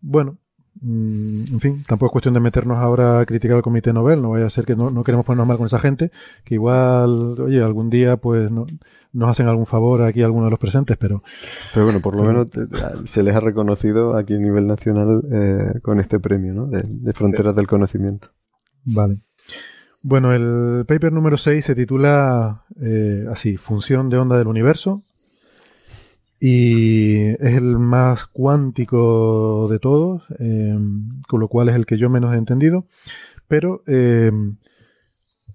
bueno, en fin, tampoco es cuestión de meternos ahora a criticar al Comité Nobel, no vaya a ser que no, no queremos ponernos mal con esa gente, que igual, oye, algún día pues no, nos hacen algún favor aquí a algunos de los presentes, pero... Pero bueno, por lo menos se les ha reconocido aquí a nivel nacional eh, con este premio, ¿no? De, Fronteras del Conocimiento. Vale. Bueno, el paper número 6 se titula eh, así, Función de onda del universo, y es el más cuántico de todos, eh, con lo cual es el que yo menos he entendido. Pero, eh,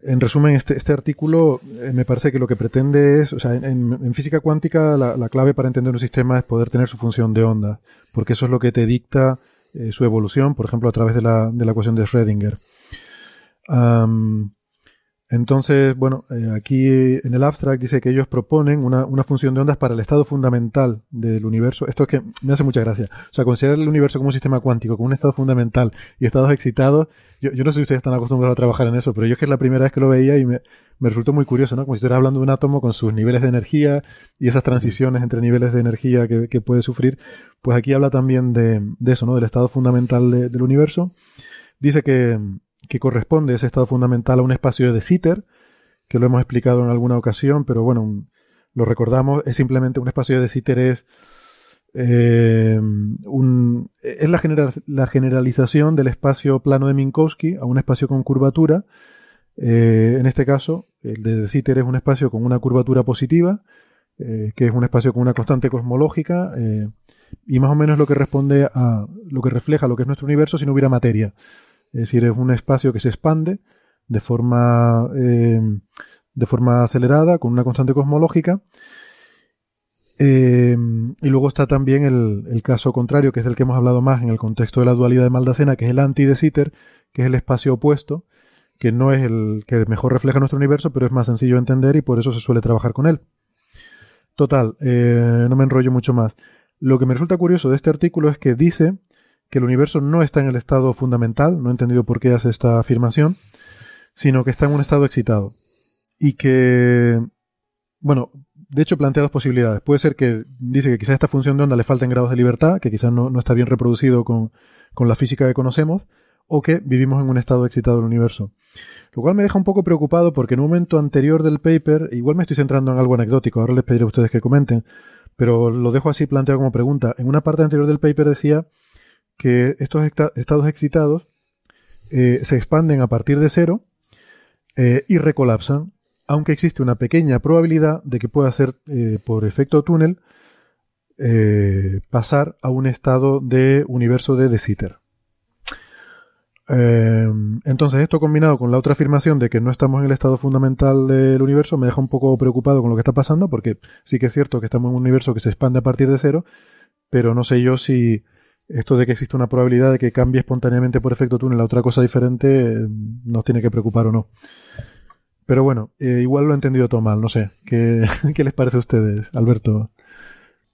en resumen, este, este artículo eh, me parece que lo que pretende es, o sea, en, física cuántica la, clave para entender un sistema es poder tener su función de onda, porque eso es lo que te dicta su evolución, por ejemplo, a través de la, de la ecuación de Schrödinger. Entonces, bueno, eh, aquí en el abstract dice que ellos proponen una, función de ondas para el estado fundamental del universo. Esto es que me hace mucha gracia. O sea, considerar el universo como un sistema cuántico, como un estado fundamental y estados excitados. Yo, yo no sé si ustedes están acostumbrados a trabajar en eso, pero yo es que es la primera vez que lo veía y me, resultó muy curioso, ¿no? Como si estuviera hablando de un átomo con sus niveles de energía y esas transiciones entre niveles de energía que, que puede sufrir. Pues aquí habla también de, de eso, ¿no? Del estado fundamental del universo. Dice que, que corresponde ese estado fundamental a un espacio de Sitter, que lo hemos explicado en alguna ocasión, pero bueno, lo recordamos, es simplemente un espacio de Sitter es, eh, un, es la, la, generalización del espacio plano de Minkowski a un espacio con curvatura. Eh, en este caso, el de Sitter es un espacio con una curvatura positiva, eh, que es un espacio con una constante cosmológica, y más o menos lo que responde a lo que refleja lo que es nuestro universo si no hubiera materia. Es decir, es un espacio que se expande de forma, eh, de forma acelerada, con una constante cosmológica. Eh, y luego está también el, caso contrario, que es el que hemos hablado más en el contexto de la dualidad de Maldacena, que es el anti de Sitter, que es el espacio opuesto, que no es el que mejor refleja nuestro universo, pero es más sencillo de entender y por eso se suele trabajar con él. Total, eh, no me enrollo mucho más. Lo que me resulta curioso de este artículo es que dice que el universo no está en el estado fundamental, no he entendido por qué hace esta afirmación, sino que está en un estado excitado. Y que, bueno, de hecho plantea dos posibilidades. Puede ser que dice que quizás esta función de onda le falten grados de libertad, que quizás no, está bien reproducido con, con la física que conocemos, o que vivimos en un estado excitado del universo. Lo cual me deja un poco preocupado porque en un momento anterior del paper, igual me estoy centrando en algo anecdótico, ahora les pediré a ustedes que comenten, pero lo dejo así planteado como pregunta. En una parte anterior del paper decía que estos estados excitados eh, se expanden a partir de cero eh, y recolapsan, aunque existe una pequeña probabilidad de que pueda ser eh, por efecto túnel pasar a un estado de universo de De Sitter. entonces, esto combinado con la otra afirmación de que no estamos en el estado fundamental del universo me deja un poco preocupado con lo que está pasando, porque sí que es cierto que estamos en un universo que se expande a partir de cero, pero no sé yo si, esto de que existe una probabilidad de que cambie espontáneamente por efecto túnel a otra cosa diferente eh, nos tiene que preocupar o no. Pero bueno, eh, igual lo he entendido todo mal, no sé. ¿Qué, ¿Qué, les parece a ustedes, Alberto?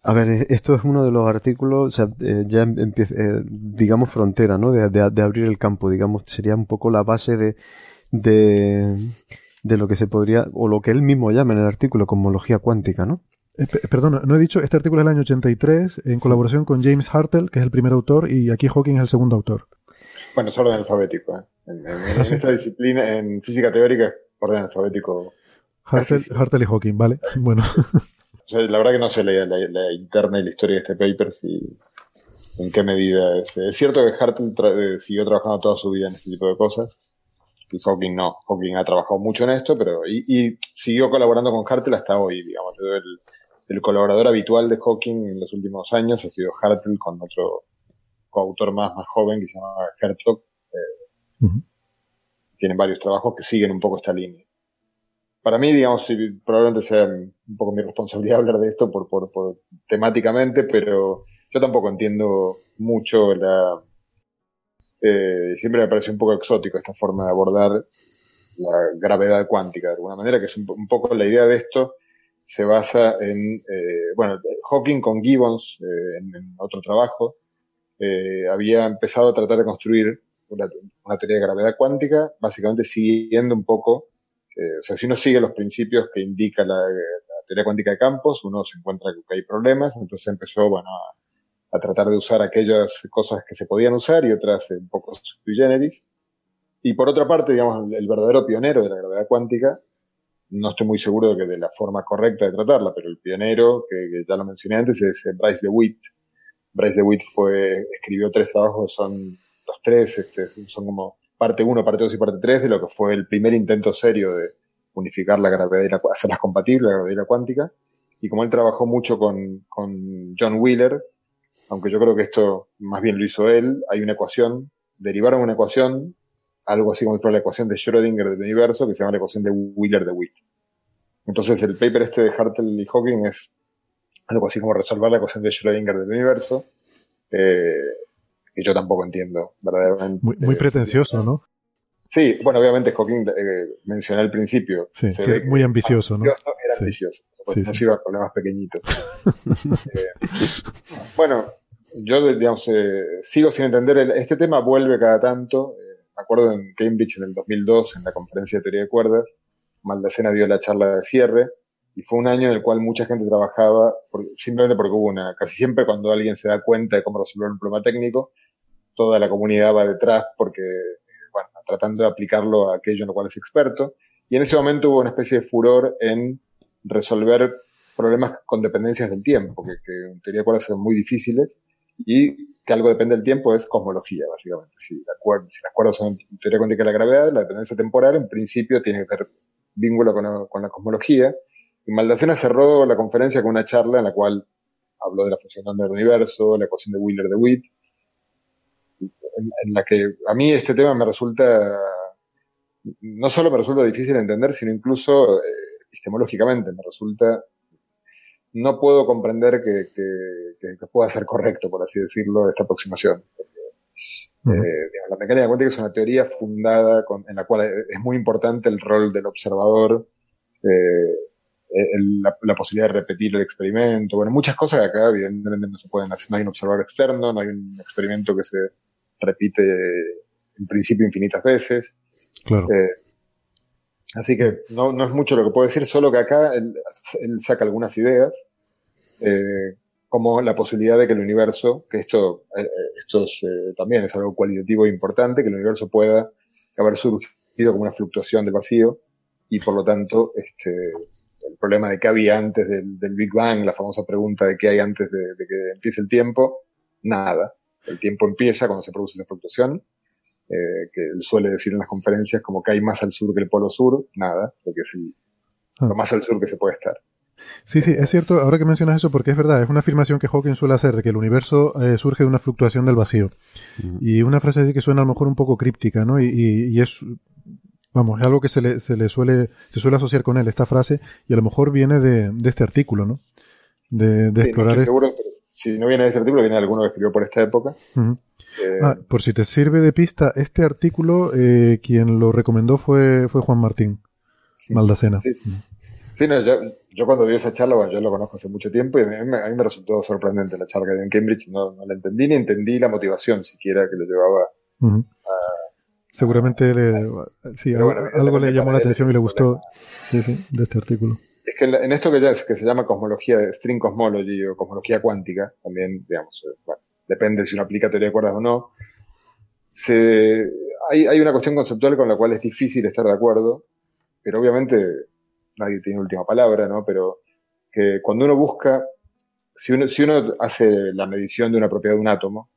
A ver, eh, esto es uno de los artículos, o sea, ya empieza, digamos, frontera, ¿no? De, de, abrir el campo, digamos, sería un poco la base de, de, de lo que se podría, o lo que él mismo llama en el artículo, cosmología cuántica, ¿no? Eh, perdón, no he dicho, este artículo es del año 83 en colaboración con James Hartle, que es el primer autor, y aquí Hawking es el segundo autor. Bueno, es orden alfabético. ¿eh? En, ah, esta disciplina, en física teórica, orden alfabético. Hartle, y Hawking, vale. Bueno. la verdad que no sé la, interna y la historia de este paper, si, en qué medida es. Es cierto que Hartle eh, siguió trabajando toda su vida en este tipo de cosas. Y Hawking no. Hawking ha trabajado mucho en esto, pero. Y, siguió colaborando con Hartle hasta hoy, digamos. El, el colaborador habitual de Hawking en los últimos años ha sido Hartle con otro coautor más, más joven que se llama Herzog. Eh, Tienen varios trabajos que siguen un poco esta línea. Para mí, digamos, probablemente sea un poco mi responsabilidad hablar de esto por, por, por temáticamente, pero yo tampoco entiendo mucho la... Eh, siempre me pareció un poco exótico esta forma de abordar la gravedad cuántica de alguna manera, que es un, poco la idea de esto, se basa en, eh, bueno, Hawking con Gibbons, eh, en, otro trabajo, había empezado a tratar de construir una, teoría de gravedad cuántica, básicamente siguiendo un poco, o sea, si uno sigue los principios que indica la, teoría cuántica de campos, uno se encuentra que hay problemas, entonces empezó, bueno, a, tratar de usar aquellas cosas que se podían usar y otras un poco sui generis. Y por otra parte, digamos, el verdadero pionero de la gravedad cuántica, no estoy muy seguro de que de la forma correcta de tratarla, pero el pionero, que, ya lo mencioné antes, es Bryce DeWitt. Bryce DeWitt fue, escribió tres trabajos, son los tres, este, son como parte 1, parte 2 y parte 3 de lo que fue el primer intento serio de, unificar la gravedad y la, hacerlas compatibles, la gravedad cuántica. Y como él trabajó mucho con, con John Wheeler, aunque yo creo que esto más bien lo hizo él, hay una ecuación, derivaron una ecuación, algo así como la ecuación de Schrödinger del universo, que se llama la ecuación de Wheeler de Witt. Entonces el paper este de Hartle y Hawking es algo así como resolver la ecuación de Schrödinger del universo, eh, que yo tampoco entiendo verdaderamente. Muy, muy pretencioso, ¿no? Sí, bueno, obviamente Hawking eh, mencioné al principio. Sí, muy ambicioso, ¿no? Era ambicioso, no se iba a problemas pequeñitos. Eh, bueno, yo, digamos, eh, sigo sin entender, este tema vuelve cada tanto. Me acuerdo en Cambridge en el 2002, en la conferencia de teoría de cuerdas, Maldacena dio la charla de cierre y fue un año en el cual mucha gente trabajaba simplemente porque hubo una, casi siempre cuando alguien se da cuenta de cómo resolver un problema técnico, toda la comunidad va detrás porque bueno, tratando de aplicarlo a aquello en lo cual es experto. Y en ese momento hubo una especie de furor en resolver problemas con dependencias del tiempo, que, que en teoría de cuerdas son muy difíciles y que algo depende del tiempo es cosmología, básicamente. Si, las cuerdas son teoría cuántica de la gravedad, la dependencia temporal en principio tiene que tener vínculo con, la cosmología. Y Maldacena cerró la conferencia con una charla en la cual habló de la función del universo, la ecuación de Wheeler de Witt, en, la que a mí este tema me resulta, no solo me resulta difícil de entender, sino incluso eh, epistemológicamente me resulta, no puedo comprender que, pueda ser correcto, por así decirlo, esta aproximación. Eh, la mecánica cuántica es una teoría fundada en la cual es muy importante el rol del observador, eh, la, posibilidad de repetir el experimento, bueno, muchas cosas que acá evidentemente no se pueden hacer, no hay un observador externo, no hay un experimento que se repite en principio infinitas veces. Claro. Eh, así que no, es mucho lo que puedo decir, solo que acá él, saca algunas ideas, eh, como la posibilidad de que el universo, que esto, eh, esto también es algo cualitativo importante, que el universo pueda haber surgido como una fluctuación del vacío y por lo tanto este, el problema de qué había antes del, Big Bang, la famosa pregunta de qué hay antes de que empiece el tiempo, nada. El tiempo empieza cuando se produce esa fluctuación, eh, que él suele decir en las conferencias como que hay más al sur que el polo sur, nada, porque es ah. lo más al sur que se puede estar. Sí, sí, es cierto, ahora que mencionas eso, porque es verdad, es una afirmación que Hawking suele hacer, de que el universo eh, surge de una fluctuación del vacío. Y una frase así que suena a lo mejor un poco críptica, ¿no? Y, es, vamos, es algo que se le, se le suele, se suele asociar con él, esta frase, y a lo mejor viene de, este artículo, ¿no? De, explorar si no viene de este artículo, viene de alguno que escribió por esta época. Eh, ah, por si te sirve de pista, este artículo, eh, quien lo recomendó fue, fue Juan Martín Maldacena. Sí, no, yo, cuando dio esa charla, bueno, yo lo conozco hace mucho tiempo y a mí, me resultó sorprendente la charla que dio en Cambridge. No, no la entendí ni entendí la motivación siquiera que lo llevaba Seguramente le, sí, algo, le llamó la atención y le gustó sí, sí, de este artículo. es que en esto que, ya es, que se llama cosmología, string cosmology o cosmología cuántica, también, digamos, eh, bueno, depende si uno aplica teoría de cuerdas o no, se, hay, hay, una cuestión conceptual con la cual es difícil estar de acuerdo, pero obviamente nadie tiene última palabra, ¿no? Pero que cuando uno busca, si uno, si uno hace la medición de una propiedad de un átomo,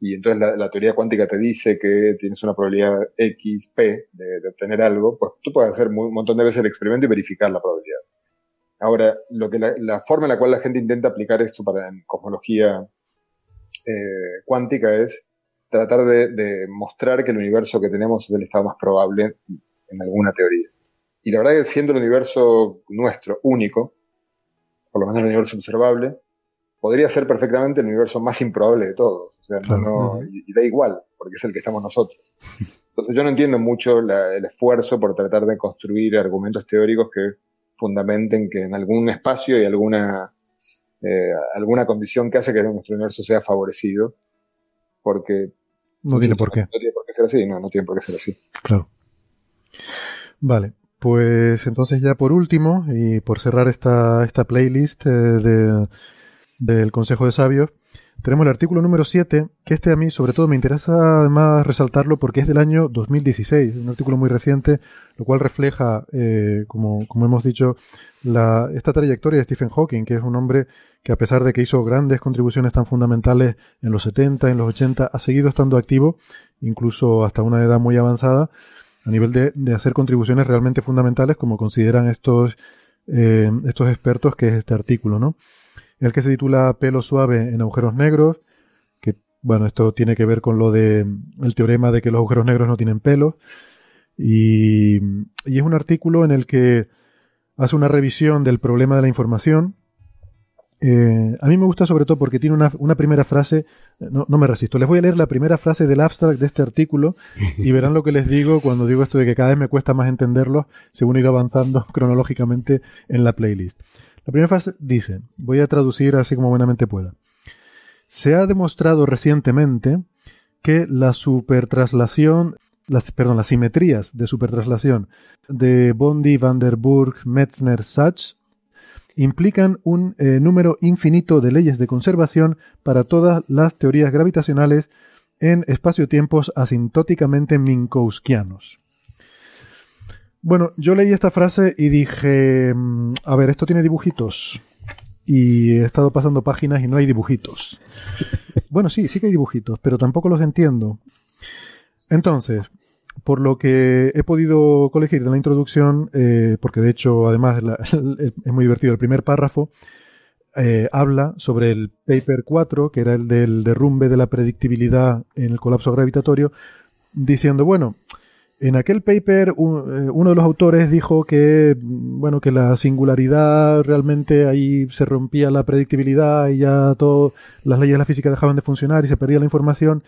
y entonces la, teoría cuántica te dice que tienes una probabilidad X, P de, de obtener algo, pues tú puedes hacer un montón de veces el experimento y verificar la probabilidad. Ahora, lo que la, forma en la cual la gente intenta aplicar esto para en cosmología eh, cuántica es tratar de, mostrar que el universo que tenemos es el estado más probable en alguna teoría. Y la verdad es que siendo el universo nuestro único, por lo menos el universo observable, podría ser perfectamente el universo más improbable de todos. O sea, no, y, da igual, porque es el que estamos nosotros. Entonces yo no entiendo mucho el esfuerzo por tratar de construir argumentos teóricos que fundamenten que en algún espacio y alguna, eh, alguna condición que hace que nuestro universo sea favorecido, porque... No tiene por qué. No tiene por qué ser así, no, no tiene por qué ser así. Claro. Vale, pues entonces ya por último, y por cerrar esta, esta playlist eh, del Consejo de Sabios, tenemos el artículo número 7, que este a mí sobre todo me interesa además resaltarlo porque es del año 2016, un artículo muy reciente, lo cual refleja, eh, como, como, hemos dicho, la, esta trayectoria de Stephen Hawking, que es un hombre que a pesar de que hizo grandes contribuciones tan fundamentales en los 70, en los 80, ha seguido estando activo, incluso hasta una edad muy avanzada, a nivel de, hacer contribuciones realmente fundamentales, como consideran estos, eh, estos expertos, que es este artículo, ¿no? El que se titula Pelo suave en agujeros negros, que, bueno, esto tiene que ver con lo de el teorema de que los agujeros negros no tienen pelos, y, y es un artículo en el que hace una revisión del problema de la información, eh, a mí me gusta sobre todo porque tiene una, primera frase, no, no, me resisto, les voy a leer la primera frase del abstract de este artículo y verán lo que les digo cuando digo esto de que cada vez me cuesta más entenderlo según he ido avanzando cronológicamente en la playlist. La primera frase dice, voy a traducir así como buenamente pueda. Se ha demostrado recientemente que la supertraslación, las, perdón, las simetrías de supertraslación de Bondi, Van der Burg, Metzner, Sachs implican un eh, número infinito de leyes de conservación para todas las teorías gravitacionales en espacio-tiempos asintóticamente minkowskianos. Bueno, yo leí esta frase y dije, mm, a ver, esto tiene dibujitos. Y he estado pasando páginas y no hay dibujitos. Bueno, sí, sí que hay dibujitos, pero tampoco los entiendo. Entonces, por lo que he podido colegir de la introducción, eh, porque de hecho además es muy divertido, el primer párrafo eh, habla sobre el paper 4, que era el del derrumbe de la predictibilidad en el colapso gravitatorio, diciendo, bueno, en aquel paper eh, uno de los autores dijo que, bueno, que la singularidad realmente ahí se rompía la predictibilidad y ya todas las leyes de la física dejaban de funcionar y se perdía la información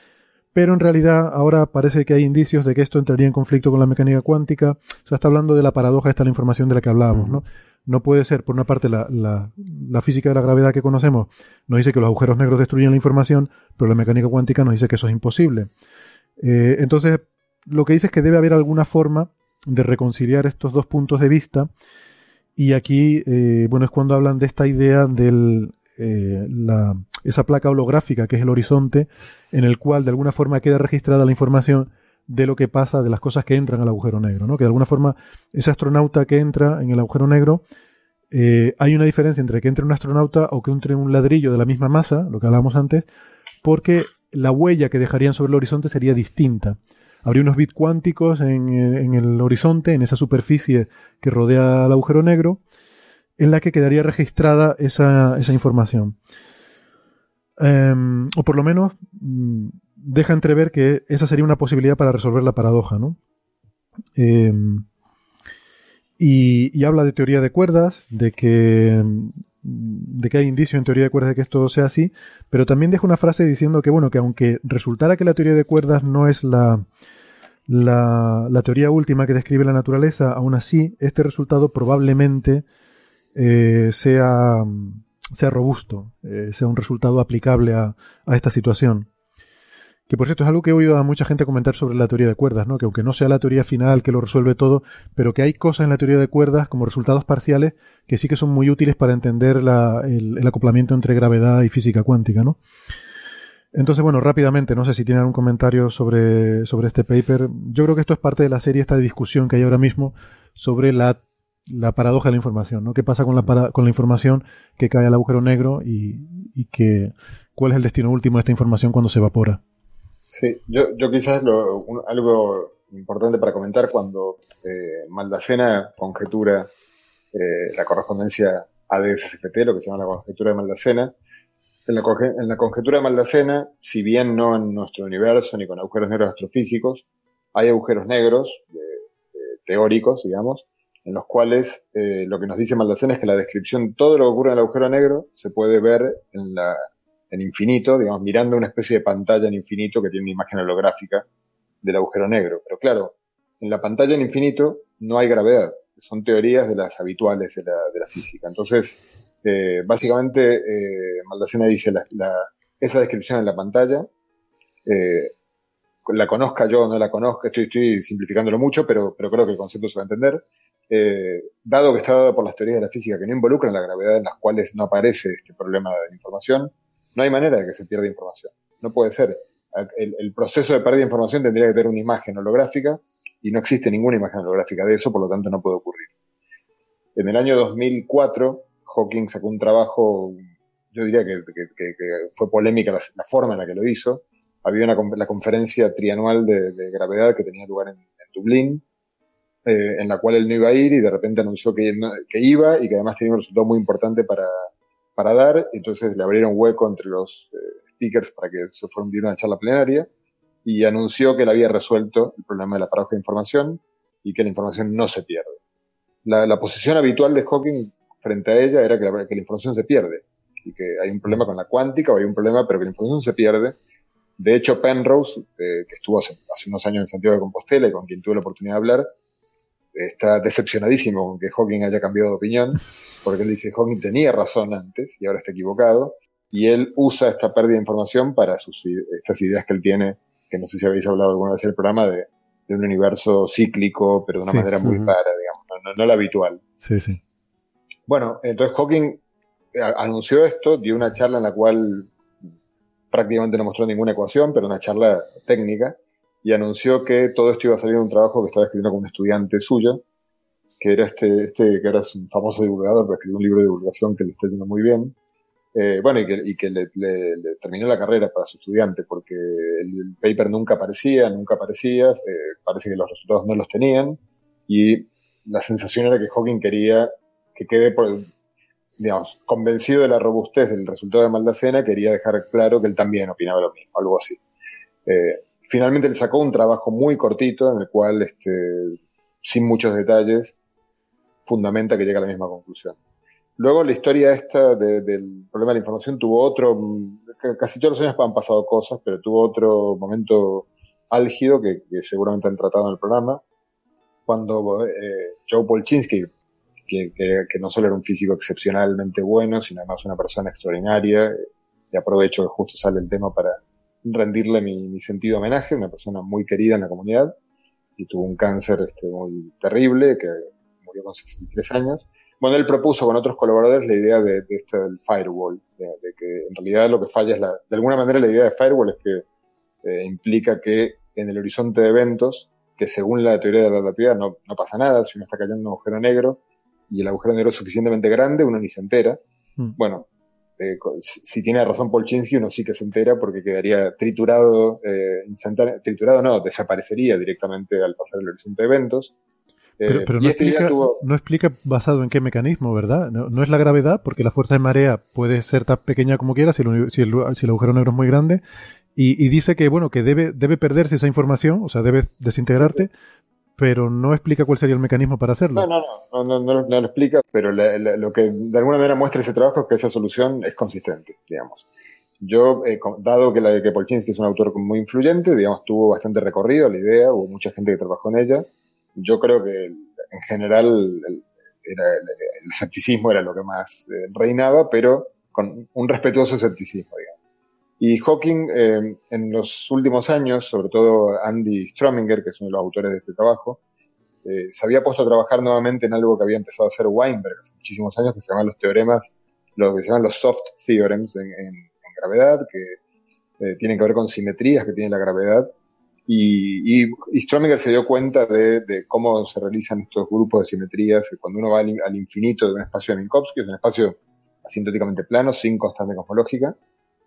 pero en realidad ahora parece que hay indicios de que esto entraría en conflicto con la mecánica cuántica. O sea, está hablando de la paradoja esta la información de la que hablábamos, ¿no? No puede ser, por una parte, la, la, física de la gravedad que conocemos nos dice que los agujeros negros destruyen la información, pero la mecánica cuántica nos dice que eso es imposible. Eh, entonces, lo que dice es que debe haber alguna forma de reconciliar estos dos puntos de vista. Y aquí, eh, bueno, es cuando hablan de esta idea del eh, la, esa placa holográfica que es el horizonte, en el cual de alguna forma queda registrada la información de lo que pasa, de las cosas que entran al agujero negro, ¿no? Que de alguna forma ese astronauta que entra en el agujero negro, eh, hay una diferencia entre que entre un astronauta o que entre un ladrillo de la misma masa, lo que hablábamos antes, porque la huella que dejarían sobre el horizonte sería distinta. Habría unos bits cuánticos en, en el horizonte, en esa superficie que rodea al agujero negro, en la que quedaría registrada esa, esa información. Em, o por lo menos mm, deja entrever que esa sería una posibilidad para resolver la paradoja, ¿no? Em, y, habla de teoría de cuerdas, de que, de que hay indicio en teoría de cuerdas de que esto sea así, pero también deja una frase diciendo que, bueno, que aunque resultara que la teoría de cuerdas no es la, la, la teoría última que describe la naturaleza, aún así, este resultado probablemente eh, sea, sea robusto, eh, sea un resultado aplicable a, a, esta situación. Que por cierto es algo que he oído a mucha gente comentar sobre la teoría de cuerdas, ¿no? Que aunque no sea la teoría final que lo resuelve todo, pero que hay cosas en la teoría de cuerdas como resultados parciales que sí que son muy útiles para entender la, el, acoplamiento entre gravedad y física cuántica, ¿no? Entonces, bueno, rápidamente, no sé si tienen algún comentario sobre, sobre este paper. Yo creo que esto es parte de la serie, esta discusión que hay ahora mismo sobre la la paradoja de la información, ¿no? ¿Qué pasa con la, con la información que cae al agujero negro y, y que, cuál es el destino último de esta información cuando se evapora? Sí, yo, yo quizás lo, algo importante para comentar cuando eh, Maldacena conjetura eh, la correspondencia ADS-CFT, lo que se llama la conjetura de Maldacena. En la, en la conjetura de Maldacena, si bien no en nuestro universo ni con agujeros negros astrofísicos, hay agujeros negros teóricos, digamos, en los cuales eh, lo que nos dice Maldacena es que la descripción, todo lo que ocurre en el agujero negro, se puede ver en, la, en infinito, digamos, mirando una especie de pantalla en infinito que tiene una imagen holográfica del agujero negro. Pero claro, en la pantalla en infinito no hay gravedad, son teorías de las habituales de la, de la física. Entonces, eh, básicamente, eh, Maldacena dice la, esa descripción en la pantalla, eh, la conozca yo o no la conozca, estoy, estoy simplificándolo mucho, pero, pero creo que el concepto se va a entender. Eh, dado que está dado por las teorías de la física que no involucran la gravedad en las cuales no aparece este problema de la información, no hay manera de que se pierda información. No puede ser. El, proceso de pérdida de información tendría que tener una imagen holográfica y no existe ninguna imagen holográfica de eso, por lo tanto no puede ocurrir. En el año 2004, Hawking sacó un trabajo, yo diría que, fue polémica la, forma en la que lo hizo. Había una, la conferencia trianual de, gravedad que tenía lugar en Dublín, eh, en la cual él no iba a ir y de repente anunció que, que iba y que además tenía un resultado muy importante para, para dar. Entonces le abrieron hueco entre los eh, speakers para que se fuera a una charla plenaria y anunció que él había resuelto el problema de la paradoja de información y que la información no se pierde. La, la posición habitual de Hawking frente a ella era que la, que la, información se pierde y que hay un problema con la cuántica o hay un problema, pero que la información se pierde. De hecho, Penrose, eh, que estuvo hace, hace, unos años en Santiago de Compostela y con quien tuve la oportunidad de hablar, está decepcionadísimo con que Hawking haya cambiado de opinión, porque él dice Hawking tenía razón antes y ahora está equivocado, y él usa esta pérdida de información para sus, estas ideas que él tiene, que no sé si habéis hablado alguna vez en el programa, de, un universo cíclico, pero de una manera muy rara, digamos, no, la habitual. Sí, sí. Bueno, entonces Hawking eh, anunció esto, dio una charla en la cual prácticamente no mostró ninguna ecuación, pero una charla técnica, y anunció que todo esto iba a salir en un trabajo que estaba escribiendo con un estudiante suyo, que era este, este que ahora un famoso divulgador, pero escribió un libro de divulgación que le está yendo muy bien. Eh, bueno, y que, y que le, le, terminó la carrera para su estudiante, porque el, paper nunca aparecía, nunca aparecía, eh, parece que los resultados no los tenían, y la sensación era que Hawking quería que quede, por, digamos, convencido de la robustez del resultado de Maldacena, quería dejar claro que él también opinaba lo mismo, algo así. Eh, finalmente le sacó un trabajo muy cortito en el cual, este, sin muchos detalles, fundamenta que llega a la misma conclusión. Luego la historia esta del problema de la información tuvo otro, casi todos los años han pasado cosas, pero tuvo otro momento álgido que, seguramente han tratado en el programa, cuando eh, Joe Polchinski, que, que, no solo era un físico excepcionalmente bueno, sino además una persona extraordinaria, y aprovecho que justo sale el tema para, rendirle mi, sentido homenaje, una persona muy querida en la comunidad y tuvo un cáncer este, muy terrible que murió con 63 años. Bueno, él propuso con otros colaboradores la idea de, este del firewall, de, que en realidad lo que falla es la, de alguna manera la idea de firewall es que eh, implica que en el horizonte de eventos, que según la teoría de la relatividad no, no pasa nada, si uno está cayendo en un agujero negro y el agujero negro es suficientemente grande, uno ni se entera. Mm. Bueno, eh, si tiene razón Polchinski, uno sí que se entera porque quedaría triturado, eh, triturado no, desaparecería directamente al pasar el horizonte de eventos. Eh, pero, no, este explica, no, explica, basado en qué mecanismo, ¿verdad? No, es la gravedad, porque la fuerza de marea puede ser tan pequeña como quiera si el, si el, si el agujero negro es muy grande. Y, y, dice que, bueno, que debe, debe perderse esa información, o sea, debe desintegrarte, pero no explica cuál sería el mecanismo para hacerlo. No, no, no, no, no, lo explica, pero lo que de alguna manera muestra ese trabajo es que esa solución es consistente, digamos. Yo, eh, dado que, la, que Polchinski es un autor muy influyente, digamos, tuvo bastante recorrido la idea, hubo mucha gente que trabajó en ella, yo creo que en general el, era, el, escepticismo era lo que más eh, reinaba, pero con un respetuoso escepticismo, digamos. Y Hawking, eh, en los últimos años, sobre todo Andy Strominger, que es uno de los autores de este trabajo, eh, se había puesto a trabajar nuevamente en algo que había empezado a hacer Weinberg hace muchísimos años, que se llaman los teoremas, lo que se llaman los soft theorems en, gravedad, que eh, tienen que ver con simetrías que tiene la gravedad. Y, y, Strominger se dio cuenta de, cómo se realizan estos grupos de simetrías cuando uno va al, al infinito de un espacio de Minkowski, es un espacio asintóticamente plano, sin constante cosmológica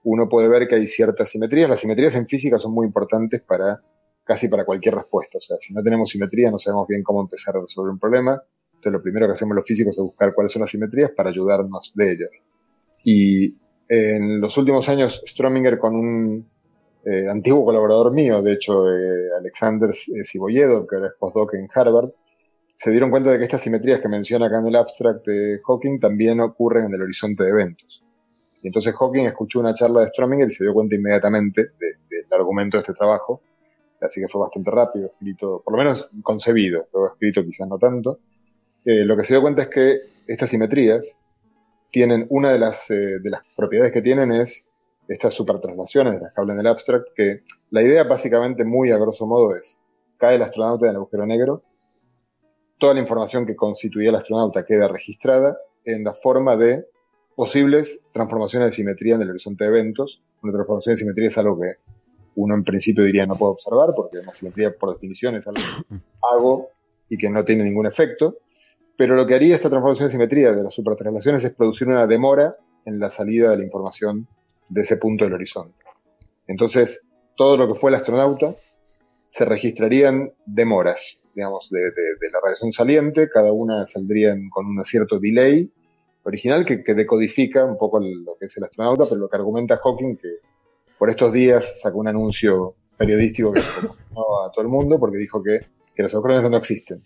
uno puede ver que hay ciertas simetrías. Las simetrías en física son muy importantes para casi para cualquier respuesta. O sea, si no tenemos simetría, no sabemos bien cómo empezar a resolver un problema. Entonces, lo primero que hacemos los físicos es buscar cuáles son las simetrías para ayudarnos de ellas. Y en los últimos años, Strominger con un eh, antiguo colaborador mío, de hecho, eh, Alexander Cibolledo, que ahora es postdoc en Harvard, se dieron cuenta de que estas simetrías que menciona acá en el abstract de Hawking también ocurren en el horizonte de eventos. Y entonces Hawking escuchó una charla de Strominger y se dio cuenta inmediatamente del argumento de este trabajo. Así que fue bastante rápido, escrito, por lo menos concebido, luego escrito quizás no tanto. Eh, lo que se dio cuenta es que estas simetrías tienen, una de las, eh, propiedades que tienen es estas supertraslaciones de las que hablan en el abstract, que la idea básicamente muy a grosso modo es, cae el astronauta en el agujero negro, toda la información que constituía el astronauta queda registrada en la forma de posibles transformaciones de simetría en el horizonte de eventos. Una transformación de simetría es algo que uno en principio diría no puede observar, porque la simetría por definición es algo que y que no tiene ningún efecto. Pero lo que haría esta transformación de simetría de las supertraslaciones es producir una demora en la salida de la información de ese punto del horizonte. Entonces, todo lo que fue el astronauta se registrarían demoras, digamos, de, la radiación saliente, cada una saldría con un cierto delay original que, decodifica un poco lo que es el astronauta, pero lo que argumenta Hawking, que por estos días sacó un anuncio periodístico que a todo el mundo porque dijo que, los agujeros no existen.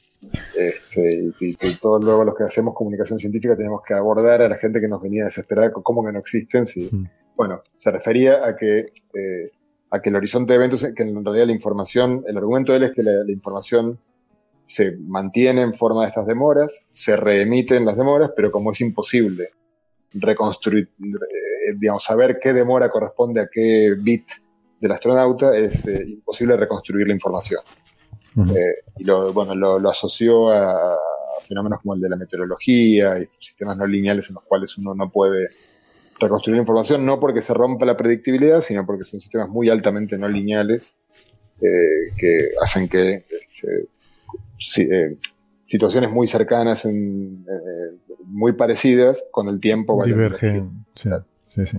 Este, y, que todos luego los que hacemos comunicación científica tenemos que abordar a la gente que nos venía desesperada con cómo que no existen. Si, mm. Bueno, se refería a que, eh, a que el horizonte de eventos, que en realidad la información, el argumento de él es que la información se mantiene en forma de estas demoras, se reemiten las demoras, pero como es imposible reconstruir, eh, digamos, saber qué demora corresponde a qué bit del astronauta, es eh, imposible reconstruir la información. Eh, y lo, bueno, lo, asoció a, fenómenos como el de la meteorología y sistemas no lineales en los cuales uno no puede reconstruir la información, no porque se rompa la predictibilidad, sino porque son sistemas muy altamente no lineales que hacen que eh, situaciones muy cercanas, en, eh, muy parecidas, con el tiempo. Divergen. Sí, sí, sí.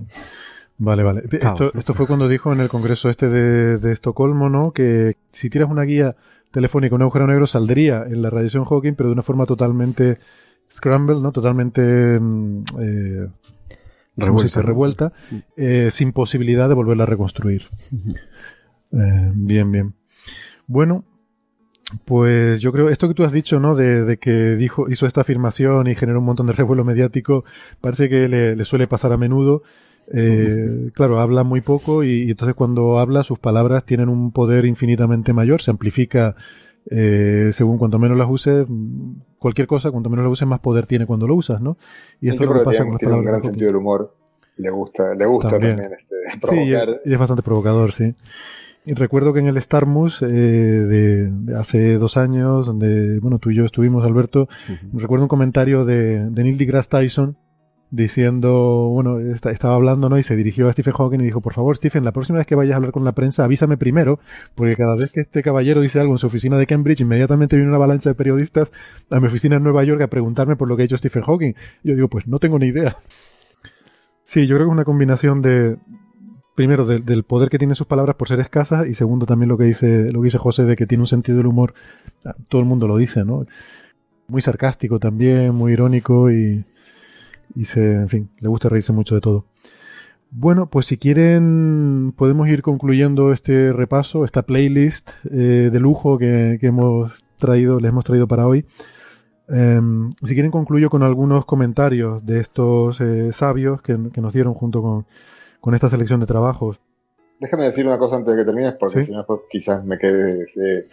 Vale, vale. Esto, esto, fue cuando dijo en el congreso este de, de, Estocolmo, ¿no? Que si tiras una guía telefónica, un agujero negro saldría en la radiación Hawking, pero de una forma totalmente scramble, ¿no? Totalmente mm, eh, revuelta, revuelta eh, sin posibilidad de volverla a reconstruir. eh, bien, bien. Bueno, pues yo creo, esto que tú has dicho, ¿no? De, que dijo, hizo esta afirmación y generó un montón de revuelo mediático, parece que le, suele pasar a menudo. Eh, claro, habla muy poco y, entonces cuando habla sus palabras tienen un poder infinitamente mayor, se amplifica eh, según cuanto menos las uses, cualquier cosa, cuanto menos la uses, más poder tiene cuando lo usas, ¿no? Y esto es lo que pasa con las palabras. un gran sentido del humor. Le gusta, le gusta también, este, provocar. y es bastante provocador, sí. Y recuerdo que en el Starmus eh, de, hace dos años, donde bueno tú y yo estuvimos, Alberto, recuerdo un comentario de, de Neil deGrasse Tyson diciendo, bueno, estaba hablando, ¿no? Y se dirigió a Stephen Hawking y dijo, por favor, Stephen, la próxima vez que vayas a hablar con la prensa, avísame primero, porque cada vez que este caballero dice algo en su oficina de Cambridge, inmediatamente viene una avalancha de periodistas a mi oficina en Nueva York a preguntarme por lo que ha hecho Stephen Hawking. Y yo digo, pues no tengo ni idea. Sí, yo creo que es una combinación de, primero del poder que tiene sus palabras por ser escasas y segundo también lo que dice lo que dice José de que tiene un sentido del humor ah, todo el mundo lo dice no muy sarcástico también muy irónico y y se en fin le gusta reírse mucho de todo. Bueno pues si quieren podemos ir concluyendo este repaso esta playlist eh, de lujo que, hemos traído les hemos traído para hoy. Em, si quieren concluyo con algunos comentarios de estos eh, sabios que nos dieron junto con con esta selección de trabajos. Déjame decir una cosa antes de que termines, porque si no, pues, quizás me quedes. Eh,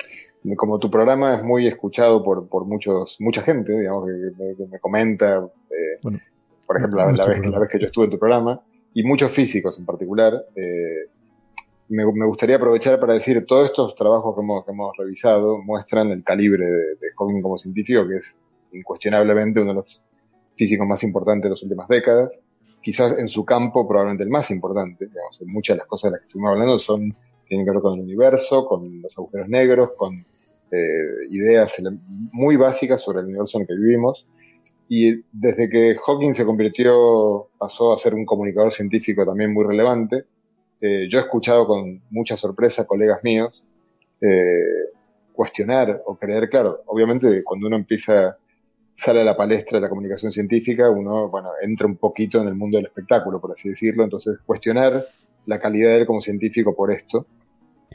como tu programa es muy escuchado por, por muchos mucha gente, digamos, que, me, comenta, eh, por ejemplo, la, vez, la, vez, que yo estuve en tu programa, y muchos físicos en particular, eh, me, gustaría aprovechar para decir, todos estos trabajos que hemos, que hemos revisado muestran el calibre de, de como científico, que es incuestionablemente uno de los físicos más importantes de las últimas décadas quizás en su campo probablemente el más importante. Digamos, muchas de las cosas de las que estuvimos hablando son, tienen que ver con el universo, con los agujeros negros, con eh, ideas muy básicas sobre el universo en el que vivimos. Y desde que Hawking se convirtió, pasó a ser un comunicador científico también muy relevante, eh, yo he escuchado con mucha sorpresa colegas míos eh, cuestionar o creer, claro, obviamente cuando uno empieza sale a la palestra de la comunicación científica, uno, bueno, entra un poquito en el mundo del espectáculo, por así decirlo, entonces cuestionar la calidad de él como científico por esto,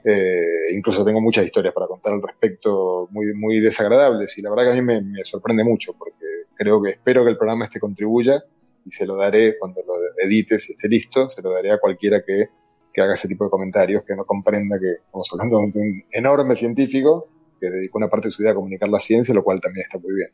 Eh, incluso tengo muchas historias para contar al respecto muy, muy desagradables y la verdad que a mí me, me, sorprende mucho porque creo que espero que el programa este contribuya y se lo daré cuando lo edites y esté listo, se lo daré a cualquiera que, que haga ese tipo de comentarios, que no comprenda que estamos hablando de un enorme científico que dedicó una parte de su vida a comunicar la ciencia, lo cual también está muy bien.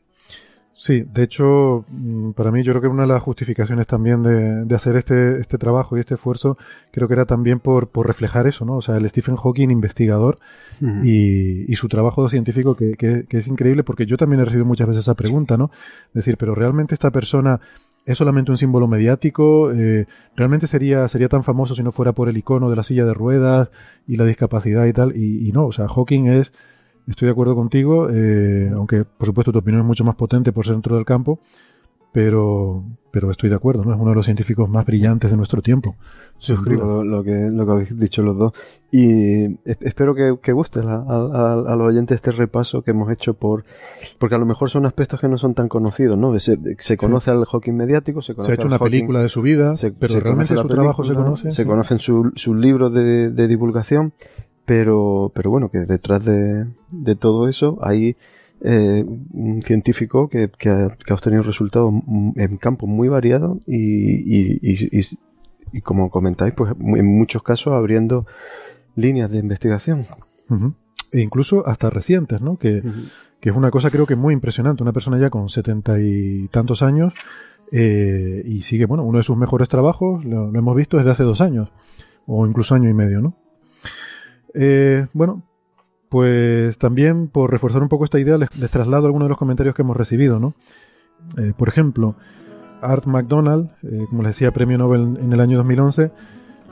Sí, de hecho, mm, para mí yo creo que una de las justificaciones también de, de hacer este, este trabajo y este esfuerzo, creo que era también por, por reflejar eso, ¿no? O sea, el Stephen Hawking investigador y, y, su trabajo científico que, que, que, es increíble porque yo también he recibido muchas veces esa pregunta, ¿no? Decir, pero realmente esta persona es solamente un símbolo mediático, eh, realmente sería, sería tan famoso si no fuera por el icono de la silla de ruedas y la discapacidad y tal, y, y no, o sea, Hawking es Estoy de acuerdo contigo, eh, aunque por supuesto tu opinión es mucho más potente por ser dentro del campo, pero, pero estoy de acuerdo, ¿no? Es uno de los científicos más brillantes de nuestro tiempo. Suscribo lo, que, lo que habéis dicho los dos. Y espero que, que guste a, a, a, los oyentes este repaso que hemos hecho por, porque a lo mejor son aspectos que no son tan conocidos, ¿no? Se, se conoce sí. al Hawking mediático, se conoce Se ha hecho una Hawking, película de su vida, se, pero realmente su película, trabajo se conoce. Se conocen sus su libros de, de divulgación pero, pero bueno, que detrás de, de todo eso hay eh, un científico que, que, ha, que, ha, obtenido resultados en campos muy variados y, y, y, y, como comentáis, pues en muchos casos abriendo líneas de investigación. Uh -huh. E incluso hasta recientes, ¿no? Que, uh -huh. que, es una cosa creo que muy impresionante. Una persona ya con setenta y tantos años eh, y sigue, bueno, uno de sus mejores trabajos, lo, lo hemos visto desde hace dos años o incluso año y medio, ¿no? Eh, bueno, pues también por reforzar un poco esta idea les, traslado algunos de los comentarios que hemos recibido, ¿no? Eh, por ejemplo, Art McDonald, eh, como les decía, premio Nobel en el año 2011,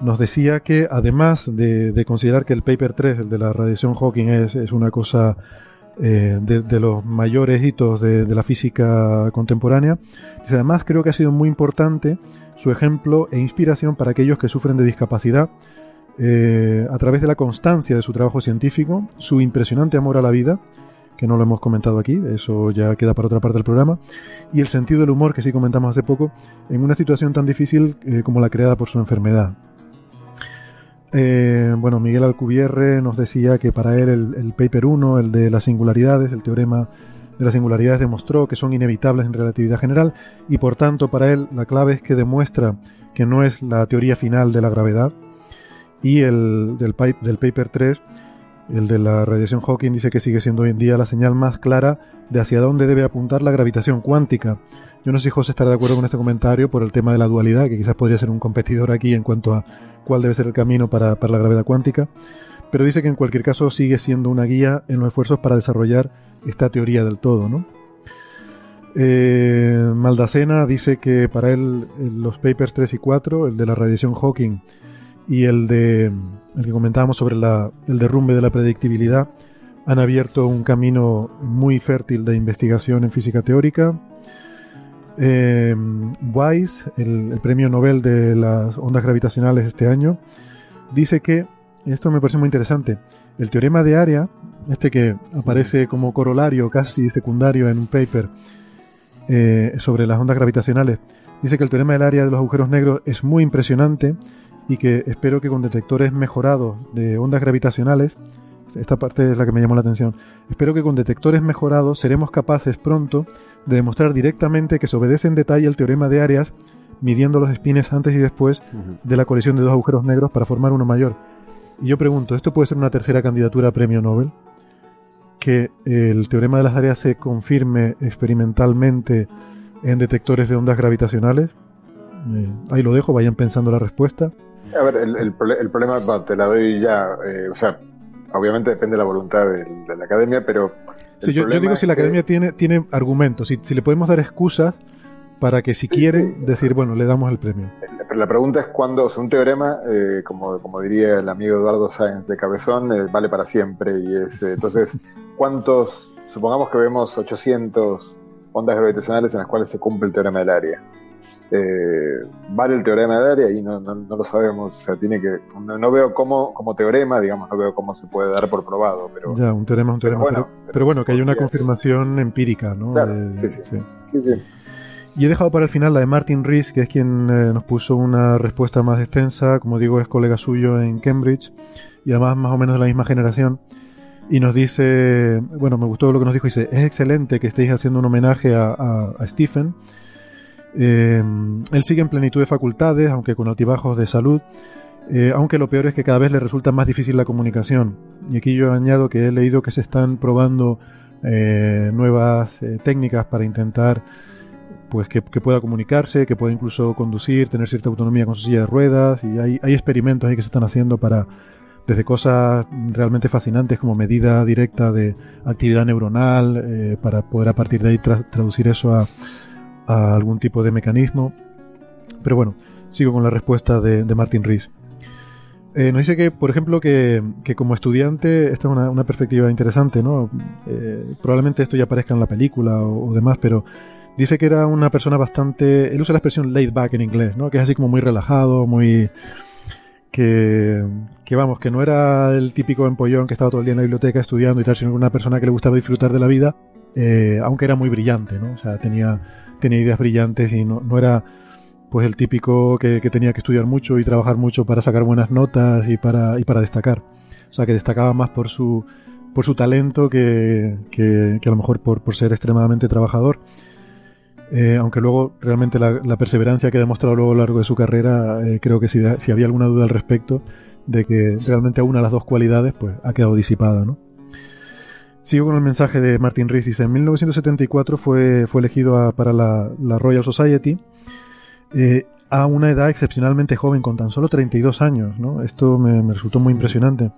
nos decía que además de, de, considerar que el paper 3, el de la radiación Hawking, es, es una cosa eh, de, los mayores hitos de, la física contemporánea, además creo que ha sido muy importante su ejemplo e inspiración para aquellos que sufren de discapacidad, eh, a través de la constancia de su trabajo científico, su impresionante amor a la vida, que no lo hemos comentado aquí, eso ya queda para otra parte del programa, y el sentido del humor que sí comentamos hace poco, en una situación tan difícil eh, como la creada por su enfermedad. Eh, bueno, Miguel Alcubierre nos decía que para él el, el, paper 1, el de las singularidades, el teorema de las singularidades demostró que son inevitables en relatividad general y por tanto para él la clave es que demuestra que no es la teoría final de la gravedad, y el del, del paper 3, el de la radiación Hawking, dice que sigue siendo hoy en día la señal más clara de hacia dónde debe apuntar la gravitación cuántica. Yo no sé si José estará de acuerdo con este comentario por el tema de la dualidad, que quizás podría ser un competidor aquí en cuanto a cuál debe ser el camino para, para la gravedad cuántica, pero dice que en cualquier caso sigue siendo una guía en los esfuerzos para desarrollar esta teoría del todo, ¿no? Eh, Maldacena dice que para él los papers 3 y 4, el de la radiación Hawking, y el de el que comentábamos sobre la, el derrumbe de la predictibilidad han abierto un camino muy fértil de investigación en física teórica. Eh, Wise, el, el, premio Nobel de las ondas gravitacionales este año, dice que, esto me parece muy interesante, el teorema de área, este que aparece como corolario casi secundario en un paper eh, sobre las ondas gravitacionales, dice que el teorema del área de los agujeros negros es muy impresionante y que espero que con detectores mejorados de ondas gravitacionales, esta parte es la que me llamó la atención, espero que con detectores mejorados seremos capaces pronto de demostrar directamente que se obedece en detalle el teorema de áreas midiendo los espines antes y después de la colisión de dos agujeros negros para formar uno mayor. Y yo pregunto, ¿esto puede ser una tercera candidatura a premio Nobel? Que el teorema de las áreas se confirme experimentalmente en detectores de ondas gravitacionales. Eh, ahí lo dejo, vayan pensando la respuesta. A ver, el, el, el problema, bueno, te la doy ya, eh, o sea, obviamente depende de la voluntad de, de la academia, pero... Sí, yo, yo, digo si la academia tiene, tiene argumentos, si, si, le podemos dar excusas para que si sí, quieren sí. decir, bueno, le damos el premio. Pero la pregunta es cuándo, o sea, un teorema, eh, como, como diría el amigo Eduardo Sáenz de Cabezón, eh, vale para siempre. Y es, eh, entonces, ¿cuántos, supongamos que vemos 800 ondas gravitacionales en las cuales se cumple el teorema del área? Eh, vale el teorema de área y no, no, no, lo sabemos. O sea, tiene que. No, no, veo cómo, como teorema, digamos, no veo cómo se puede dar por probado. Pero, ya, un teorema es un teorema. Pero bueno, pero, pero bueno que hay una confirmación empírica, ¿no? Claro, de, sí, sí. sí, sí. Y he dejado para el final la de Martin Rees, que es quien eh, nos puso una respuesta más extensa. Como digo, es colega suyo en Cambridge y además más o menos de la misma generación. Y nos dice, bueno, me gustó lo que nos dijo, dice, es excelente que estéis haciendo un homenaje a, Stephen. Eh, él sigue en plenitud de facultades, aunque con altibajos de salud. Eh, aunque lo peor es que cada vez le resulta más difícil la comunicación. Y aquí yo añado que he leído que se están probando nuevas técnicas para intentar pues que, pueda comunicarse, que pueda incluso conducir, tener cierta autonomía con su silla de ruedas y hay, experimentos ahí que se están haciendo para desde cosas realmente fascinantes como medida directa de actividad neuronal eh, para poder a partir de ahí traducir eso a, algún tipo de mecanismo. Pero bueno, sigo con la respuesta de, Martin Rees. Eh, nos dice que, por ejemplo, que, como estudiante, esta es una, perspectiva interesante, ¿no? Eh, probablemente esto ya aparezca en la película o, o demás, pero Dice que era una persona bastante. Él usa la expresión laid back en inglés, ¿no? Que es así como muy relajado, muy. Que, que vamos, que no era el típico empollón que estaba todo el día en la biblioteca estudiando y tal, sino una persona que le gustaba disfrutar de la vida, eh, aunque era muy brillante, ¿no? O sea, tenía, tenía ideas brillantes y no, no era pues el típico que, tenía que estudiar mucho y trabajar mucho para sacar buenas notas y para, y para destacar. O sea, que destacaba más por su, por su talento que, que, a lo mejor por, por ser extremadamente trabajador. Eh, aunque luego realmente la, perseverancia que ha demostrado luego a lo largo de su carrera, eh, creo que si, si, había alguna duda al respecto de que realmente una de las dos cualidades pues ha quedado disipada, ¿no? Sigo con el mensaje de Martin Rees. Dice, en 1974 fue, fue elegido para la, Royal Society eh, a una edad excepcionalmente joven, con tan solo 32 años. Esto me, resultó muy impresionante.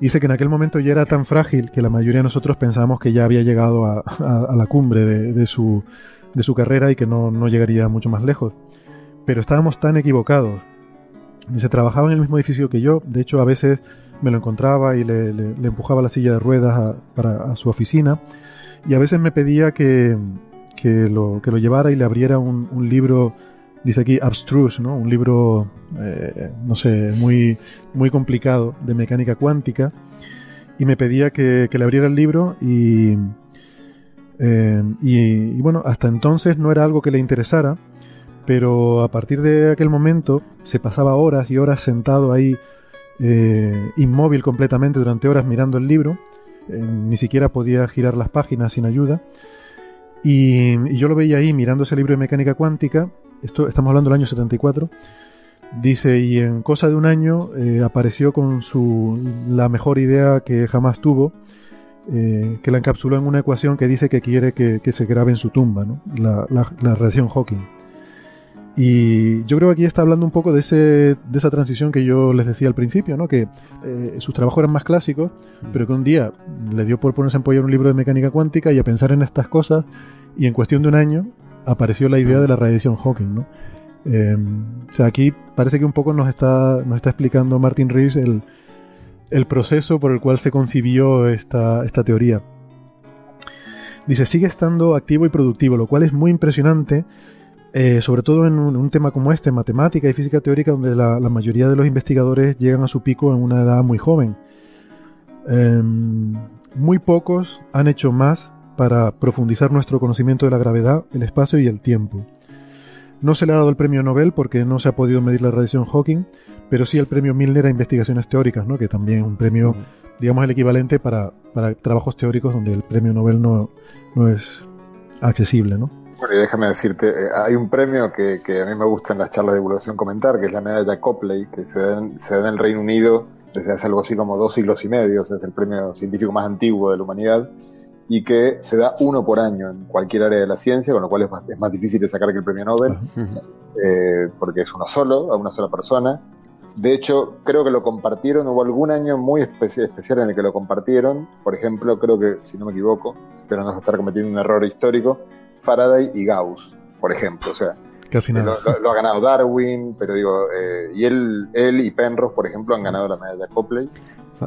Dice que en aquel momento ya era tan frágil que la mayoría de nosotros pensábamos que ya había llegado a, la cumbre de, su, de su carrera y que no, no llegaría mucho más lejos. Pero estábamos tan equivocados. Se trabajaba en el mismo edificio que yo, de hecho a veces me lo encontraba y le, le, empujaba la silla de ruedas a, para, su oficina y a veces me pedía que, que, lo, que lo llevara y le abriera un, libro, dice aquí, abstruse, ¿no? un libro, eh, no sé, muy, muy complicado de mecánica cuántica y me pedía que, que le abriera el libro y, eh, y, bueno, hasta entonces no era algo que le interesara, pero a partir de aquel momento se pasaba horas y horas sentado ahí, eh, inmóvil completamente durante horas mirando el libro, eh, ni siquiera podía girar las páginas sin ayuda. Y, yo lo veía ahí mirando ese libro de mecánica cuántica, esto estamos hablando del año 74, dice, y en cosa de un año apareció con su, la mejor idea que jamás tuvo, eh, que la encapsuló en una ecuación que dice que quiere que, se grabe en su tumba, la, la, radiación Hawking. Y yo creo que aquí está hablando un poco de, ese, de esa transición que yo les decía al principio, ¿no? que eh, sus trabajos eran más clásicos, pero que un día le dio por ponerse a empollar un libro de mecánica cuántica y a pensar en estas cosas, y en cuestión de un año apareció la idea de la radiación Hawking. ¿no? Eh, o sea, aquí parece que un poco nos está, nos está explicando Martin Rees el, el proceso por el cual se concibió esta, esta teoría. Dice, sigue estando activo y productivo, lo cual es muy impresionante, eh, sobre todo en un, tema como este, matemática y física teórica, donde la, mayoría de los investigadores llegan a su pico en una edad muy joven. Em, muy pocos han hecho más para profundizar nuestro conocimiento de la gravedad, el espacio y el tiempo. No se le ha dado el premio Nobel porque no se ha podido medir la radiación Hawking, pero sí el premio Milner a investigaciones teóricas, ¿no? que también es un premio, digamos, el equivalente para, trabajos teóricos donde el premio Nobel no, no es accesible. ¿no? Bueno, y déjame decirte, eh, hay un premio que, a mí me gusta en las charlas de divulgación comentar, que es la medalla Copley, que se da, en, se da en el Reino Unido desde hace algo así como dos siglos y medio, es el premio científico más antiguo de la humanidad y que se da uno por año en cualquier área de la ciencia, con lo cual es más, difícil de sacar que el premio Nobel, eh, porque es uno solo, a una sola persona. De hecho, creo que lo compartieron, hubo algún año muy especial en el que lo compartieron. Por ejemplo, creo que, si no me equivoco, espero no estar cometiendo un error histórico, Faraday y Gauss, por ejemplo. O sea, Casi nada. Lo, ha ganado Darwin, pero digo, eh, y él, él y Penrose, por ejemplo, han ganado la medalla Copley.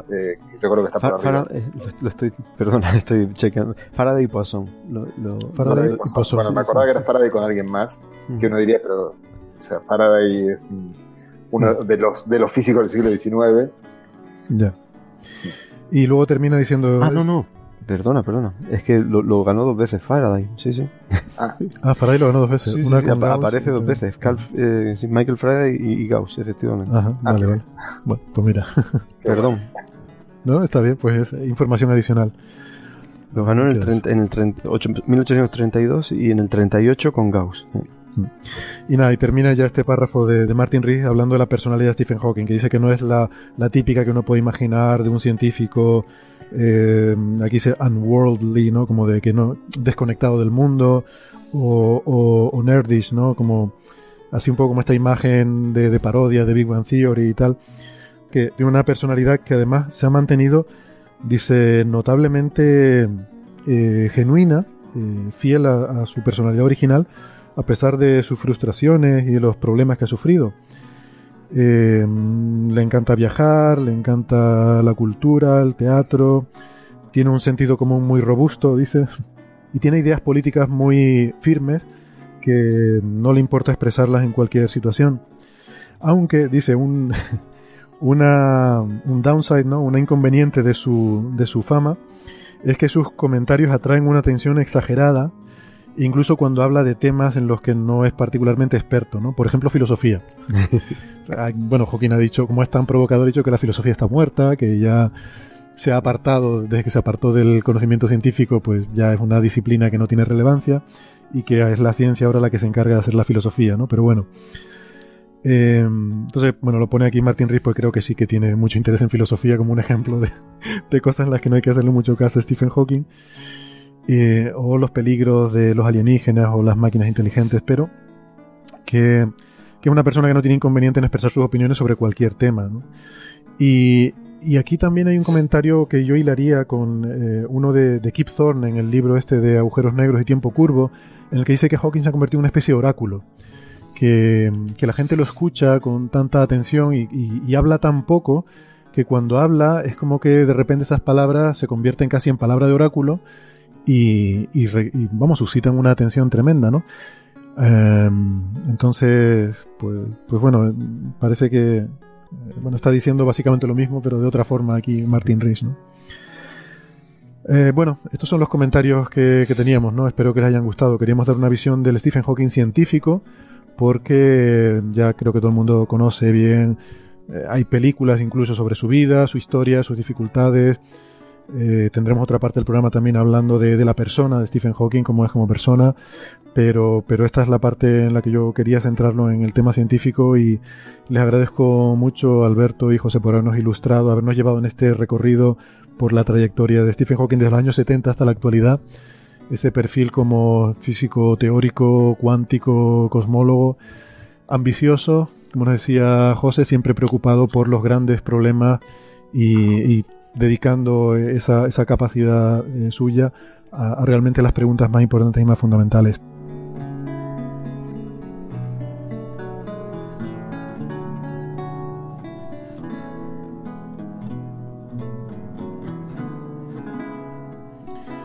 Eh, yo creo que está por arriba. Eh, lo, estoy, perdona, estoy chequeando. Faraday y Poisson. Lo, Faraday, y Poisson. Bueno, me acordaba que era Faraday con alguien más, que uno diría, pero, o sea, Faraday es uno de los de los físicos del siglo XIX. Ya. Y luego termina diciendo. Ah, no, no. Perdona, perdona. Es que lo, ganó dos veces Faraday. Sí, sí. Ah, ah Faraday lo ganó dos veces. Una aparece dos veces. Eh, Michael Faraday y, Gauss, efectivamente. Ajá, vale, ah, vale. Bueno, pues mira. Perdón. No, está bien, pues es información adicional. Lo ganó en el, en el 1832 y en el 38 con Gauss. Mm. Y nada, y termina ya este párrafo de, Martin Rees hablando de la personalidad de Stephen Hawking, que dice que no es la, típica que uno puede imaginar de un científico, eh, aquí dice unworldly, ¿no? Como de que no, desconectado del mundo, o, nerdish, ¿no? Como, así un poco como esta imagen de, de parodia de Big Bang Theory y tal, que tiene una personalidad que además se ha mantenido, dice, notablemente eh, genuina, eh, fiel a su personalidad original, a pesar de sus frustraciones y de los problemas que ha sufrido. Eh, le encanta viajar, le encanta la cultura, el teatro, tiene un sentido común muy robusto, dice, y tiene ideas políticas muy firmes que no le importa expresarlas en cualquier situación. Aunque, dice, un, una, un downside, ¿no? una inconveniente de su, de su fama, es que sus comentarios atraen una atención exagerada incluso cuando habla de temas en los que no es particularmente experto, ¿no? Por ejemplo, filosofía. bueno, Joaquín ha dicho, como es tan provocador, ha dicho que la filosofía está muerta, que ya se ha apartado, desde que se apartó del conocimiento científico, pues ya es una disciplina que no tiene relevancia y que es la ciencia ahora la que se encarga de hacer la filosofía, ¿no? Pero bueno. Eh, entonces, bueno, lo pone aquí Martin Rees, porque creo que sí que tiene mucho interés en filosofía como un ejemplo de, de cosas en las que no hay que hacerle mucho caso a Stephen Hawking. Eh, o los peligros de los alienígenas o las máquinas inteligentes, pero que, es una persona que no tiene inconveniente en expresar sus opiniones sobre cualquier tema. Y, aquí también hay un comentario que yo hilaría con eh, uno de, Kip Thorne en el libro este de Agujeros Negros y Tiempo Curvo, en el que dice que Hawking se ha convertido en una especie de oráculo. Que, la gente lo escucha con tanta atención y habla tan poco que cuando habla es como que de repente esas palabras se convierten casi en palabra de oráculo y, vamos, suscitan una atención tremenda, ¿no? Em, entonces, pues, pues bueno, parece que eh, bueno, está diciendo básicamente lo mismo, pero de otra forma aquí Martin Rees, ¿no? Eh, bueno, estos son los comentarios que, teníamos, ¿no? Espero que les hayan gustado. Queríamos dar una visión del Stephen Hawking científico, porque ya creo que todo el mundo conoce bien, eh, hay películas incluso sobre su vida, su historia, sus dificultades, eh, tendremos otra parte del programa también hablando de, la persona, de Stephen Hawking, cómo es como persona, pero, pero esta es la parte en la que yo quería centrarlo en el tema científico y les agradezco mucho Alberto y José por habernos ilustrado, habernos llevado en este recorrido por la trayectoria de Stephen Hawking desde los años 70 hasta la actualidad, ese perfil como físico teórico, cuántico, cosmólogo, ambicioso, como nos decía José, siempre preocupado por los grandes problemas y, y dedicando esa, esa capacidad eh, suya a, realmente las preguntas más importantes y más fundamentales.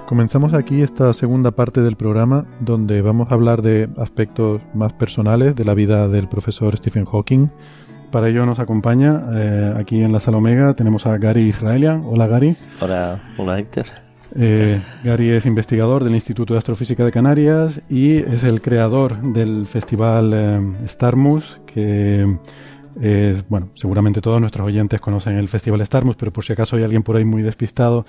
Comenzamos aquí esta segunda parte del programa donde vamos a hablar de aspectos más personales de la vida del profesor Stephen Hawking, para ello nos acompaña eh, aquí en la sala Omega tenemos a Gary Israelian. Hola Gary. Hola, hola Héctor. Eh, Gary es investigador del Instituto de Astrofísica de Canarias y es el creador del festival eh, Starmus, que bueno, seguramente todos nuestros oyentes conocen el Festival Starmus, pero por si acaso hay alguien por ahí muy despistado,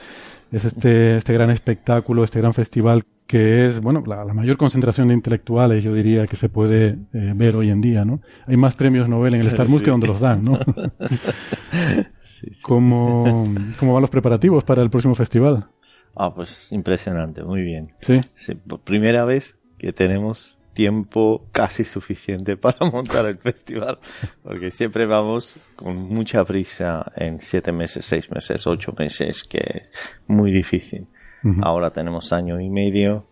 es este, este gran espectáculo, este gran festival que es, bueno, la, mayor concentración de intelectuales, yo diría, que se puede eh, ver hoy en día, ¿no? Hay más premios Nobel en el Starmus que donde los dan, ¿no? ¿Cómo, ¿Cómo van los preparativos para el próximo festival? Ah, pues impresionante, muy bien. Sí. primera vez que tenemos tiempo casi suficiente para montar el festival, porque siempre vamos con mucha prisa en siete meses, seis meses, ocho meses, que es muy difícil. Ahora tenemos año y medio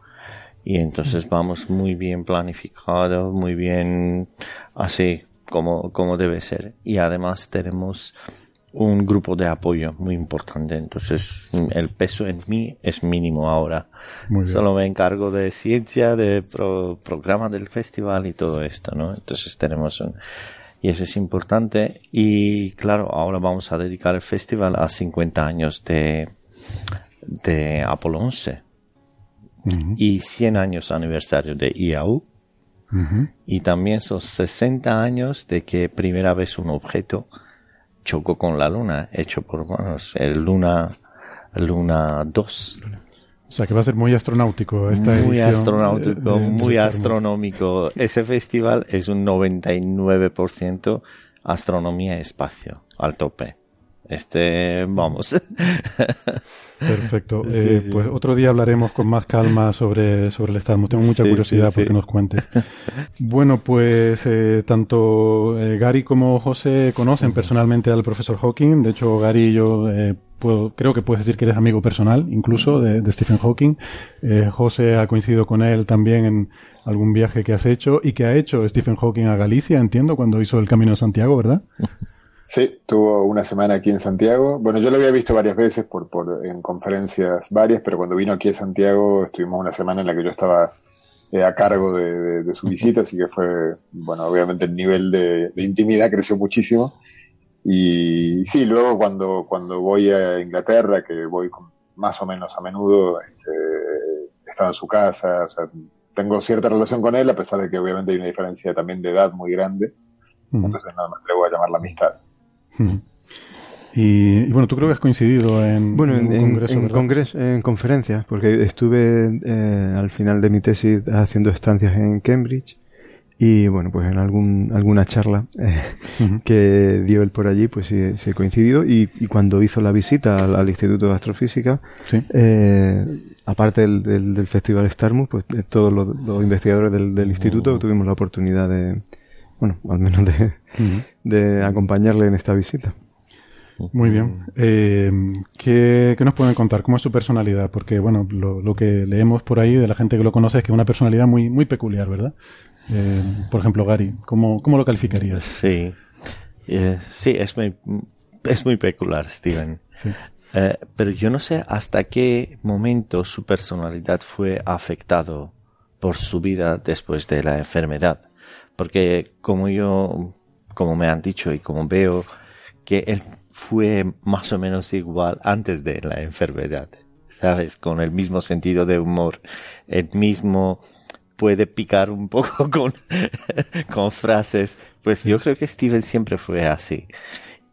y entonces vamos muy bien planificado, muy bien así como, como debe ser. Y además tenemos un grupo de apoyo muy importante. Entonces, el peso en mí es mínimo ahora. Solo me encargo de ciencia, de programa del festival y todo esto, ¿no? Entonces tenemos un, y eso es importante. Y claro, ahora vamos a dedicar el festival a 50 años de, de Apolo 11 y 100 años aniversario de IAU. Y también son 60 años de que primera vez un objeto chocó con la Luna, hecho por manos, el Luna, Luna 2. O sea que va a ser muy astronáutico esta Muy astronáutico, muy astronómico. Ese festival es un 99% astronomía y espacio, al tope. Este, vamos. Perfecto. Eh, pues otro día hablaremos con más calma sobre, sobre el Starmus. Tengo mucha curiosidad porque nos cuentes. Bueno, pues eh, tanto eh, Gary como José conocen personalmente al profesor Hawking. De hecho, Gary y yo puedo, creo que puedes decir que eres amigo personal, incluso, de, de Stephen Hawking. José ha coincidido con él también en algún viaje que has hecho y que ha hecho Stephen Hawking a Galicia, entiendo, cuando hizo el Camino de Santiago, ¿verdad? Sí, tuvo una semana aquí en Santiago. Bueno, yo lo había visto varias veces por, por, en conferencias varias, pero cuando vino aquí a Santiago estuvimos una semana en la que yo estaba eh, a cargo de, su visita, así que fue, bueno, obviamente el nivel de, intimidad creció muchísimo. Y sí, luego cuando, cuando voy a Inglaterra, que voy más o menos a menudo, este, estaba en su casa, o sea, tengo cierta relación con él, a pesar de que obviamente hay una diferencia también de edad muy grande. Entonces nada más le voy a llamar la amistad. Y, bueno, tú creo que has coincidido en, bueno, en, congreso, en, conferencias, porque estuve eh, al final de mi tesis haciendo estancias en Cambridge y bueno, pues en algún, alguna charla eh, que dio él por allí, pues sí, sí he coincidido y, cuando hizo la visita al, Instituto de Astrofísica, eh, aparte del, del, Festival Starmus, pues todos los, investigadores del, del instituto oh. tuvimos la oportunidad de, bueno, al menos de, de acompañarle en esta visita. Muy bien. Eh, ¿qué, ¿qué, nos pueden contar? ¿Cómo es su personalidad? Porque, bueno, lo, lo, que leemos por ahí de la gente que lo conoce es que es una personalidad muy, muy peculiar, ¿verdad? Eh, por ejemplo, Gary, ¿cómo, cómo lo calificarías? Sí, eh, sí, es muy, es muy peculiar, Steven. Sí. Eh, pero yo no sé hasta qué momento su personalidad fue afectado por su vida después de la enfermedad porque como yo, como me han dicho y como veo que él fue más o menos igual antes de la enfermedad, ¿sabes? Con el mismo sentido de humor, el mismo puede picar un poco con, con frases. Pues yo creo que Steven siempre fue así.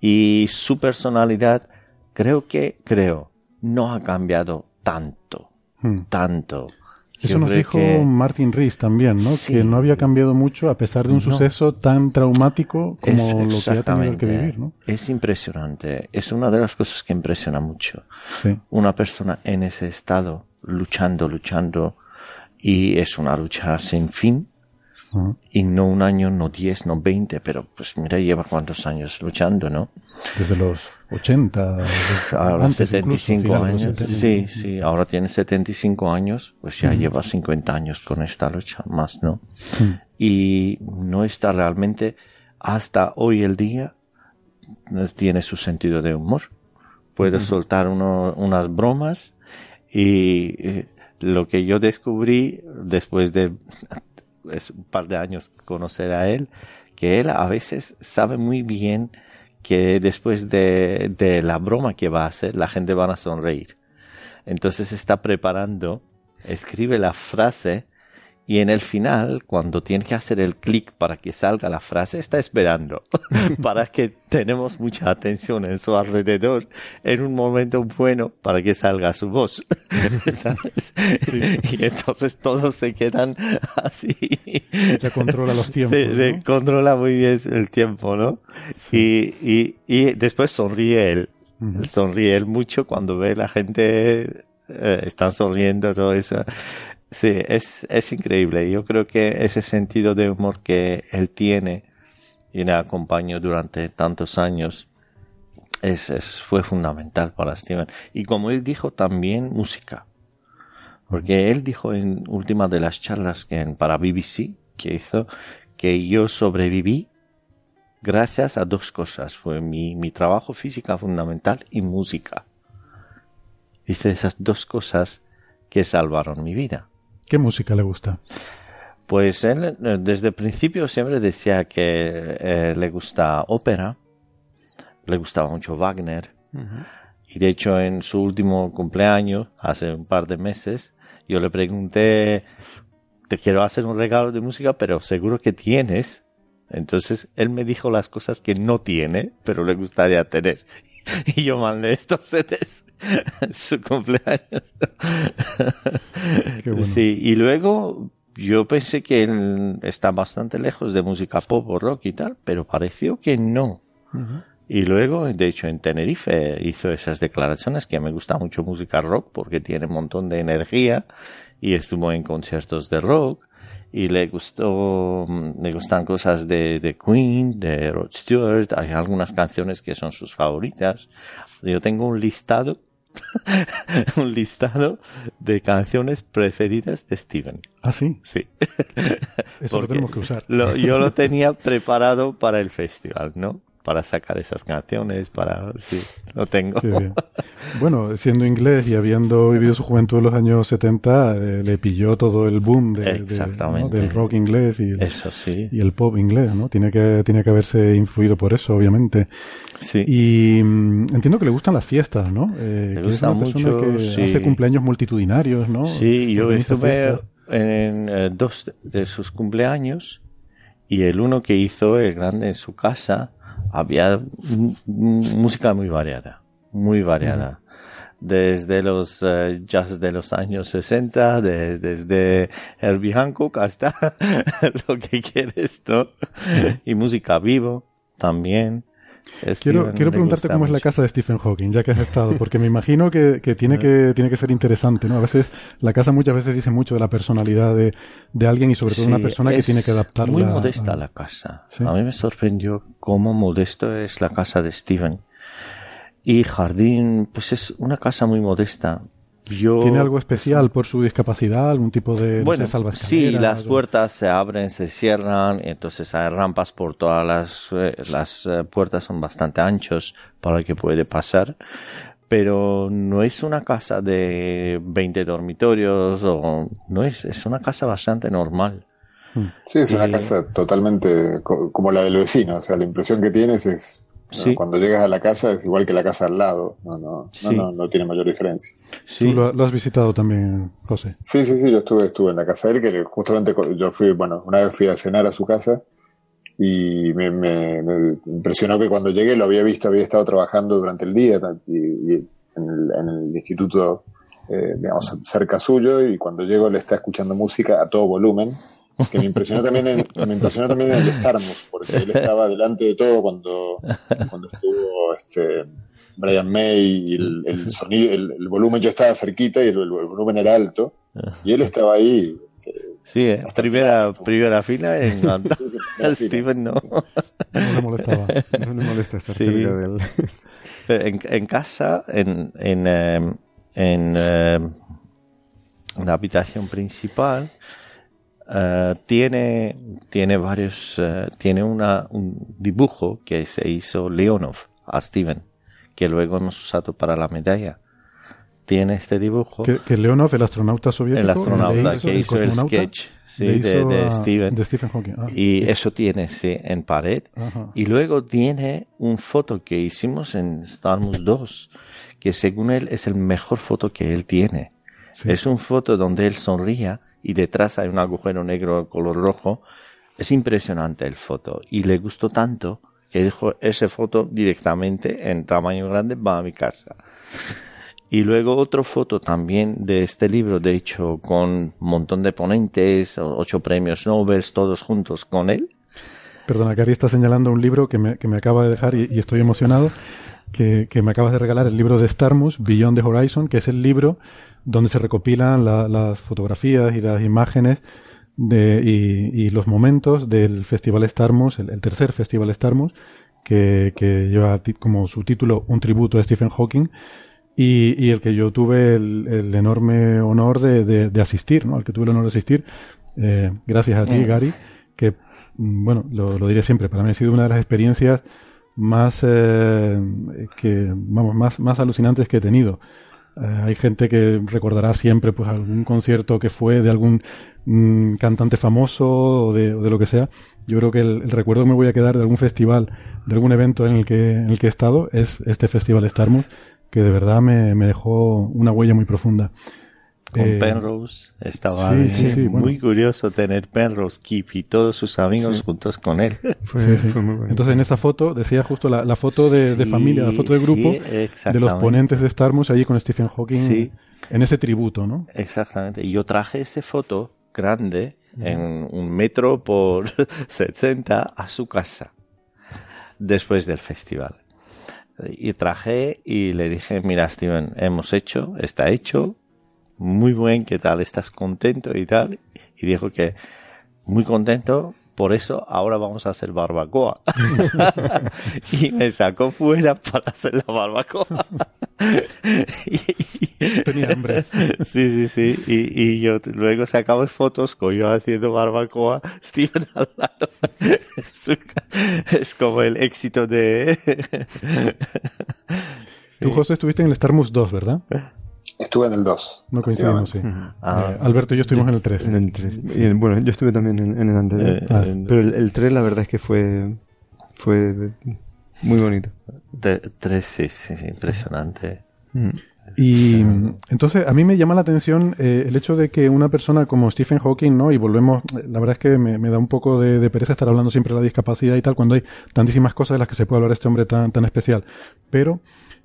Y su personalidad, creo que, creo, no ha cambiado tanto, hmm. tanto. Eso nos dijo Martin Rees también, ¿no? Que no había cambiado mucho a pesar de un suceso tan traumático como lo que ha tenido que vivir, ¿no? Es impresionante. Es una de las cosas que impresiona mucho. Una persona en ese estado, luchando, luchando, y es una lucha sin fin, y no un año, no diez, no veinte, pero pues mira, lleva cuántos años luchando, ¿no? Desde los 80, ahora 75 años. Sí, sí, ahora tiene 75 años, pues ya lleva 50 años con esta lucha, más, ¿no? Y no está realmente, hasta hoy el día, tiene su sentido de humor. Puede soltar uno, unas bromas y lo que yo descubrí después de es un par de años conocer a él, que él a veces sabe muy bien que después de, de la broma que va a hacer, la gente va a sonreír. Entonces está preparando, escribe la frase y en el final, cuando tiene que hacer el clic para que salga la frase, está esperando para que tenemos mucha atención en su alrededor en un momento bueno para que salga su voz. Y entonces todos se quedan así. Se controla los tiempos. Se, controla muy bien el tiempo, ¿no? Y, y, y después sonríe él. Sonríe él mucho cuando ve la gente eh, están sonriendo, todo eso. Sí, es, es increíble. Yo creo que ese sentido de humor que él tiene y le acompañó durante tantos años es, fue fundamental para Steven. Y como él dijo, también música. Porque él dijo en última de las charlas que en, para BBC que hizo que yo sobreviví gracias a dos cosas. Fue mi, mi trabajo física fundamental y música. Dice esas dos cosas que salvaron mi vida. ¿Qué música le gusta? Pues él eh, desde el principio siempre decía que eh, le gusta ópera, le gustaba mucho Wagner Y de hecho, en su último cumpleaños, hace un par de meses, yo le pregunté, te quiero hacer un regalo de música, pero seguro que tienes. Entonces él me dijo las cosas que no tiene, pero le gustaría tener. Y yo mandé estos en su cumpleaños. Sí, y luego yo pensé que él está bastante lejos de música pop o rock y tal, pero pareció que no. Y luego, de hecho, en Tenerife hizo esas declaraciones que me gusta mucho música rock porque tiene un montón de energía y estuvo en conciertos de rock y le gustó, le gustan cosas de, de Queen, de Rod Stewart, hay algunas canciones que son sus favoritas. Yo tengo un listado un listado de canciones preferidas de Steven. ¿Ah, sí? Sí. Eso lo tenemos que usar. yo lo tenía preparado para el festival, ¿no? Para sacar esas canciones, para... Sí, lo tengo. Bueno, siendo inglés y habiendo vivido su juventud en los años 70, eh, le pilló todo el boom de, del rock inglés y el, eso sí. y el pop inglés, ¿no? Tiene que, tiene que haberse influido por eso, obviamente. Sí. Y mm, entiendo que le gustan las fiestas, ¿no? Eh, le gusta mucho, que hace cumpleaños multitudinarios, ¿no? Sí, yo estuve en eh, dos de sus cumpleaños y el uno que hizo, el grande, en su casa, había música muy variada, muy variada. Desde los eh, jazz de los años 60, desde Herbie Hancock hasta lo que quieres, ¿no? y música vivo también. Quiero, quiero preguntarte cómo es la casa de Stephen Hawking, ya que has estado, porque me imagino que, que, tiene, que tiene que ser interesante, ¿no? A veces la casa muchas veces dice mucho de la personalidad de, de alguien y sobre todo una persona que tiene que adaptarla. Muy modesta la casa. A mí me sorprendió cómo modesto es la casa de Stephen. Y jardín, pues es una casa muy modesta. ¿Tiene algo especial por su discapacidad? ¿Algún tipo de bueno, Sí, las puertas se abren, se cierran, entonces hay rampas por todas las, eh, las eh, puertas son bastante anchos para el que puede pasar. Pero no es una casa de 20 dormitorios o no es, es una casa bastante normal. Sí, es una casa totalmente como la del vecino, o sea, la impresión que tienes es cuando llegas a la casa es igual que la casa al lado, no, no, no, no, tiene mayor diferencia. ¿Tú lo, has visitado también, José? Sí, sí, sí, yo estuve, estuve en la casa de él, que justamente yo fui, bueno, una vez fui a cenar a su casa y me, me, impresionó que cuando llegué lo había visto, había estado trabajando durante el día y, en, el, en, el, instituto, eh, digamos, cerca suyo y cuando llego le está escuchando música a todo volumen que me impresionó también en, me impresionó también en el Starmus, porque él estaba delante de todo cuando, cuando estuvo este, Brian May y el, sonido, el, volumen yo estaba cerquita y el, volumen era alto, y él estaba ahí. Este, sí, eh, primera, primera fila en Steven no. No le molestaba, no le molesta estar cerca de él. En, en, casa, en, en, em, en, em, en la habitación principal, eh, tiene, tiene varios, eh, tiene una, un dibujo que se hizo Leonov a Steven, que luego hemos usado para la medalla. Tiene este dibujo. Que, Leonov, el astronauta soviético. El astronauta que hizo el, sketch de, Steven. De Stephen Hawking. Ah. y eso tiene, sí, en pared. Y luego tiene un foto que hicimos en Star Wars 2, que según él es el mejor foto que él tiene. Es un foto donde él sonría y detrás hay un agujero negro color rojo. Es impresionante el foto y le gustó tanto que dijo esa foto directamente en tamaño grande va a mi casa. Y luego otra foto también de este libro, de hecho, con un montón de ponentes, ocho premios Nobel, todos juntos con él. Perdona, Cari está señalando un libro que me, que me acaba de dejar y, estoy emocionado, que, que, me acabas de regalar, el libro de Starmus, Beyond the Horizon, que es el libro donde se recopilan las fotografías y las imágenes de, y, los momentos del Festival Starmus, el, tercer Festival Starmus, que, que lleva como su título Un tributo a Stephen Hawking, y, y el que yo tuve el, enorme honor de, de, asistir, ¿no? Al que tuve el honor de asistir, eh, gracias a ti, mm. Gary, que, mm, bueno, lo, lo diré siempre, para mí ha sido una de las experiencias más, eh, que, vamos, más, más alucinantes que he tenido. Eh, hay gente que recordará siempre pues algún concierto que fue de algún mm, cantante famoso o de, lo que sea. Yo creo que el, recuerdo que me voy a quedar de algún festival, de algún evento en el que, en el que he estado, es este festival Starmus, que de verdad me, dejó una huella muy profunda. Con eh, Penrose estaba muy curioso tener Penrose, Keep y todos sus amigos juntos con él. Entonces en esa foto, decía justo la, foto de, familia, la foto de grupo de los ponentes de Star allí con Stephen Hawking en ese tributo, ¿no? Exactamente. Y yo traje esa foto grande en un metro por 60 a su casa después del festival. Y traje y le dije, mira Steven, hemos hecho, está hecho, muy buen, ¿qué tal? ¿Estás contento y tal? Y dijo que muy contento, por eso ahora vamos a hacer barbacoa. y me sacó fuera para hacer la barbacoa. Tenía hambre. Sí, sí, sí. Y, y yo luego sacamos fotos con yo haciendo barbacoa, Steven al lado. es como el éxito de... Tú, José, estuviste en el Star 2, ¿verdad? Estuve en el 2. No coincidimos, sí. Ah. Eh, Alberto y yo estuvimos en el 3. En el 3. Y bueno, yo estuve también en, el anterior. Eh, ah. pero el, 3 la verdad es que fue fue muy bonito. 3 sí, sí, impresionante. Mm. Y entonces a mí me llama la atención eh, el hecho de que una persona como Stephen Hawking, ¿no? Y volvemos, la verdad es que me, da un poco de, de, pereza estar hablando siempre de la discapacidad y tal, cuando hay tantísimas cosas de las que se puede hablar este hombre tan, tan especial. Pero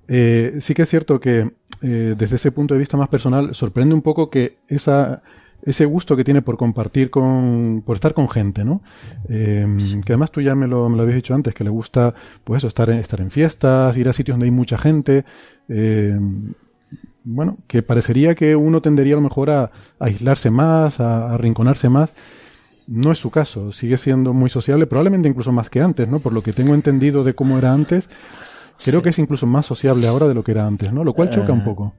eh, sí que es cierto que eh, desde ese punto de vista más personal sorprende un poco que esa, ese gusto que tiene por compartir con, por estar con gente, ¿no? Eh, que además tú ya me lo, me lo habías dicho antes, que le gusta, pues eso, estar en, estar en fiestas, ir a sitios donde hay mucha gente, bueno, que parecería que uno tendería a lo mejor a, aislarse más, a, arrinconarse más. No es su caso, sigue siendo muy sociable, probablemente incluso más que antes, ¿no? Por lo que tengo entendido de cómo era antes, Creo que es incluso más sociable ahora de lo que era antes, ¿no? Lo cual choca un eh, poco.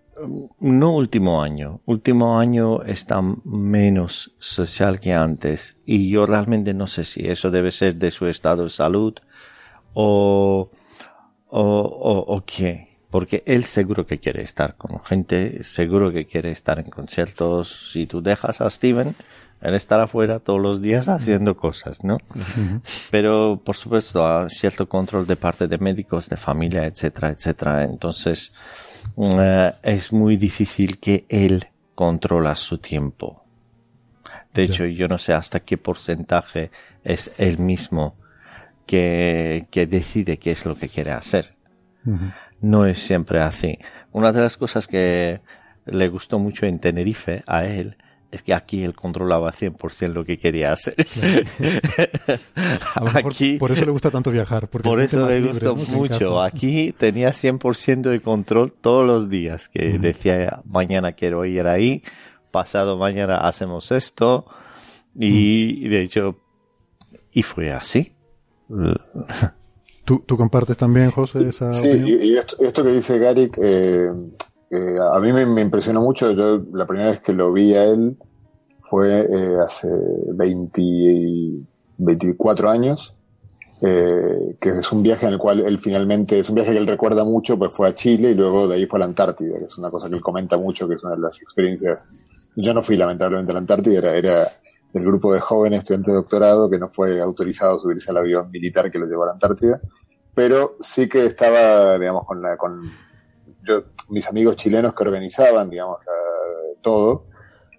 No último año. Último año está menos social que antes. Y yo realmente no sé si eso debe ser de su estado de salud o, o, o, o qué. Porque él seguro que quiere estar con gente, seguro que quiere estar en conciertos. Si tú dejas a Steven, el estar afuera todos los días haciendo cosas, ¿no? Pero, por supuesto, a cierto control de parte de médicos, de familia, etcétera, etcétera. Entonces, eh, es muy difícil que él controla su tiempo. De hecho, yo no sé hasta qué porcentaje es él mismo que, que decide qué es lo que quiere hacer. No es siempre así. Una de las cosas que le gustó mucho en Tenerife a él es que aquí él controlaba 100% lo que quería hacer. aquí, por eso le gusta tanto viajar. por eso le gustó mucho. Aquí tenía 100% de control todos los días, que decía, mañana quiero ir ahí, pasado mañana hacemos esto, y, de hecho, y fue así. ¿Tú, ¿Tú, compartes también, José, esa Sí, y, esto, que dice eh, a mí me, impresionó mucho. Yo la primera vez que lo vi a él fue eh, hace 20, 24 años, eh, que es un viaje en el cual él finalmente, es un viaje que él recuerda mucho, pues fue a Chile y luego de ahí fue a la Antártida, que es una cosa que él comenta mucho, que es una de las experiencias. Yo no fui lamentablemente a la Antártida, era, era el grupo de jóvenes estudiantes de doctorado que no fue autorizado a subirse al avión militar que lo llevó a la Antártida, pero sí que estaba, digamos, con la, con yo, mis amigos chilenos que organizaban, digamos, todo,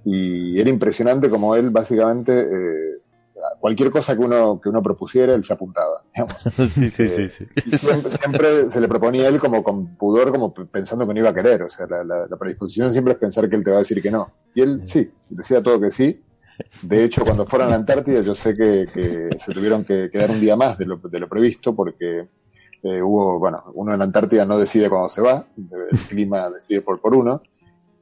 y era impresionante como él básicamente eh, cualquier cosa que uno que uno propusiera él se apuntaba digamos. sí, sí, sí, sí. Y siempre, se le proponía a él como con pudor como pensando que no iba a querer o sea la, la, predisposición siempre es pensar que él te va a decir que no y él sí decía todo que sí de hecho cuando fueron a la Antártida yo sé que, que se tuvieron que quedar un día más de lo, de lo previsto porque eh, hubo, bueno, uno en la Antártida no decide cuándo se va, el clima decide por, por uno,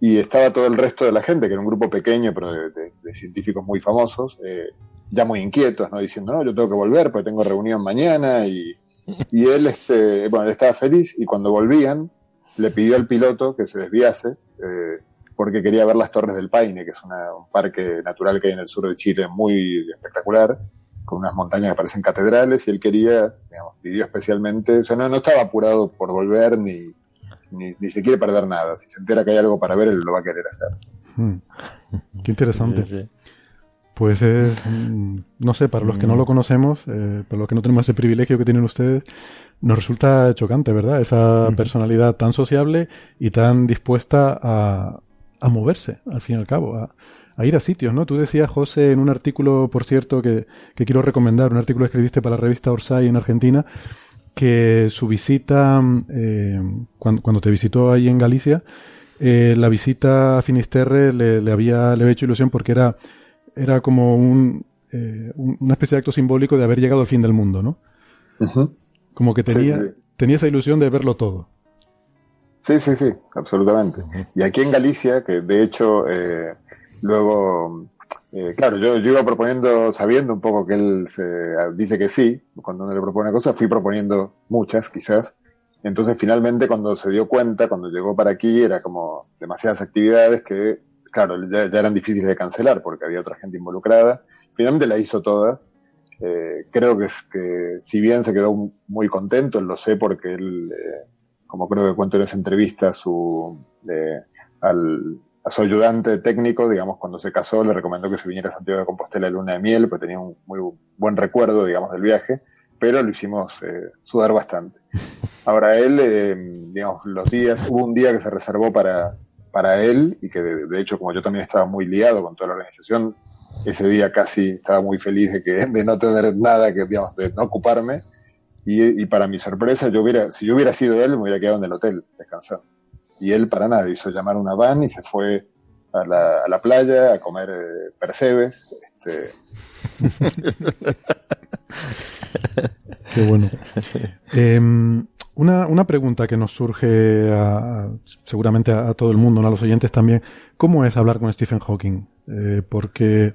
y estaba todo el resto de la gente, que era un grupo pequeño, pero de, científicos muy famosos, eh, ya muy inquietos, ¿no? Diciendo, no, yo tengo que volver porque tengo reunión mañana, y, y él, este, bueno, él estaba feliz, y cuando volvían, le pidió al piloto que se desviase, eh, porque quería ver las Torres del Paine, que es un parque natural que hay en el sur de Chile muy espectacular, con unas montañas que parecen catedrales, y él quería, digamos, pidió especialmente, o sea, no, no estaba apurado por volver ni, ni, se quiere perder nada. Si se entera que hay algo para ver, él lo va a querer hacer. Hmm. Qué interesante. Pues es, mm, no sé, para los que no lo conocemos, eh, para los que no tenemos ese privilegio que tienen ustedes, nos resulta chocante, ¿verdad? Esa personalidad tan sociable y tan dispuesta a, a moverse, al fin y al cabo, a, a, ir a sitios, ¿no? Tú decías, José, en un artículo, por cierto, que, que quiero recomendar, un artículo que escribiste para la revista Orsay en Argentina, que su visita, eh, cuando, cuando, te visitó ahí en Galicia, eh, la visita a Finisterre le, le, había, le había hecho ilusión porque era, era como un, eh, una especie de acto simbólico de haber llegado al fin del mundo, ¿no? Como que tenía, sí, sí. tenía esa ilusión de verlo todo. Sí, sí, sí, absolutamente. Y aquí en Galicia, que de hecho eh, luego, eh, claro, yo, iba proponiendo, sabiendo un poco que él se, dice que sí, cuando le propone una cosa, fui proponiendo muchas, quizás. Entonces, finalmente, cuando se dio cuenta, cuando llegó para aquí, era como demasiadas actividades que, claro, ya, eran difíciles de cancelar porque había otra gente involucrada. Finalmente la hizo todas eh, creo que, que si bien se quedó muy contento, lo sé porque él, eh, como creo que cuento en esa entrevista, su, eh, al, a su ayudante técnico, digamos, cuando se casó, le recomendó que se viniera a Santiago de Compostela de luna de miel, porque tenía un muy buen recuerdo, digamos, del viaje, pero lo hicimos eh, sudar bastante. Ahora él, eh, digamos, los días, hubo un día que se reservó para, para él, y que de, de hecho, como yo también estaba muy liado con toda la organización, ese día casi estaba muy feliz de que de no tener nada que digamos de no ocuparme y, y, para mi sorpresa yo hubiera si yo hubiera sido él me hubiera quedado en el hotel descansando y él para nada hizo llamar una van y se fue a la, playa a comer eh, percebes este... qué bueno eh, una, una, pregunta que nos surge seguramente a, todo el mundo, a los oyentes también. ¿Cómo es hablar con Stephen Hawking? Eh, porque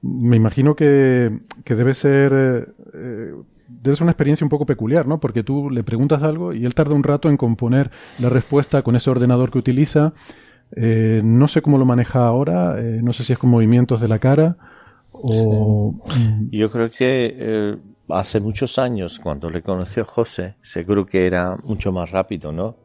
me imagino que, que debe ser eh, debe ser una experiencia un poco peculiar, ¿no? Porque tú le preguntas algo y él tarda un rato en componer la respuesta con ese ordenador que utiliza. Eh, no sé cómo lo maneja ahora, eh, no sé si es con movimientos de la cara o... Sí. Yo creo que eh, hace muchos años, cuando le conoció José, seguro que era mucho más rápido, ¿no?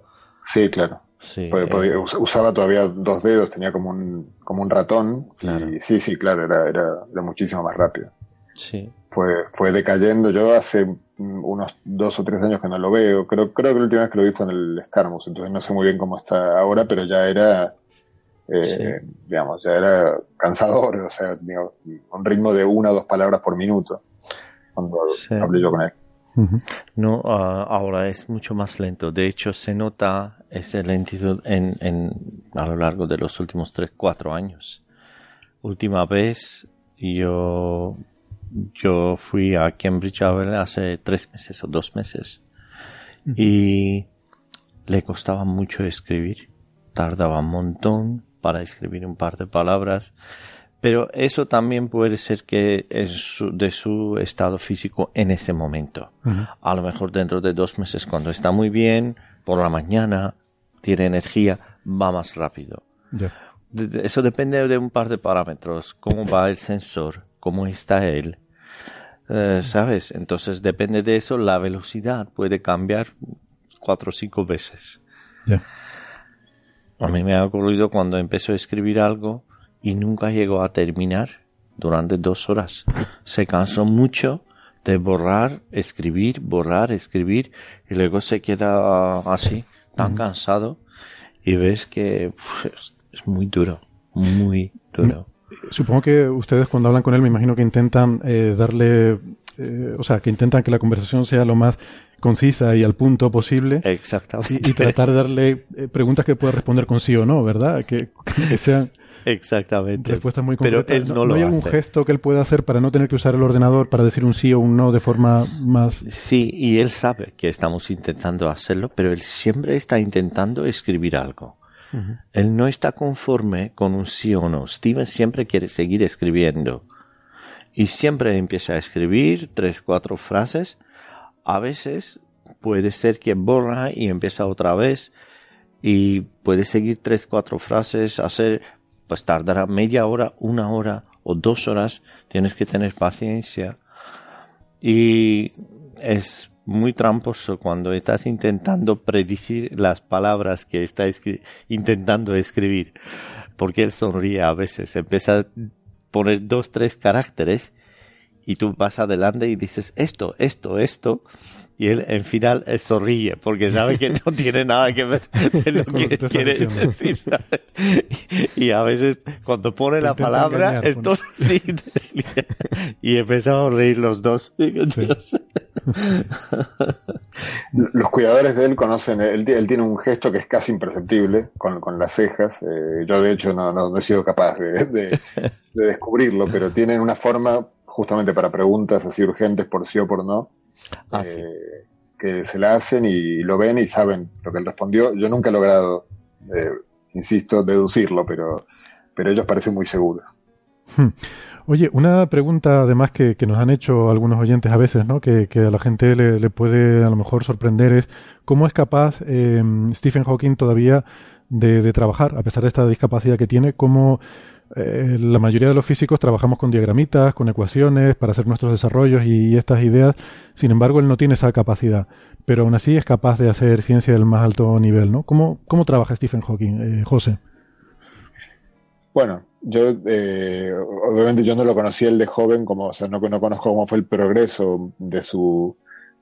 Sí, claro. Sí, podía, podía, eh, usaba todavía dos dedos, tenía como un, como un ratón. Claro. Y sí, sí, claro, era, era, era muchísimo más rápido. Sí. Fue, fue decayendo. Yo hace unos dos o tres años que no lo veo. Creo, creo que la última vez que lo vi fue en el Starmus, entonces no sé muy bien cómo está ahora, pero ya era, eh, sí. digamos, ya era cansador, o sea, digamos, un ritmo de una o dos palabras por minuto cuando sí. hablé yo con él. Uh -huh. No, uh, ahora es mucho más lento. De hecho, se nota esa lentitud en, en, a lo largo de los últimos 3, 4 años. Última vez yo, yo fui a Cambridge hace 3 meses o 2 meses uh -huh. y le costaba mucho escribir. Tardaba un montón para escribir un par de palabras pero eso también puede ser que es su, de su estado físico en ese momento. Uh -huh. A lo mejor dentro de dos meses, cuando está muy bien, por la mañana, tiene energía, va más rápido. Yeah. Eso depende de un par de parámetros. Cómo va el sensor, cómo está él. Uh, ¿Sabes? Entonces depende de eso, la velocidad puede cambiar cuatro o cinco veces. Yeah. A mí me ha ocurrido cuando empezó a escribir algo, y nunca llegó a terminar durante dos horas. Se cansó mucho de borrar, escribir, borrar, escribir y luego se queda así, tan cansado y ves que es muy duro, muy duro. Supongo que ustedes cuando hablan con él me imagino que intentan eh, darle, eh, o sea, que intentan que la conversación sea lo más concisa y al punto posible. Exactamente. Y, y tratar de darle eh, preguntas que pueda responder con sí o no, ¿verdad? Que, que sean... Exactamente. Respuestas muy concretas. Pero él no, ¿No, lo hay hace. algún gesto que él pueda hacer para no tener que usar el ordenador para decir un sí o un no de forma más. Sí, y él sabe que estamos intentando hacerlo, pero él siempre está intentando escribir algo. Él no está conforme con un sí o no. Steven siempre quiere seguir escribiendo. Y siempre empieza a escribir tres, cuatro frases. A veces puede ser que borra y empieza otra vez. Y puede seguir tres, cuatro frases, hacer pues tardará media hora, una hora o dos horas. Tienes que tener paciencia. Y es muy tramposo cuando estás intentando predecir las palabras que está escri intentando escribir. Porque él sonríe a veces. Empieza a poner dos, tres caracteres y tú vas adelante y dices esto, esto, esto. y él en final sonríe porque sabe que no tiene nada que ver con lo que quiere decir. Y a veces cuando pone la palabra, entonces sí, y empezamos a reír los dos. Los cuidadores de él conocen, él, tiene un gesto que es casi imperceptible con, las cejas. Eh, yo de hecho no, no, he sido capaz de, descubrirlo, pero tienen una forma justamente para preguntas así urgentes por sí o por no, ah, eh, que se la hacen y lo ven y saben lo que él respondió. Yo nunca he logrado, eh, insisto, deducirlo, pero, pero ellos parecen muy seguros. Oye, una pregunta además que, nos han hecho algunos oyentes a veces, ¿no? Que, a la gente le, puede a lo mejor sorprender es cómo es capaz eh, Stephen Hawking todavía de, trabajar, a pesar de esta discapacidad que tiene, cómo eh, la mayoría de los físicos trabajamos con diagramitas, con ecuaciones para hacer nuestros desarrollos y, estas ideas. Sin embargo, él no tiene esa capacidad, pero aún así es capaz de hacer ciencia del más alto nivel, ¿no? ¿Cómo, cómo trabaja Stephen Hawking, eh, José? Bueno, yo, eh, obviamente yo no lo conocí el de joven, como, o sea, no, no conozco cómo fue el progreso de su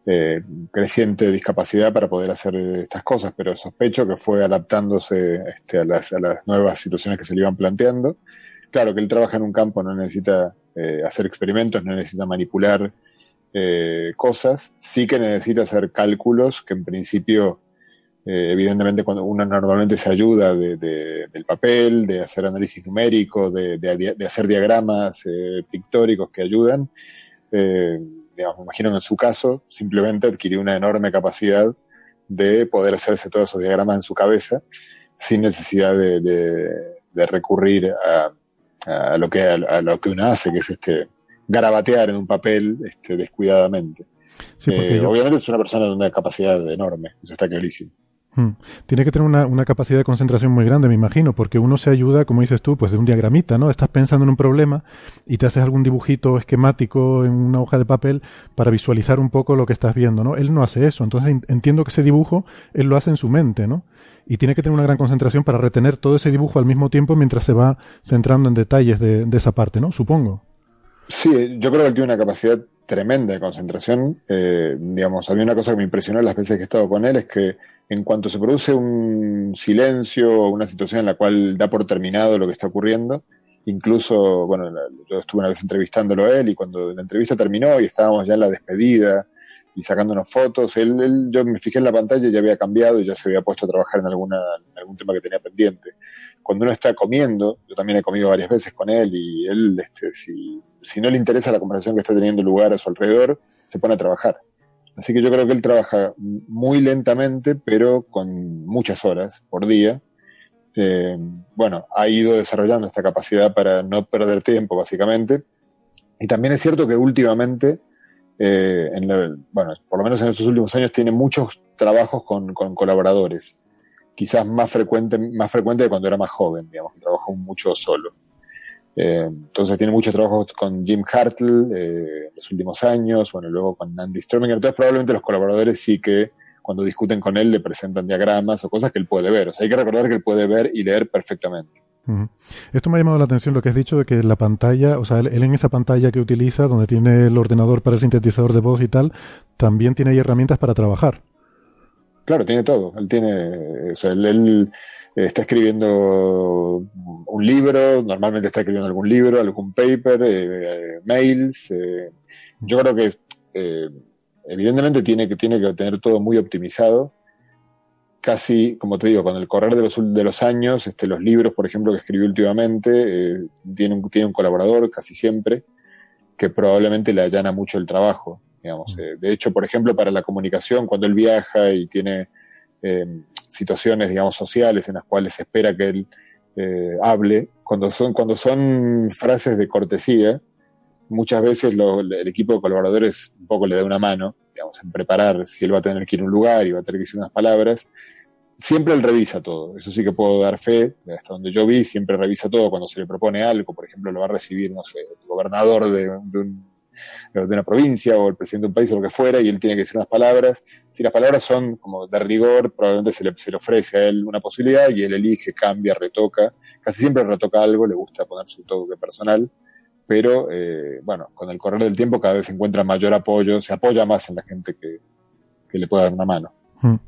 eh, creciente discapacidad para poder hacer estas cosas, pero sospecho que fue adaptándose este, a, las, a, las, nuevas situaciones que se le iban planteando. Claro que él trabaja en un campo, no necesita eh, hacer experimentos, no necesita manipular eh, cosas, sí que necesita hacer cálculos que en principio eh, evidentemente, cuando uno normalmente se ayuda de, del papel, de hacer análisis numérico, de, de hacer diagramas eh, pictóricos que ayudan, eh, digamos, me imagino que en su caso simplemente adquirió una enorme capacidad de poder hacerse todos esos diagramas en su cabeza sin necesidad de, recurrir a, a, lo que, a, lo que uno hace, que es este garabatear en un papel este, descuidadamente. Obviamente es una persona de una capacidad enorme, eso está clarísimo. Hmm. Tiene que tener una, capacidad de concentración muy grande, me imagino, porque uno se ayuda, como dices tú, pues de un diagramita, ¿no? Estás pensando en un problema y te haces algún dibujito esquemático en una hoja de papel para visualizar un poco lo que estás viendo, ¿no? Él no hace eso, entonces entiendo que ese dibujo él lo hace en su mente, ¿no? Y tiene que tener una gran concentración para retener todo ese dibujo al mismo tiempo mientras se va centrando en detalles de, esa parte, ¿no? Supongo. Sí, yo creo que él tiene una capacidad tremenda de concentración. Eh, digamos, había una cosa que me impresionó las veces que he estado con él, es que en cuanto se produce un silencio o una situación en la cual da por terminado lo que está ocurriendo, incluso, bueno, yo estuve una vez entrevistándolo a él y cuando la entrevista terminó y estábamos ya en la despedida y sacándonos fotos, él, yo me fijé en la pantalla y ya había cambiado y ya se había puesto a trabajar en, alguna, en algún tema que tenía pendiente. Cuando uno está comiendo, yo también he comido varias veces con él y él, este, si, si no le interesa la conversación que está teniendo lugar a su alrededor, se pone a trabajar. Así que yo creo que él trabaja muy lentamente, pero con muchas horas por día. Eh, bueno, ha ido desarrollando esta capacidad para no perder tiempo, básicamente. Y también es cierto que últimamente, eh, en bueno, por lo menos en estos últimos años, tiene muchos trabajos con, con colaboradores. Quizás más frecuente, más frecuente de cuando era más joven, digamos, que trabajó mucho solo. Eh, entonces tiene muchos trabajos con Jim Hartle eh, en los últimos años, bueno, luego con Andy Strominger. Entonces probablemente los colaboradores sí que cuando discuten con él le presentan diagramas o cosas que él puede ver. O sea, hay que recordar que él puede ver y leer perfectamente. Esto me ha llamado la atención lo que has dicho de que la pantalla, o sea, él, en esa pantalla que utiliza, donde tiene el ordenador para el sintetizador de voz y tal, también tiene ahí herramientas para trabajar. Claro, tiene todo. Él tiene, o sea, él está escribiendo un libro, normalmente está escribiendo algún libro, algún paper, eh, mails. Eh, yo creo que eh, evidentemente tiene que, tiene que tener todo muy optimizado. Casi, como te digo, con el correr de los, de los años, este, los libros, por ejemplo, que escribió últimamente, tiene, un, tiene un colaborador casi siempre que probablemente le allana mucho el trabajo. Digamos. Mm. de hecho, por ejemplo, para la comunicación, cuando él viaja y tiene situaciones, digamos, sociales en las cuales se espera que él eh, hable, cuando son, cuando son frases de cortesía, muchas veces el equipo de colaboradores un poco le da una mano, digamos, en preparar si él va a tener que ir a un lugar y va a tener que decir unas palabras. Siempre él revisa todo, eso sí que puedo dar fe, hasta donde yo vi, siempre revisa todo. Cuando se le propone algo, por ejemplo, lo va a recibir, no sé, el gobernador de un de una provincia o el presidente de un país o lo que fuera, y él tiene que decir unas palabras. Si las palabras son como de rigor, probablemente se le, se le ofrece a él una posibilidad y él elige, cambia, retoca. Casi siempre retoca algo, le gusta poner su toque personal, pero eh, bueno, con el correr del tiempo cada vez se encuentra mayor apoyo, se apoya más en la gente que, le pueda dar una mano. Hmm.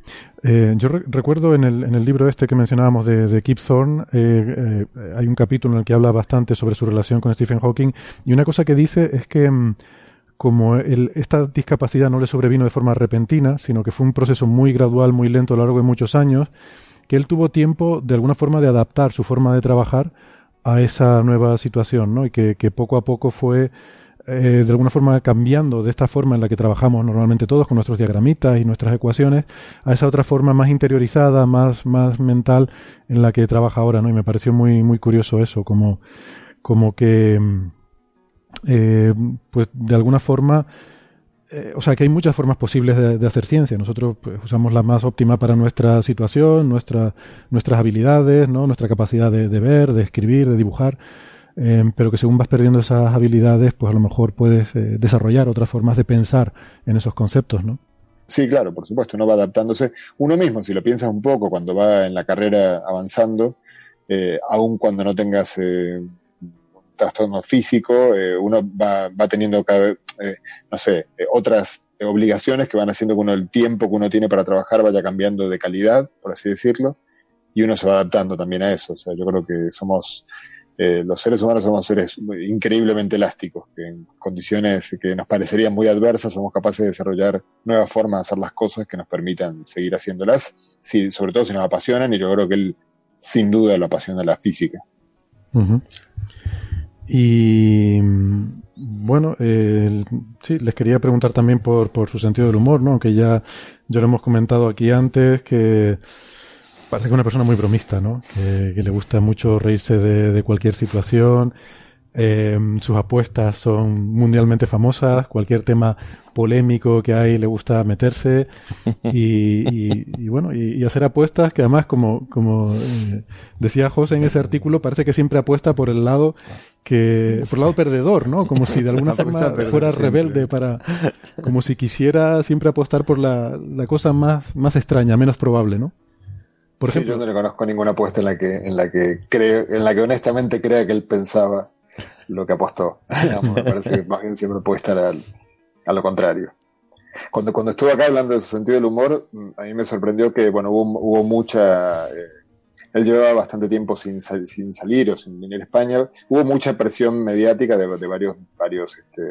Eh, yo recuerdo en el, en el, libro este que mencionábamos de, de Kip Thorne, eh, eh, hay un capítulo en el que habla bastante sobre su relación con Stephen Hawking y una cosa que dice es que mm, como esta discapacidad no le sobrevino de forma repentina, sino que fue un proceso muy gradual, muy lento a lo largo de muchos años, que él tuvo tiempo de alguna forma de adaptar su forma de trabajar a esa nueva situación, ¿no? Y que poco a poco fue eh, de alguna forma cambiando de esta forma en la que trabajamos normalmente todos con nuestros diagramitas y nuestras ecuaciones a esa otra forma más interiorizada, más, más mental en la que trabaja ahora, ¿no? Y me pareció muy, muy curioso eso, como, como que, eh, pues de alguna forma, eh, o sea, que hay muchas formas posibles de, hacer ciencia. Nosotros pues, usamos la más óptima para nuestra situación, nuestra, nuestras habilidades, ¿no? nuestra capacidad de ver, de escribir, de dibujar. Em, pero que según vas perdiendo esas habilidades, pues a lo mejor puedes eh, desarrollar otras formas de pensar en esos conceptos, ¿no? Sí, claro, por supuesto, uno va adaptándose. Uno mismo, si lo piensas un poco, cuando va en la carrera avanzando, eh, aun cuando no tengas eh, un trastorno físico, eh, uno va, va teniendo, no sé, otras obligaciones que van haciendo que uno el tiempo que uno tiene para trabajar vaya cambiando de calidad, por así decirlo, y uno se va adaptando también a eso. O sea, yo creo que somos eh, los seres humanos somos seres increíblemente elásticos, que en condiciones que nos parecerían muy adversas somos capaces de desarrollar nuevas formas de hacer las cosas que nos permitan seguir haciéndolas, si, sobre todo si nos apasionan, y yo creo que él sin duda lo apasiona la física. Y bueno, sí, les quería preguntar también por, por su sentido del humor, ¿no? Que ya, ya lo hemos comentado aquí antes, que Parece que es una persona muy bromista, ¿no? Que, le gusta mucho reírse de, cualquier situación. Eh, sus apuestas son mundialmente famosas. Cualquier tema polémico que hay le gusta meterse. Y, bueno, y, hacer apuestas que además, como, como eh, decía José en ese artículo, parece que siempre apuesta por el lado que por el lado perdedor, ¿no? Como si de alguna forma fuera rebelde para, como si quisiera siempre apostar por la, la cosa más, más extraña, menos probable, ¿no? Por ejemplo, yo no le conozco ninguna apuesta en la que, en la que creo, en la que honestamente crea que él pensaba lo que apostó. me parece que más bien siempre puede estar a lo contrario. Cuando, cuando estuve acá hablando de su sentido del humor, a mí me sorprendió que, bueno, hubo, hubo mucha, eh, él llevaba bastante tiempo sin, sin salir o sin venir a España. Hubo mucha presión mediática de, de varios, varios este,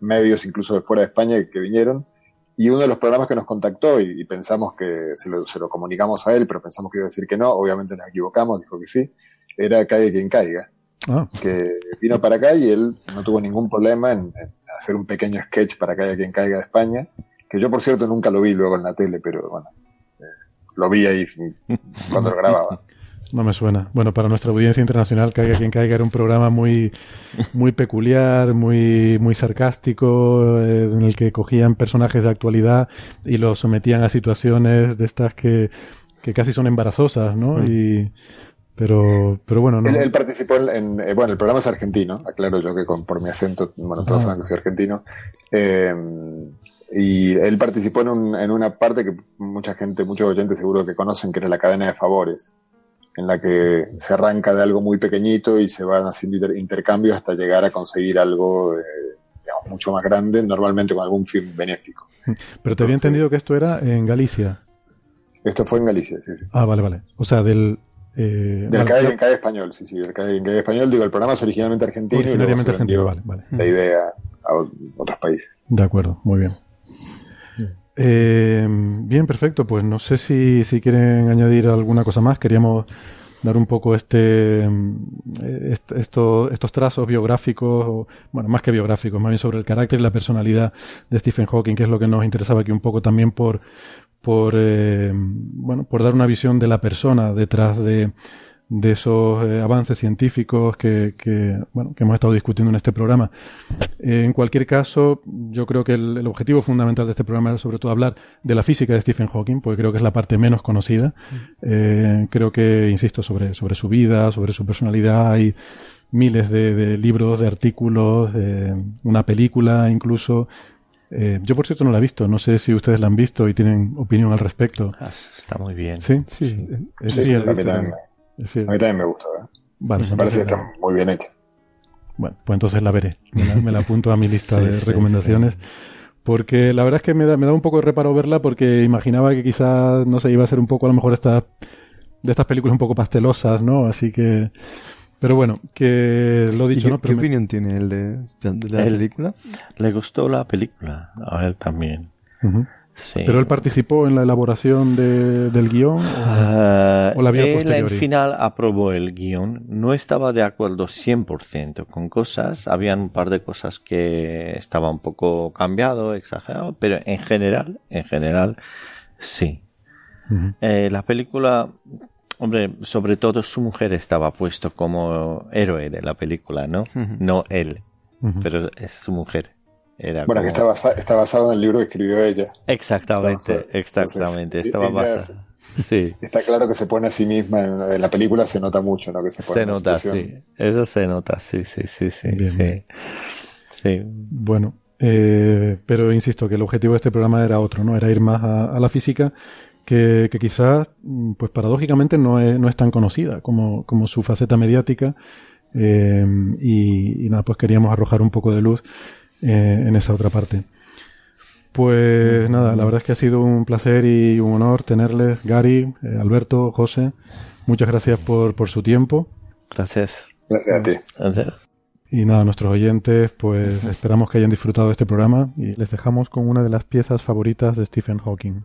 medios, incluso de fuera de España, que vinieron. Y uno de los programas que nos contactó y, pensamos que se lo, se lo, comunicamos a él, pero pensamos que iba a decir que no, obviamente nos equivocamos, dijo que sí, era Caiga quien caiga. Ah. Que vino para acá y él no tuvo ningún problema en, hacer un pequeño sketch para Caiga quien caiga de España, que yo por cierto nunca lo vi luego en la tele, pero bueno, eh, lo vi ahí cuando lo grababa. No me suena. Bueno, para nuestra audiencia internacional, Caiga quien caiga era un programa muy, muy peculiar, muy, muy sarcástico, eh, en el que cogían personajes de actualidad y los sometían a situaciones de estas que, que casi son embarazosas, ¿no? Y, pero, pero bueno, no. Él, participó en, eh, bueno, el programa es argentino, aclaro yo que con, por mi acento, bueno, todos ah. saben que soy argentino. Eh, y él participó en, un, en una parte que mucha gente, muchos oyentes seguro que conocen, que era la cadena de favores en la que se arranca de algo muy pequeñito y se van haciendo intercambios hasta llegar a conseguir algo eh, digamos, mucho más grande, normalmente con algún fin benéfico. Pero te había entendido que esto era en Galicia. Esto fue en Galicia, sí. sí. Ah, vale, vale. O sea, del... Eh, del vale, CAE, español, sí, sí, del CAE, en CAE español. Digo, el programa es originalmente argentino originalmente y argentino, vale, vale. la idea a otros países. De acuerdo, muy bien. Eh, bien, perfecto. Pues no sé si, si quieren añadir alguna cosa más. Queríamos dar un poco este, eh, estos trazos biográficos, bueno, más que biográficos, más bien sobre el carácter y la personalidad de Stephen Hawking, que es lo que nos interesaba aquí un poco también por, por, eh, bueno, por dar una visión de la persona detrás de, de esos eh, avances científicos que, que, bueno, que hemos estado discutiendo en este programa. Eh, en cualquier caso, yo creo que el, objetivo fundamental de este programa era sobre todo hablar de la física de Stephen Hawking, porque creo que es la parte menos conocida. Eh, creo que, insisto, sobre, sobre su vida, sobre su personalidad, hay miles de, libros, de artículos, una película incluso. yo, por cierto, no la he visto. No sé si ustedes la han visto y tienen opinión al respecto. Ah, está muy bien. Sí, sí. Es sí, a mí también me gusta. ¿eh? me parece que está muy bien hecha. Bueno, pues entonces la veré. Me la, apunto a mi lista de recomendaciones Porque la verdad es que me da, me da un poco de reparo verla porque imaginaba que quizás, no sé, iba a ser un poco a lo mejor esta, de estas películas un poco pastelosas, ¿no? Así que... Pero bueno, que lo dicho, qué, ¿no? ¿Qué opinión tiene él de, la película? Le gustó la película, a él también. ¿Pero él participó en la elaboración de, del guion? ¿O, ah, la vio Él al final aprobó el guion. No estaba de acuerdo 100% con cosas. Habían un par de cosas que estaba un poco cambiado, exagerado, pero en general, en general, sí. Eh, la película, hombre, sobre todo su mujer estaba puesto como héroe de la película, ¿no? No él, pero es su mujer bueno, que está, basado en el libro que escribió ella. Exactamente, exactamente. estaba basado. Sí. Está claro que se pone a sí misma en, la película, se nota mucho, ¿no? Que se, se nota, sí. Eso se nota, sí, sí, sí, sí. sí. Bueno, eh, pero insisto que el objetivo de este programa era otro, ¿no? Era ir más a, la física, que, que, quizás, pues paradójicamente, no es, no es tan conocida como, como su faceta mediática. Eh, y, y, nada, pues queríamos arrojar un poco de luz eh, en esa otra parte. Pues nada, la verdad es que ha sido un placer y un honor tenerles, Gary, eh, Alberto, José. Muchas gracias por, por su tiempo. Gracias. Gracias a ti. Gracias. Y nada, nuestros oyentes, pues esperamos que hayan disfrutado de este programa y les dejamos con una de las piezas favoritas de Stephen Hawking.